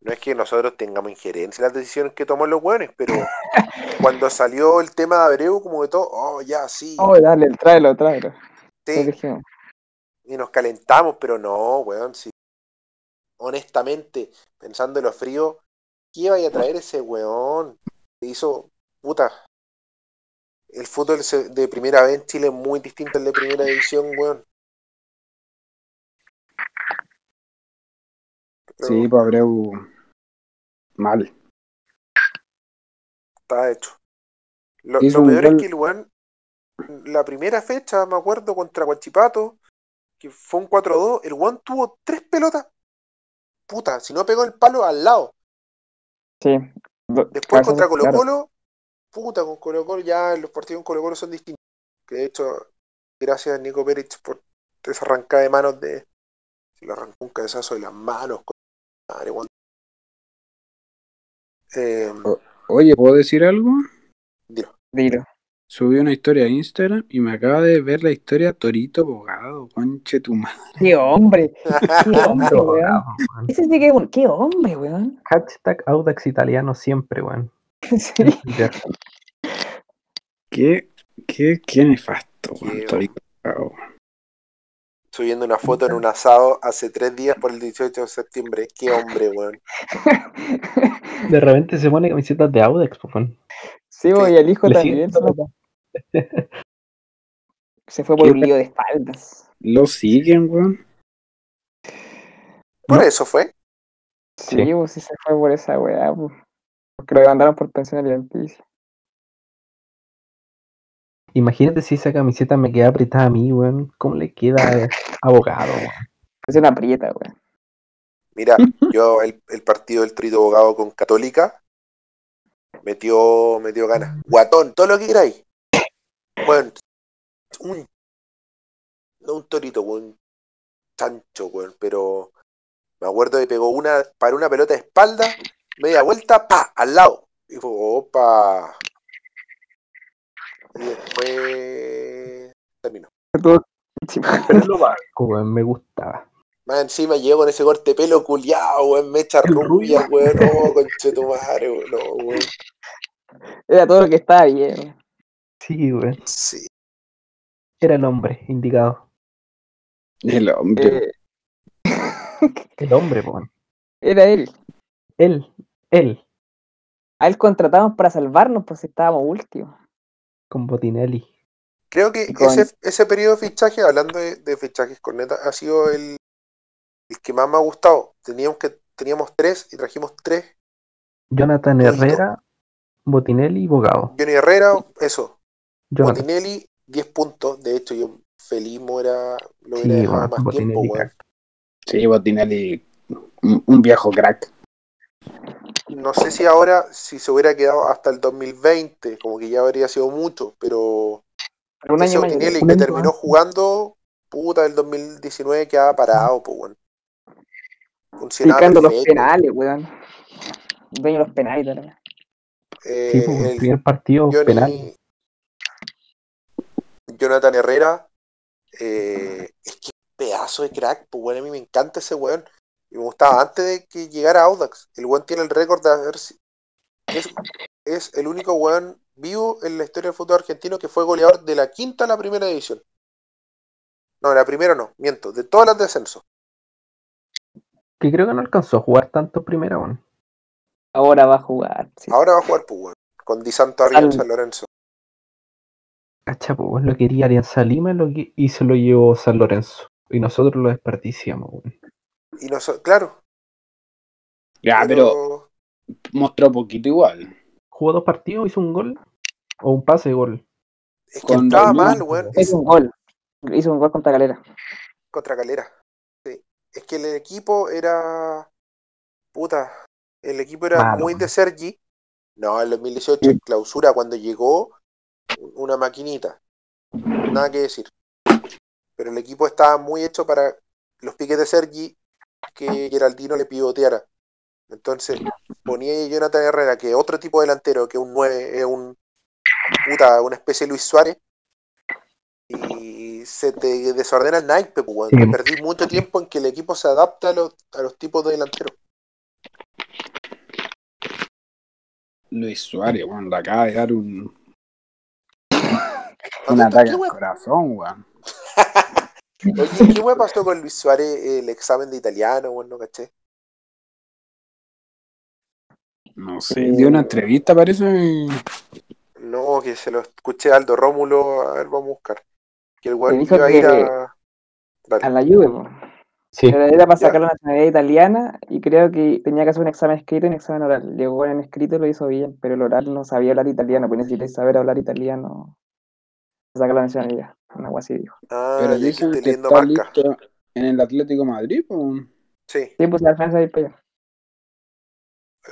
no es que nosotros tengamos injerencia en las decisiones que toman los weones, pero cuando salió el tema de Abreu, como de todo, oh, ya, sí, Oh, dale, tráelo, tráelo. sí, y nos calentamos, pero no, weón, sí. Honestamente, pensando en lo frío, ¿qué iba a traer ese weón? Hizo, puta. El fútbol se- de primera vez en Chile es muy distinto al de primera división, weón. Pero Sí, pues Abreu. Mal. está hecho. Lo, peor gol. es que el weón, la primera fecha, me acuerdo, contra Guachipato, que fue un 4-2, el weón tuvo tres pelotas puta, si no pegó el palo, al lado. Sí. Después contra Colo claro. Colo, puta, con Colo Colo ya los partidos con Colo Colo son distintos. Que de hecho, gracias a Nico Pérez por esa arrancada de manos de. Se le arrancó un cabezazo de las manos. con- Madre, weón. Eh, Oye, ¿puedo decir algo? dilo. Dilo. Subí una historia a Instagram y me acaba de ver la historia Torito Bogado, conche tu madre. ¡Qué hombre! ¡Qué hombre, weón! Ese sí que es un... ¡Qué hombre, weón! Hashtag Audax italiano siempre, weón. Sí. Qué, qué, qué nefasto, Qué weón, Torito Bogado. Subiendo una foto en un asado hace tres días por el 18 de septiembre. Qué hombre, weón. De repente se pone camisetas de Audax, pues, weón. Sí, bo, y el hijo también. se fue por ¿Qué un lío de espaldas. Lo siguen, weón. Por No. eso fue. Sí, Sí. pues sí se fue por esa weá, pues. Porque lo demandaron por pensión alimenticia. Imagínate si esa camiseta me queda apretada a mí, weón. ¿Cómo le queda eh, abogado, weón? Es una prieta, weón. Mira, yo el, el partido del Trito Abogado con Católica metió, metió ganas. Guatón, todo lo que queráis. Bueno, un, no un torito, un chancho, weón, pero me acuerdo que pegó una, para una pelota de espalda, media vuelta, pa, al lado. Y fue, opa. Y después terminó. Pero lo. Me gustaba. Más encima llegó con ese corte de pelo culiado, weón, mecha rubia, weón, no, conchetumare, weón, no, weón. Era todo lo que estaba bien. Sí, weón. Sí. Era el hombre indicado. El hombre. Eh, El hombre, weón. era él. Él, él, A él contratamos para salvarnos, pues estábamos últimos. con Botinelli. Creo que con- ese, ese periodo de fichaje, hablando de, de fichajes corneta, ha sido el, el que más me ha gustado. Teníamos que teníamos tres y trajimos tres. Jonathan. Herrera, Botinelli y Bogado. Johnny Herrera, eso. Jonathan. Botinelli, 10 puntos. De hecho, yo feliz hubiera, lo Sí, hubiera dejado más Botinelli, tiempo, weón. Sí, Botinelli, un, un viejo crack. No sé si ahora, si se hubiera quedado hasta el 2020, como que ya habría sido mucho, pero Pero un ese año más. Botinelli que terminó jugando, puta, el 2019 quedaba parado, pues, weón. Picando los penales, weón. Dueño de los penales, weá. Eh, Sí, pues, el el primer partido Johnny- penal. Jonathan Herrera, eh, es que pedazo de crack, pues bueno, a mí me encanta ese weón. Y me gustaba antes de que llegara Audax. El weón tiene el récord de haber si- es, es el único weón vivo en la historia del fútbol argentino que fue goleador de la quinta a la primera división. No, la primera no, miento, de todas las descensos. Que creo que no alcanzó a jugar tanto primero, weón. Ahora va a jugar. sí. Ahora va a jugar, pues weón, con Di Santo arriba en San Lorenzo. Cacha, pues, weón, lo quería Alianza Lima lo que- y se lo llevó San Lorenzo. Y nosotros lo desperdiciamos, weón. Y no so- claro, Ya, pero mostró poquito igual. Jugó dos partidos, hizo un gol. O un pase de gol. es que con estaba mal, weón. Es- Hizo un gol. Hizo un gol contra Galera. contra Calera. Es que el equipo era. Puta. El equipo era Malo. muy de Sergi. No, en 2018, en clausura, cuando llegó, una maquinita. Nada que decir. Pero el equipo estaba muy hecho para los piques de Sergi que Geraldino le pivoteara. Entonces, ponía a Jonathan Herrera, que otro tipo de delantero, que un 9, es un. Puta, una especie de Luis Suárez. Y se te desordena el naipe, pues, weón. Sí. Perdí mucho tiempo en que el equipo se adapta a los, a los tipos de delanteros. Luis Suárez, weón, le acaba de dar un, un ataque ¿Qué al corazón, weón. Oye, ¿qué weón pasó con Luis Suárez el examen de italiano, weón? No caché. No sé, dio una entrevista, parece. y- No, que se lo escuché a Aldo Rómulo. A ver, vamos a buscar. Que el weón iba a ir que- a. Dale. A la Juve. Sí. Era, era para Ya. sacar la nacionalidad italiana y creo que tenía que hacer un examen escrito y un examen oral. Llegó en escrito y lo hizo bien, pero el oral no sabía hablar italiano, pues necesitas saber hablar italiano para sacar la nacionalidad. Una agua así dijo. Ah, Pero dicen que está marca. listo en el Atlético de Madrid, pues. Sí, Sí, pues la defensa ahí para allá.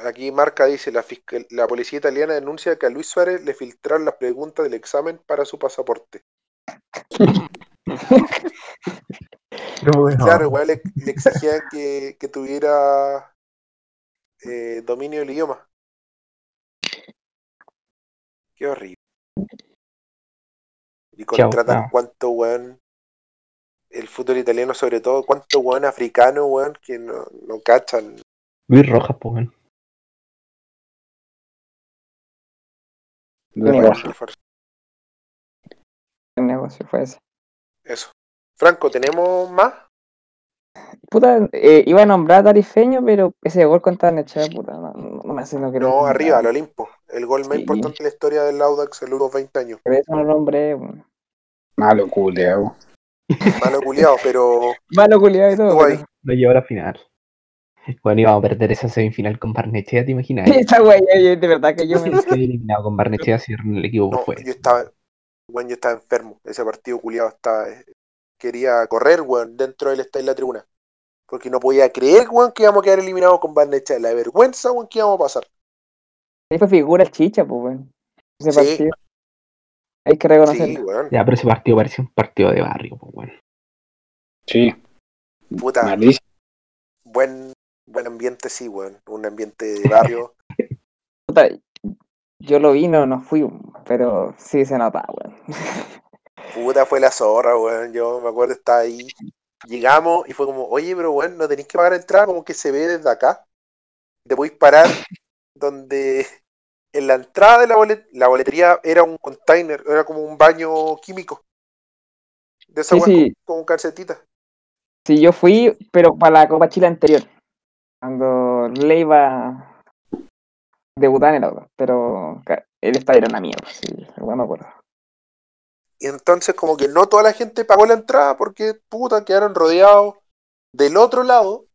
aquí marca, dice, la, fiscal- la policía italiana denuncia que a Luis Suárez le filtraron las preguntas del examen para su pasaporte. Bueno, Claro, igual le, le exigían que, que tuviera eh, dominio del idioma. Qué horrible. Y contratan cuánto weón. El fútbol italiano, sobre todo, cuánto weón africano, weón, que no, no cachan. Luis Rojas, pues, weón. De Mira. Negocio fue ese. Eso. Franco, ¿tenemos más? Puta, eh, iba a nombrar a Tarifeño, pero ese gol contra Nechea, puta, no, no, no me hace lo que No, arriba, al Olimpo. El gol más Sí. importante de la historia del Audax en los 20 años. Pero eso no lo nombré. Malo culeado. Malo culiado, pero Malo culiado y todo. Pero- Lo llevó a la final. Bueno, íbamos a perder esa semifinal con Barnechea, ¿te imaginas? Esa wey, eh, de verdad que yo me. Se eliminado con Barnechea si el equipo no, fue. yo estaba, bueno, yo estaba enfermo. Ese partido culiado estaba, eh, quería correr, weón, dentro del estadio de la tribuna. Porque no podía creer, weón, que íbamos a quedar eliminados con Barnechea. La vergüenza, weón, que íbamos a pasar. Ahí fue figura el chicha, pues, weón. Ese Sí. partido. Hay que Sí, reconocerlo. weón. Ya, pero ese partido parecía un partido de barrio, pues, bueno. Sí, Puta, malísimo. buen, buen ambiente, sí, weón. Un ambiente de barrio. Puta, yo lo vi, no, no fui, pero sí se nota, weón. Puta, fue la zorra, weón. Yo me acuerdo, estaba ahí. Llegamos y fue como, oye, pero weón, no tenéis que pagar entrada, como que se ve desde acá. Te podéis parar donde en la entrada de la, bolet la boletería era un container, era como un baño químico. De esa Sí, sí. con, con calcetita. Sí, yo fui, pero para la Copa Chile anterior. Cuando Leiva debutaba en el auto. Pero el estadio era una mierda, sí, igual me acuerdo. Y entonces como que no toda la gente pagó la entrada porque puta quedaron rodeados del otro lado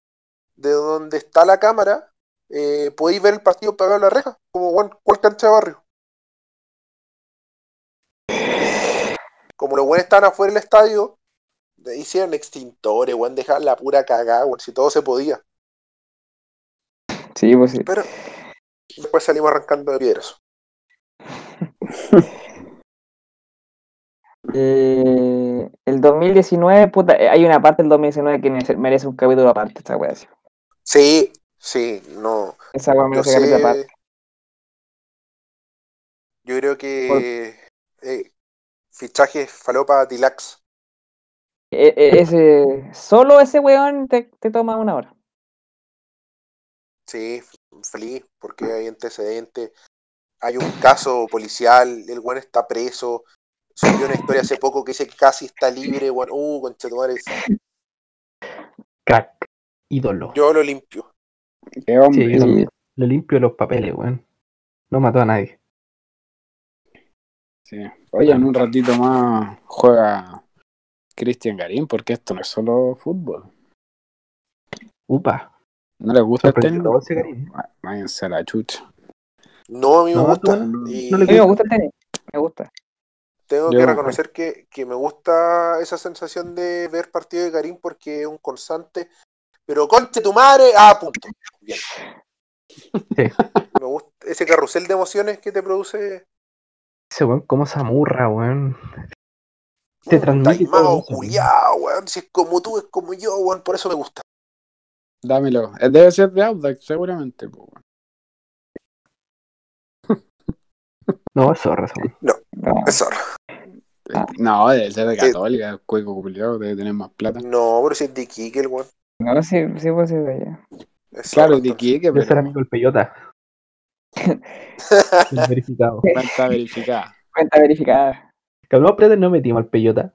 de donde está la cámara. Eh, podéis ver el partido pegado a la reja, como cual cancha de barrio. Como los buenos estaban afuera del estadio, le hicieron extintores, weón, dejar la pura cagada, weón, si todo se podía. Sí, pues sí. Pero después salimos arrancando de piedras. Eh, el 2019, puta, eh, hay una parte del 2019 que merece- un capítulo aparte, esta wea. sí. Sí, no. Esa wea merece capítulo aparte. Yo creo que eh, fichaje falopa Dilax. E- e- ese, solo ese weón te, te toma una hora. Sí, feliz, porque hay antecedentes. Hay un caso policial, el weón está preso. Subió una historia hace poco que dice que casi está libre, weón. Uh, conchetumares. Crack. Ídolo. Yo lo limpio. Qué hombre. Sí, yo también. Le limpio los papeles, weón. No mató a nadie. Sí. Oye, en un ratito más juega Cristian Garín, porque esto no es solo fútbol. Upa. ¿No le gusta el tenis? Garín. Váyanse a la chucha. No, a mí me No, gusta. no, no, y no A le mí me gusta el tenis, me gusta. tengo Yo que reconocer que, que me gusta esa sensación de ver partido de Karim porque es un constante. Pero conche tu madre, ah, punto. Bien. Sí. Me gusta ese carrusel de emociones que te produce. Ese weón, cómo se amurra, weón. Te transmite todo taimado, eso, culiao, weón. Si es como tú, es como yo, weón. Por eso me gusta. Dámelo. Eh, Debe ser de Audax, seguramente. po, weón. No, eso razón. No, Eso. No, debe ser de Sí. Católica. El cueco culiao debe tener más plata. No, pero si es de Iquique, el weón. no, sí, sí, pues sí, de allá. Es Claro, zorro, de entonces. Quique, Debe ser pero amigo del Peyota. El verificado. cuenta verificada. Cuenta verificada. Cabrón, pero no metimos al Peyota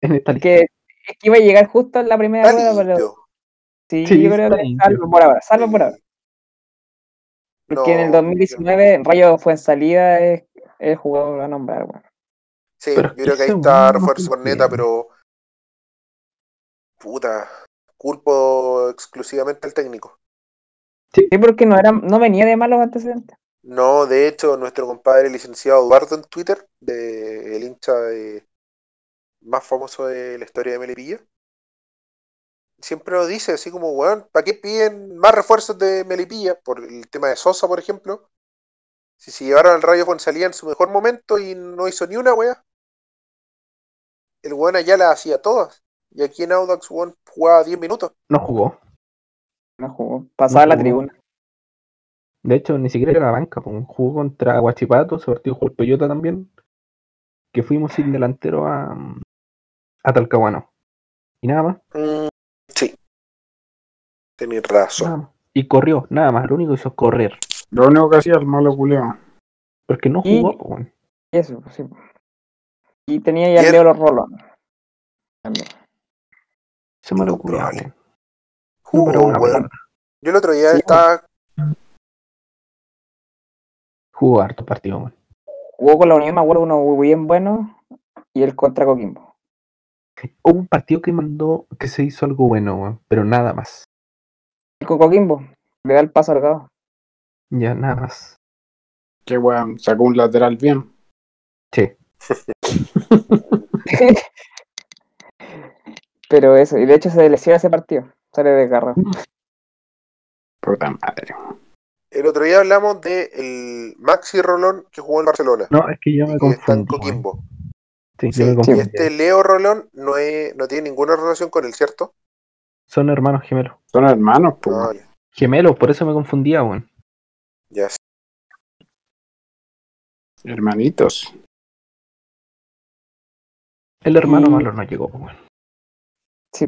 en esta Es lista. que, es que iba a llegar justo en la primera rueda, pero. Sí, Sí, yo creo que limpio. salvo por ahora, salvo por ahora. Porque en el No, 2019 Rayo fue en salida, es el jugador a nombrar, weón. Sí, Pero yo creo que ahí está refuerzo cumple. corneta, pero. Puta. Culpo exclusivamente al técnico. Sí, porque no era, no venía de malos antecedentes. No, de hecho, nuestro compadre licenciado Eduardo en Twitter, de, el hincha de- más famoso de la historia de Melipilla, siempre lo dice, así como, weón, ¿para qué piden más refuerzos de Melipilla? Por el tema de Sosa, por ejemplo. Si se llevaron al Rayo salía en su mejor momento y no hizo ni una weá. El weón allá las hacía todas. Y aquí en Audax, weón, jugaba 10 minutos. No jugó. No jugó. Pasaba No la tribuna. De hecho, ni siquiera era la banca. pues, Jugó contra Guachipato, se partió con Toyota también. Que fuimos sin delantero a, a Talcahuano. Y nada más, Mm. Tenés razón. Y corrió, nada más. Lo único que hizo es correr. Lo único que hacía el malo culeo. Porque no Y- jugó, weón. Eso, sí. Y tenía ya. Leo los Rolón. También. Se me lo No, ocurrió, probable. weón. Jugó, weón. weón. Yo el otro día Sí, estaba. Jugó harto partido, weón. Jugó con la Unión, me acuerdo, uno muy bien bueno. Y el contra Coquimbo. Hubo un partido que mandó que se hizo algo bueno, weón, pero nada más. Y con Coquimbo. Le da el paso al gado. Ya, nada más. Que weón, sacó un lateral bien. Sí. Pero eso, y de hecho se lesiona ese partido. Sale desgarrado. Puta madre. El otro día hablamos de el Maxi Rolón que jugó en Barcelona. No, es que yo me y que está en confundí. Coquimbo. Sí, Sí, yo me y confundí. este Leo Rolón no, es, no tiene ninguna relación con él, ¿cierto? Son hermanos gemelos. Son hermanos, pues. Gemelos, por eso me confundía, weón. ya sí. Hermanitos. El hermano Y- malo no llegó, weón. Sí.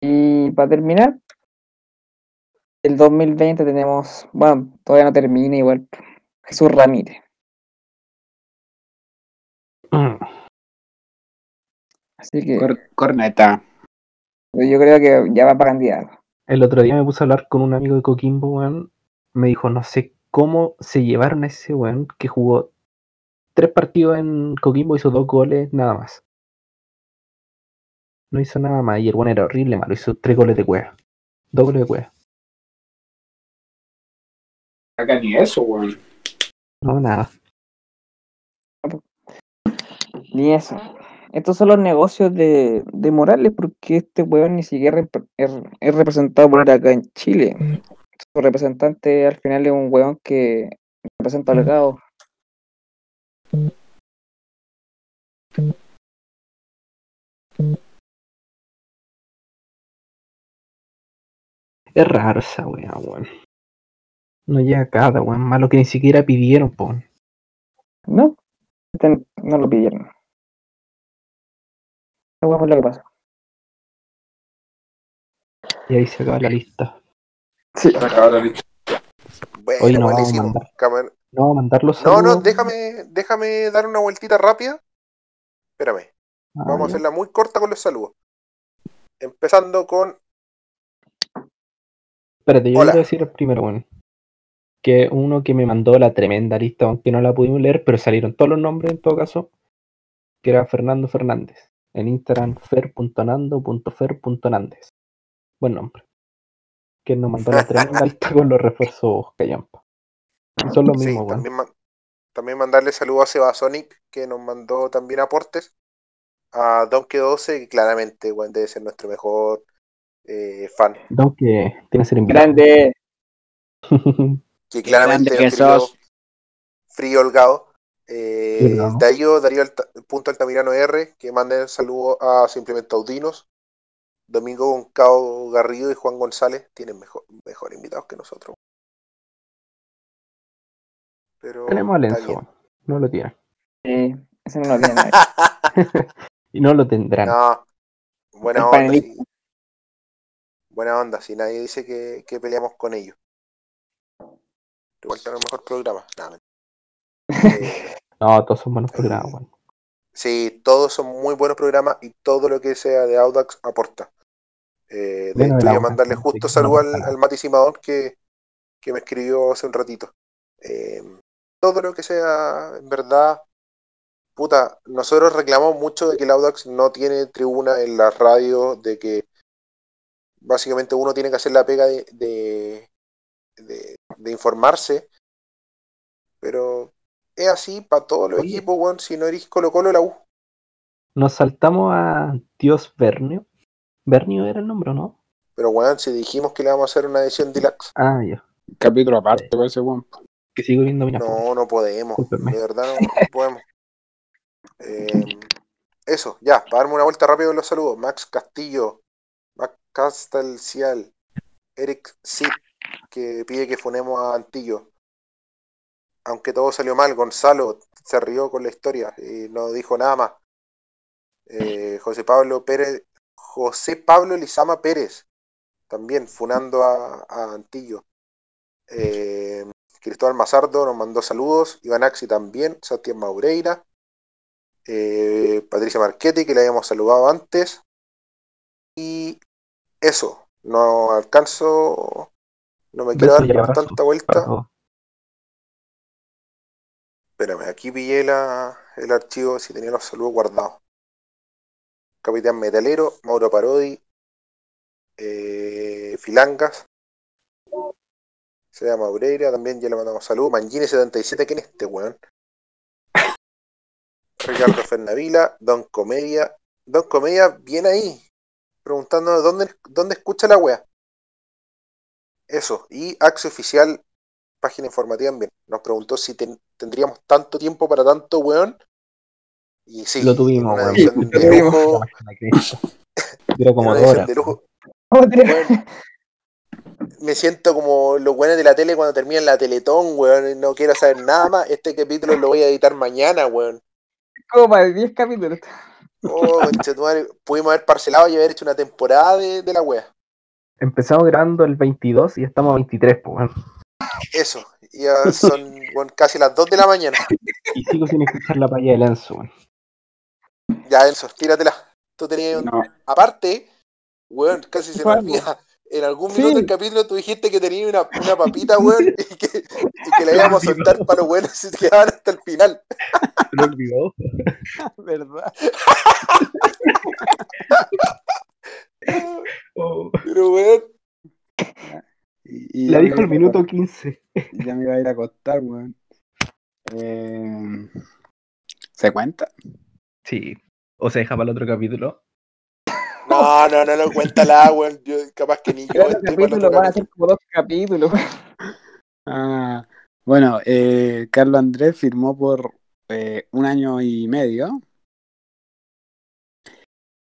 Y para terminar, el 2020 tenemos, bueno, todavía no termina igual, Jesús Ramírez. Mm. Así que Cor- corneta. yo creo que ya va para candidato. El otro día me puse a hablar con un amigo de Coquimbo, weón. Me dijo, no sé cómo se llevaron a ese weón que jugó tres partidos en Coquimbo, hizo dos goles, nada más. No hizo nada más y el weón era horrible, malo. Hizo tres goles de cueva. Dos goles de cueva. Acá ni eso, weón. No, nada. Ni eso. Estos son los negocios de, de Morales, porque este weón ni siquiera es, es representado por él acá en Chile. Su representante al final es un weón que representa al Gao. Es raro esa weá, weón. No llega cada weón, malo que ni siquiera pidieron, po. No, este no lo pidieron. Esa weá fue lo que pasó. Y ahí se acaba la lista. Sí. Bueno, Hoy no vamos a buenísimo. mandar. No vamos a mandar los No, no, déjame, déjame dar una vueltita rápida. Espérame, Ah, vamos a hacerla muy corta con los saludos. Empezando con Espérate, yo Hola. quiero decir primero, weón. Que uno que me mandó la tremenda lista, aunque no la pudimos leer, pero salieron todos los nombres en todo caso, que era Fernando Fernández. En Instagram, fer.nando.fer.nández. Buen nombre. Que nos mandó la tremenda lista con los refuerzos Callampa. Son los Sí, mismos, weón. también, man- también mandarle saludos a Sebasonic, que nos mandó también aportes. A Donkey 12, que claramente weón, debe ser nuestro mejor eh, fan. Don que tiene que ser invitado. Grande. Que claramente Grande que sos. frío holgado. Eh, Holgado. Darío, Darío Alta- punto Altamirano R, que manden saludos a Simplemente Audinos. Domingo Goncao Garrido y Juan González tienen mejor, mejor invitados que nosotros. Pero Tenemos a Lenzo. No lo tiene. Ese no lo tiene nadie. Y no lo tendrán. No, buena onda. sí. Buena onda, si nadie dice que, que peleamos con ellos. Igual tenemos mejor programa. Eh, No, todos son buenos programas, weón. sí, todos son muy buenos programas y todo lo que sea de Audax aporta. Eh, de Bueno, hecho, voy a mandarle justo saludo al, al Mati Simadón que, que me escribió hace un ratito. Eh, todo lo que sea, en verdad, puta, nosotros reclamamos mucho de que el Audax no tiene tribuna en la radio, de que básicamente uno tiene que hacer la pega de, de, de- de informarse, pero es así para todos los Oye. equipos, weón, si no eres Colo Colo la U. Nos saltamos a Dios Vernio. Vernio era el nombre, ¿o ¿no? Pero weón, si dijimos que le vamos a hacer una edición deluxe. Ah, ya. Capítulo aparte para ese weón. Que sigo viendo mi No, no podemos. Discúlpenme. De verdad no, no podemos. Eh, eso, ya, para darme una vuelta rápido en los saludos. Max Castillo, Max Castelcial, Eric Sid, que pide que fonemos a Antillo. Aunque todo salió mal, Gonzalo se rió con la historia y no dijo nada más. Eh, José Pablo Pérez, José Pablo Lizama Pérez, también funando a, a Antillo. Eh, Cristóbal Mazardo nos mandó saludos, Iván Axi también, Sebastián Maureira, eh, Patricia Marchetti, que le habíamos saludado antes. Y eso, no alcanzo, no me quiero dar tanta vuelta. Espérame, aquí pillé la- el archivo si tenía los saludos guardados. Capitán Metalero, Mauro Parodi, eh, Filangas, se llama Maureira, también ya le mandamos saludos. Mangini77, ¿quién es este weón? Ricardo Fernavila, Don Comedia. Don Comedia, bien ahí, preguntando dónde, dónde escucha la wea. Eso, y Axe Oficial, página informativa también, nos preguntó si ten- tendríamos tanto tiempo para tanto weón. Y sí, Lo tuvimos, weón. Lo tuvimos. Duró como. Weón, me siento como los buenos de la tele cuando terminan la Teletón, weón, y no quiero saber nada más. Este capítulo lo voy a editar mañana, weón. Como para 10 capítulos. Oh, pudimos haber parcelado y haber hecho una temporada de, de la wea. Empezamos grabando el 22 y estamos a 23, pues, weón. Eso, ya son weón, casi las 2 de la mañana. Y sigo sin escuchar la palla de Lenzo, weón. Ya, Enzo, tíratela. Tú tenías un... No, Aparte, weón, casi se me ¿Cuál, olvida. En algún Sí. minuto del capítulo tú dijiste que tenías una, una papita, weón, y que, y que la íbamos a soltar para los buenos si se quedaban hasta el final. Se lo olvidó. verdad. Oh. Pero, weón, Y, y La dijo a minuto 15. acostar- Ya me iba a ir a acostar, weón. Eh, ¿Se cuenta? Sí. O se deja para el otro capítulo. no, no, no, no, cuéntala, weón. Yo, capaz que ni yo el capítulos otro van a capítulo. ser como dos capítulos. Ah, bueno, eh, Carlos Andrés firmó por eh, un año y medio,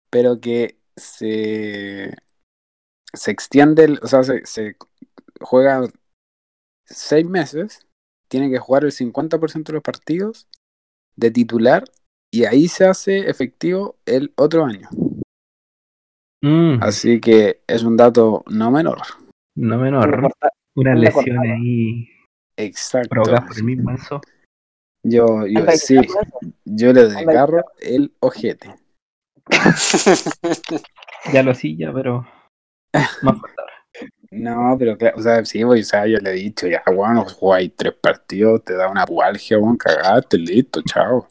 pero que se, se extiende, el- o sea, se, se juega seis meses, tiene que jugar el 50% de los partidos de titular y ahí se hace efectivo el otro año. Mm, Así que es un dato no menor. no menor. Una lesión ahí Exacto. por el mismo Enzo. Yo, yo sí, eso. yo le desgarro el ojete. Ya lo silla, pero más ahora. No, pero claro, o sea, sí, pues, o sea, yo le he dicho, ya, bueno, jugáis tres partidos, te da una pualgia, bueno, cagaste, listo, chao.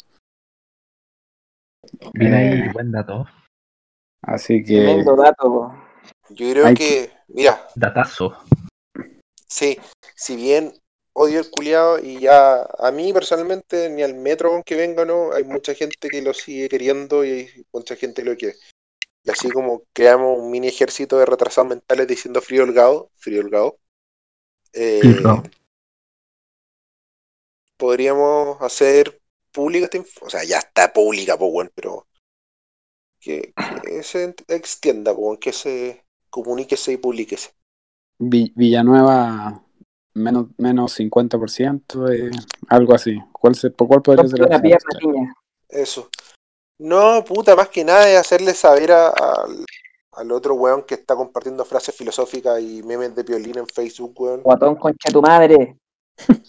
Viene Eh, ahí, buen dato. Así que, Tremendo dato. Yo creo Hay que, mira, Datazo. sí, si bien odio el culiado y ya a mí personalmente ni al metro con que venga no, hay mucha gente que lo sigue queriendo y hay mucha gente que lo quiere. Y así como creamos un mini ejército de retrasados mentales diciendo frío holgado, frío holgado, eh, podríamos hacer pública esta inf- o sea, ya está pública, pues bueno, pero que, que se extienda, pues, que se comuníquese y publíquese. Vi- Villanueva, menos, menos 50%, eh, algo así. ¿Cuál, se, ¿Cuál podría ser la pierna, niña. Eso. No, puta, más que nada es hacerle saber a- al, al otro weón que está compartiendo frases filosóficas y memes de violín en Facebook, weón, Guatón, concha tu madre.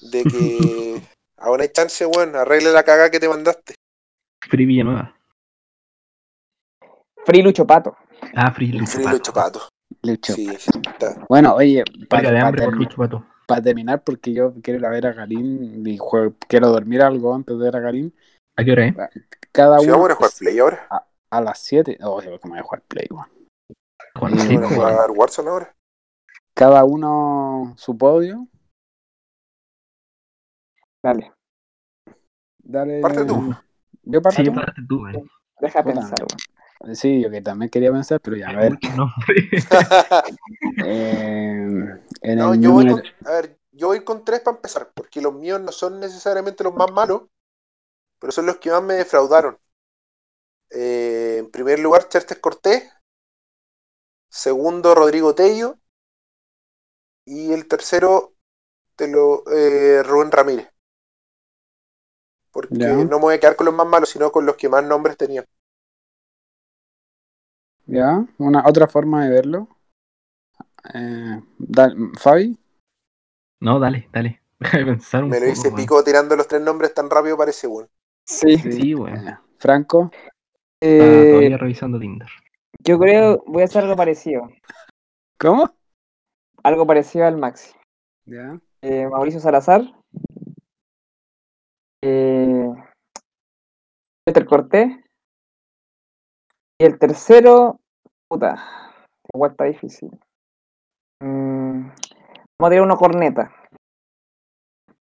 de que aún hay chance, weón, arregle la caga que te mandaste. Free Villanueva. Free Lucho Pato. Ah, Free Lucho Free Pato. Lucho Pato. Lucho. Sí, sí, está. Bueno, oye, para de hambre por Lucho Pato. terminar, porque yo quiero ir a ver a Garín y jue- quiero dormir algo antes de ver a Garín. ¿A qué hora, eh? Cada Si uno vamos a jugar Play ahora. a las 7. Oh, yo como voy a jugar Play, weón. A jugar Warzone ahora. Cada uno su podio. Dale. Dale. Parte tú. Yo parto. Sí, parte tú, weón. Deja Puta, pensar, weón. Sí, yo que también quería pensar, pero ya, a ver. No, eh, en no, el yo voy, con, a ver, yo voy con tres para empezar, porque los míos no son necesariamente los más malos, pero son los que más me defraudaron. Eh, en primer lugar, Chertes Cortés. Segundo, Rodrigo Tello. Y el tercero, te lo, eh, Rubén Ramírez. Porque Ya. no me voy a quedar con los más malos, sino con los que más nombres tenían. ¿Ya? Una otra forma de verlo. Eh, da- Fabi, no, dale, dale. Déjame pensar un Me lo hice pico tirando los tres nombres tan rápido, parece, bueno. Sí. Sí, eh, Franco, Eh, todavía revisando Tinder. yo creo, voy a hacer algo parecido. ¿cómo? Algo parecido al Maxi. ¿Ya? Eh, Mauricio Salazar. Eh, Peter Cortés. Y el tercero, puta, igual está difícil. Mm, vamos a tirar uno corneta.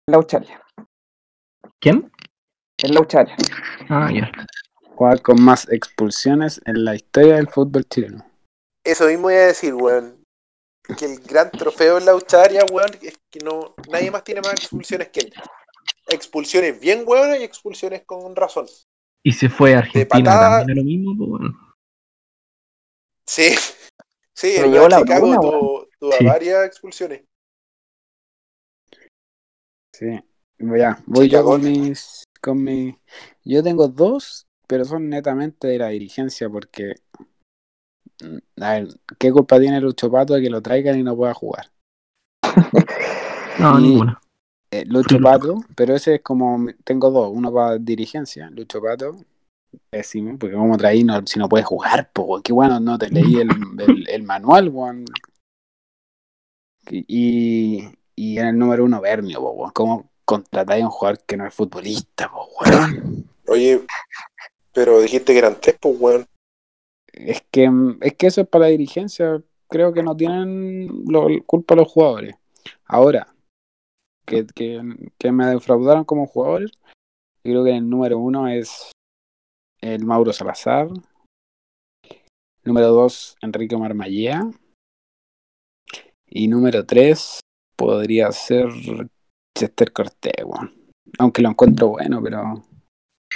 Laucharia. ¿Quién? El Laucharia. Ah, ya. Jugar con más expulsiones en la historia del fútbol chileno. Eso mismo iba a decir, weón. Que el gran trofeo en la Ucharia, weón, es que no, nadie más tiene más expulsiones que él. Expulsiones bien weonas y expulsiones con razón. Y se fue a Argentina también lo mismo, pues, weón. Sí, sí, weón la Chicago tuvo, tuvo Sí. varias expulsiones. Sí. Ya, voy yo Chicago. con mis, con mi. Yo tengo dos, pero son netamente de la dirigencia porque. mm, A ver, ¿qué culpa tiene Lucho Pato de que lo traigan y no pueda jugar? No, Y- ninguna. Eh, Lucho. Pato, pero ese es como, tengo dos, uno para dirigencia, Lucho Pato, pésimo, porque como traí no, si no puedes jugar, pues qué bueno, no te leí el, el, el manual, weón. Y, y en el número uno, Bermio, po, ¿cómo contratáis a un jugador que no es futbolista, po, weón? Oye, pero dijiste que eran tres, pues weón. Es que, es que eso es para la dirigencia, creo que no tienen lo- culpa los jugadores. Ahora, que, que, que me defraudaron como jugadores, creo que el número uno es el Mauro Salazar. Número dos, Enrique Marmallea. Y número tres, podría ser Chester Cortés, weón. Aunque lo encuentro bueno, pero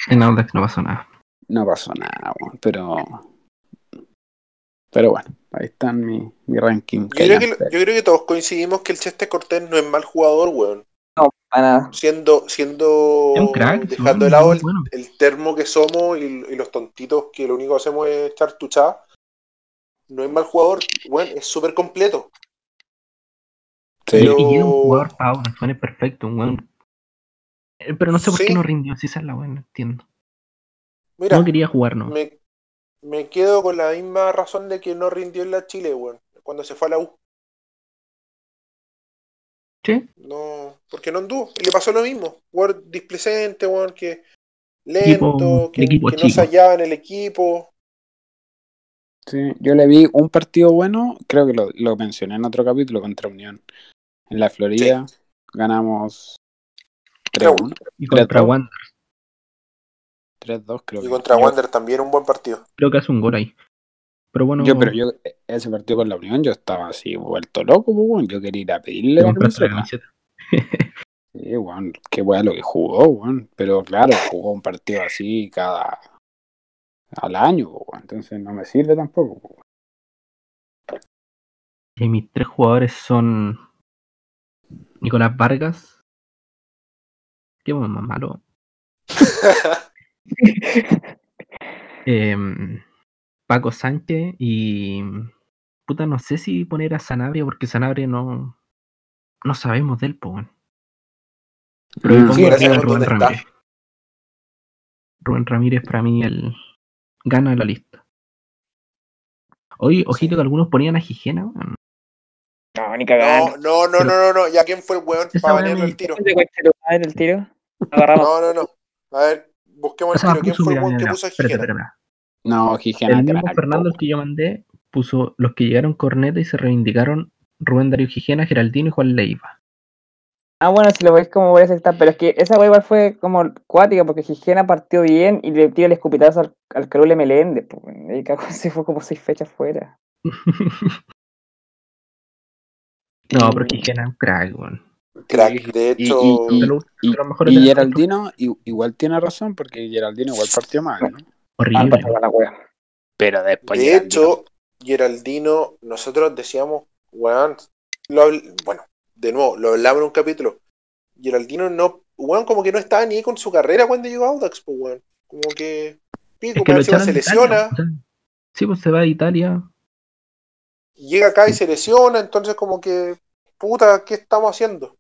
En Audax no pasó nada. no pasó nada, weón. Pero. Pero bueno, ahí están mi, mi ranking. Yo creo, que, callante. yo creo que todos coincidimos que el Cheste Cortés no es mal jugador, weón. No, para nada. Siendo, siendo crack, dejando de lado el, bueno. el termo que somos y, y los tontitos que lo único que hacemos es echar tuchada. No es mal jugador, weón, es súper completo. Sí. pero- Y era un jugador para es perfecto, un weón. Eh, Pero no sé por Sí. qué no rindió, si esa es la no entiendo. Mira, No quería jugar, ¿no? me, me quedo con la misma razón de que no rindió en la Chile, weón, cuando se fue a la U. Sí, No, porque no anduvo. Y le pasó lo mismo. Jugador displicente, weón, que Equipo- lento, que, equipo que no se hallaba en el equipo. Sí, yo le vi un partido bueno, creo que lo, lo mencioné en otro capítulo contra Unión. En la Florida ganamos 3-1, y contra. Wander, 3-2 creo Y que. contra Wander también un buen partido. creo que hace un gol ahí. Pero bueno, Yo, pero yo, ese partido con la Unión, yo estaba así vuelto loco, pues, weón. Yo quería ir a pedirle la camiseta. Sí, weón, qué weón lo que jugó, weón. Pero claro, jugó un partido así cada. al año, pues, weón. Entonces no me sirve tampoco, pues, weón. Y mis tres jugadores son Nicolás Vargas. Qué más malo. Em, Paco Sánchez y. Puta, no sé si poner a Sanabria porque Sanabria no. No sabemos de él, po, weón. Pero yo Mm, pongo a Rubén dónde está. Ramírez. Rubén Ramírez para mí el gana de la lista. Hoy, ojito que algunos ponían a Gijena, weón. No, ni cagando. No, no, no, no, no, no. ¿Ya quién fue el weón para me- el tiro? ¿De concha de tu madre el tiro? Agarramos. No, no, no. A ver, busquemos el tiro. ¿Quién fue el weón que puso a Gijena? No, Gijena, El mismo Fernando, el que yo mandé, puso los que llegaron corneta y se reivindicaron Rubén Darío Gijena, Geraldino y Juan Leiva. Ah, bueno, si lo veis como voy a aceptar, pero es que esa wea igual fue como cuática porque Higiena partió bien y le tiró el escupitazo al, al Carule Meléndez, pues, y cagó, se fue como seis fechas fuera. No, pero Quijena es un crack, weón. Crack, de hecho, y- Geraldino igual tiene razón, porque Geraldino igual partió mal, ¿no? Horrible. Pero después. de Geraldino- hecho, Geraldino, nosotros decíamos, weón, lo habl- bueno, de nuevo, lo hablamos en un capítulo. Geraldino no, weón, como que no estaba ni ahí con su carrera cuando llegó a Audax, pues, weón. Como que, pico, Es que se Italia, lesiona, Sí, pues se va a Italia. Llega acá y se lesiona, entonces como que, puta, ¿qué estamos haciendo?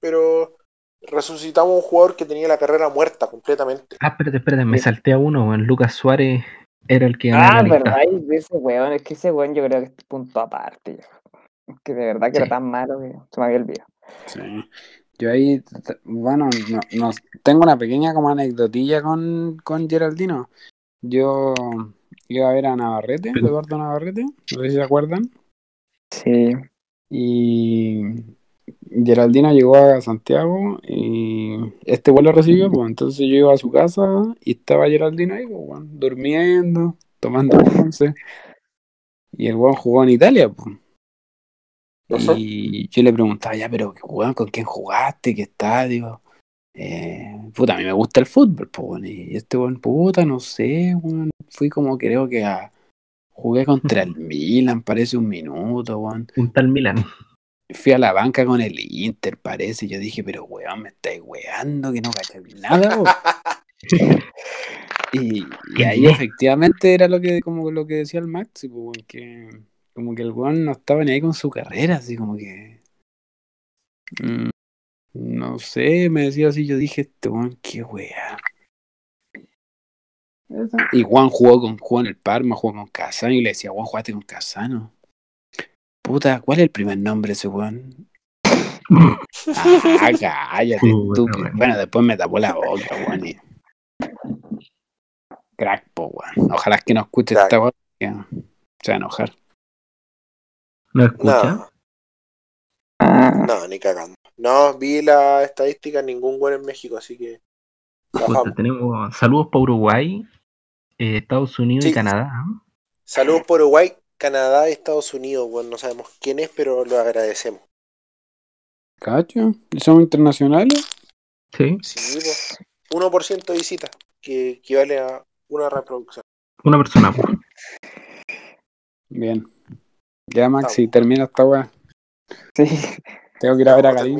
Pero resucitamos un jugador que tenía la carrera muerta completamente. Ah, espérate, espérate, me salté a uno, weón. Lucas Suárez era el que Ah, verdad, y ese weón, es que ese weón yo creo que es punto aparte. que de verdad que Sí. era tan malo que se me había olvidado. Sí. Yo ahí, bueno, no, no- tengo una pequeña como anecdotilla con, con Geraldino. Yo iba a ver a Navarrete, Eduardo Navarrete, no sé si se acuerdan. Sí. Y Geraldino llegó a Santiago y este vuelo recibió, pues entonces yo iba a su casa y estaba Geraldino ahí, pues, durmiendo, tomando once. Y el weón jugó en Italia, pues. Y yo le preguntaba, ya, pero weón, ¿con quién jugaste? ¿Qué estadio? Eh, puta, a mí me gusta el fútbol, pues. Y este weón, puta, no sé, weón. Fui como creo que a. Jugué contra el Milan, parece un minuto, weón Un tal Milan. fui a la banca con el Inter, parece. Yo dije, pero weón, me estáis weando, que no cachai nada, po". Y, y ahí efectivamente era lo que, como lo que decía el Maxi, weón, que como que el weón no estaba ni ahí con su carrera, así como que. mm, no sé, me decía así, yo dije, este weón, qué wea. Y Juan jugó con jugó en el Parma, jugó con Casano, y le decía, Juan, jugaste con Casano. Puta, ¿cuál es el primer nombre de ese weón? Ah, cállate, weón. Bueno, después me tapó la boca, weón. y- Crack, po, weón. Ojalá que no escuche Crack. esta weón. Se va a enojar. ¿No escucha? No, no, ni cagando. No, vi la estadística, ningún gol en México, así que. Puta, tenemos saludos para Uruguay, eh, Estados Unidos Sí. y Canadá. Saludos por Uruguay, Canadá y Estados Unidos. Bueno, no sabemos quién es, pero lo agradecemos. ¿Cacho? ¿Y ¿Somos internacionales? Sí, Sí, pues, 1% de visita, que equivale a una reproducción. una persona. pues. Bien. Ya, Maxi, Estamos. termina esta weá. sí. Tengo que ir a ver a Karim.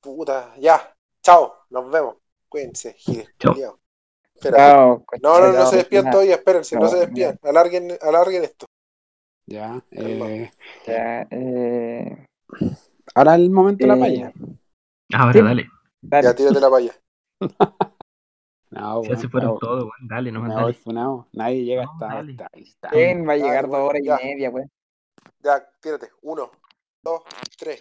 Puta, ya. Chao, nos vemos. Cuídense, Chao. No, no, no se despidan ya, todavía, espérense, no, No, se despidan. Alarguen, alarguen esto. Ya. eh, ya, eh, ahora el momento de la Eh, palla. Ahora, Sí. dale. dale. Ya, tírate la palla. No, Ya weón, se fueron no, todos, weón. Dale, no me dale. funado. Nadie llega No, hasta, dale. hasta. ¿Quién va a llegar Dale, dos horas ya. y media, pues? Ya, tírate. Uno, dos, tres.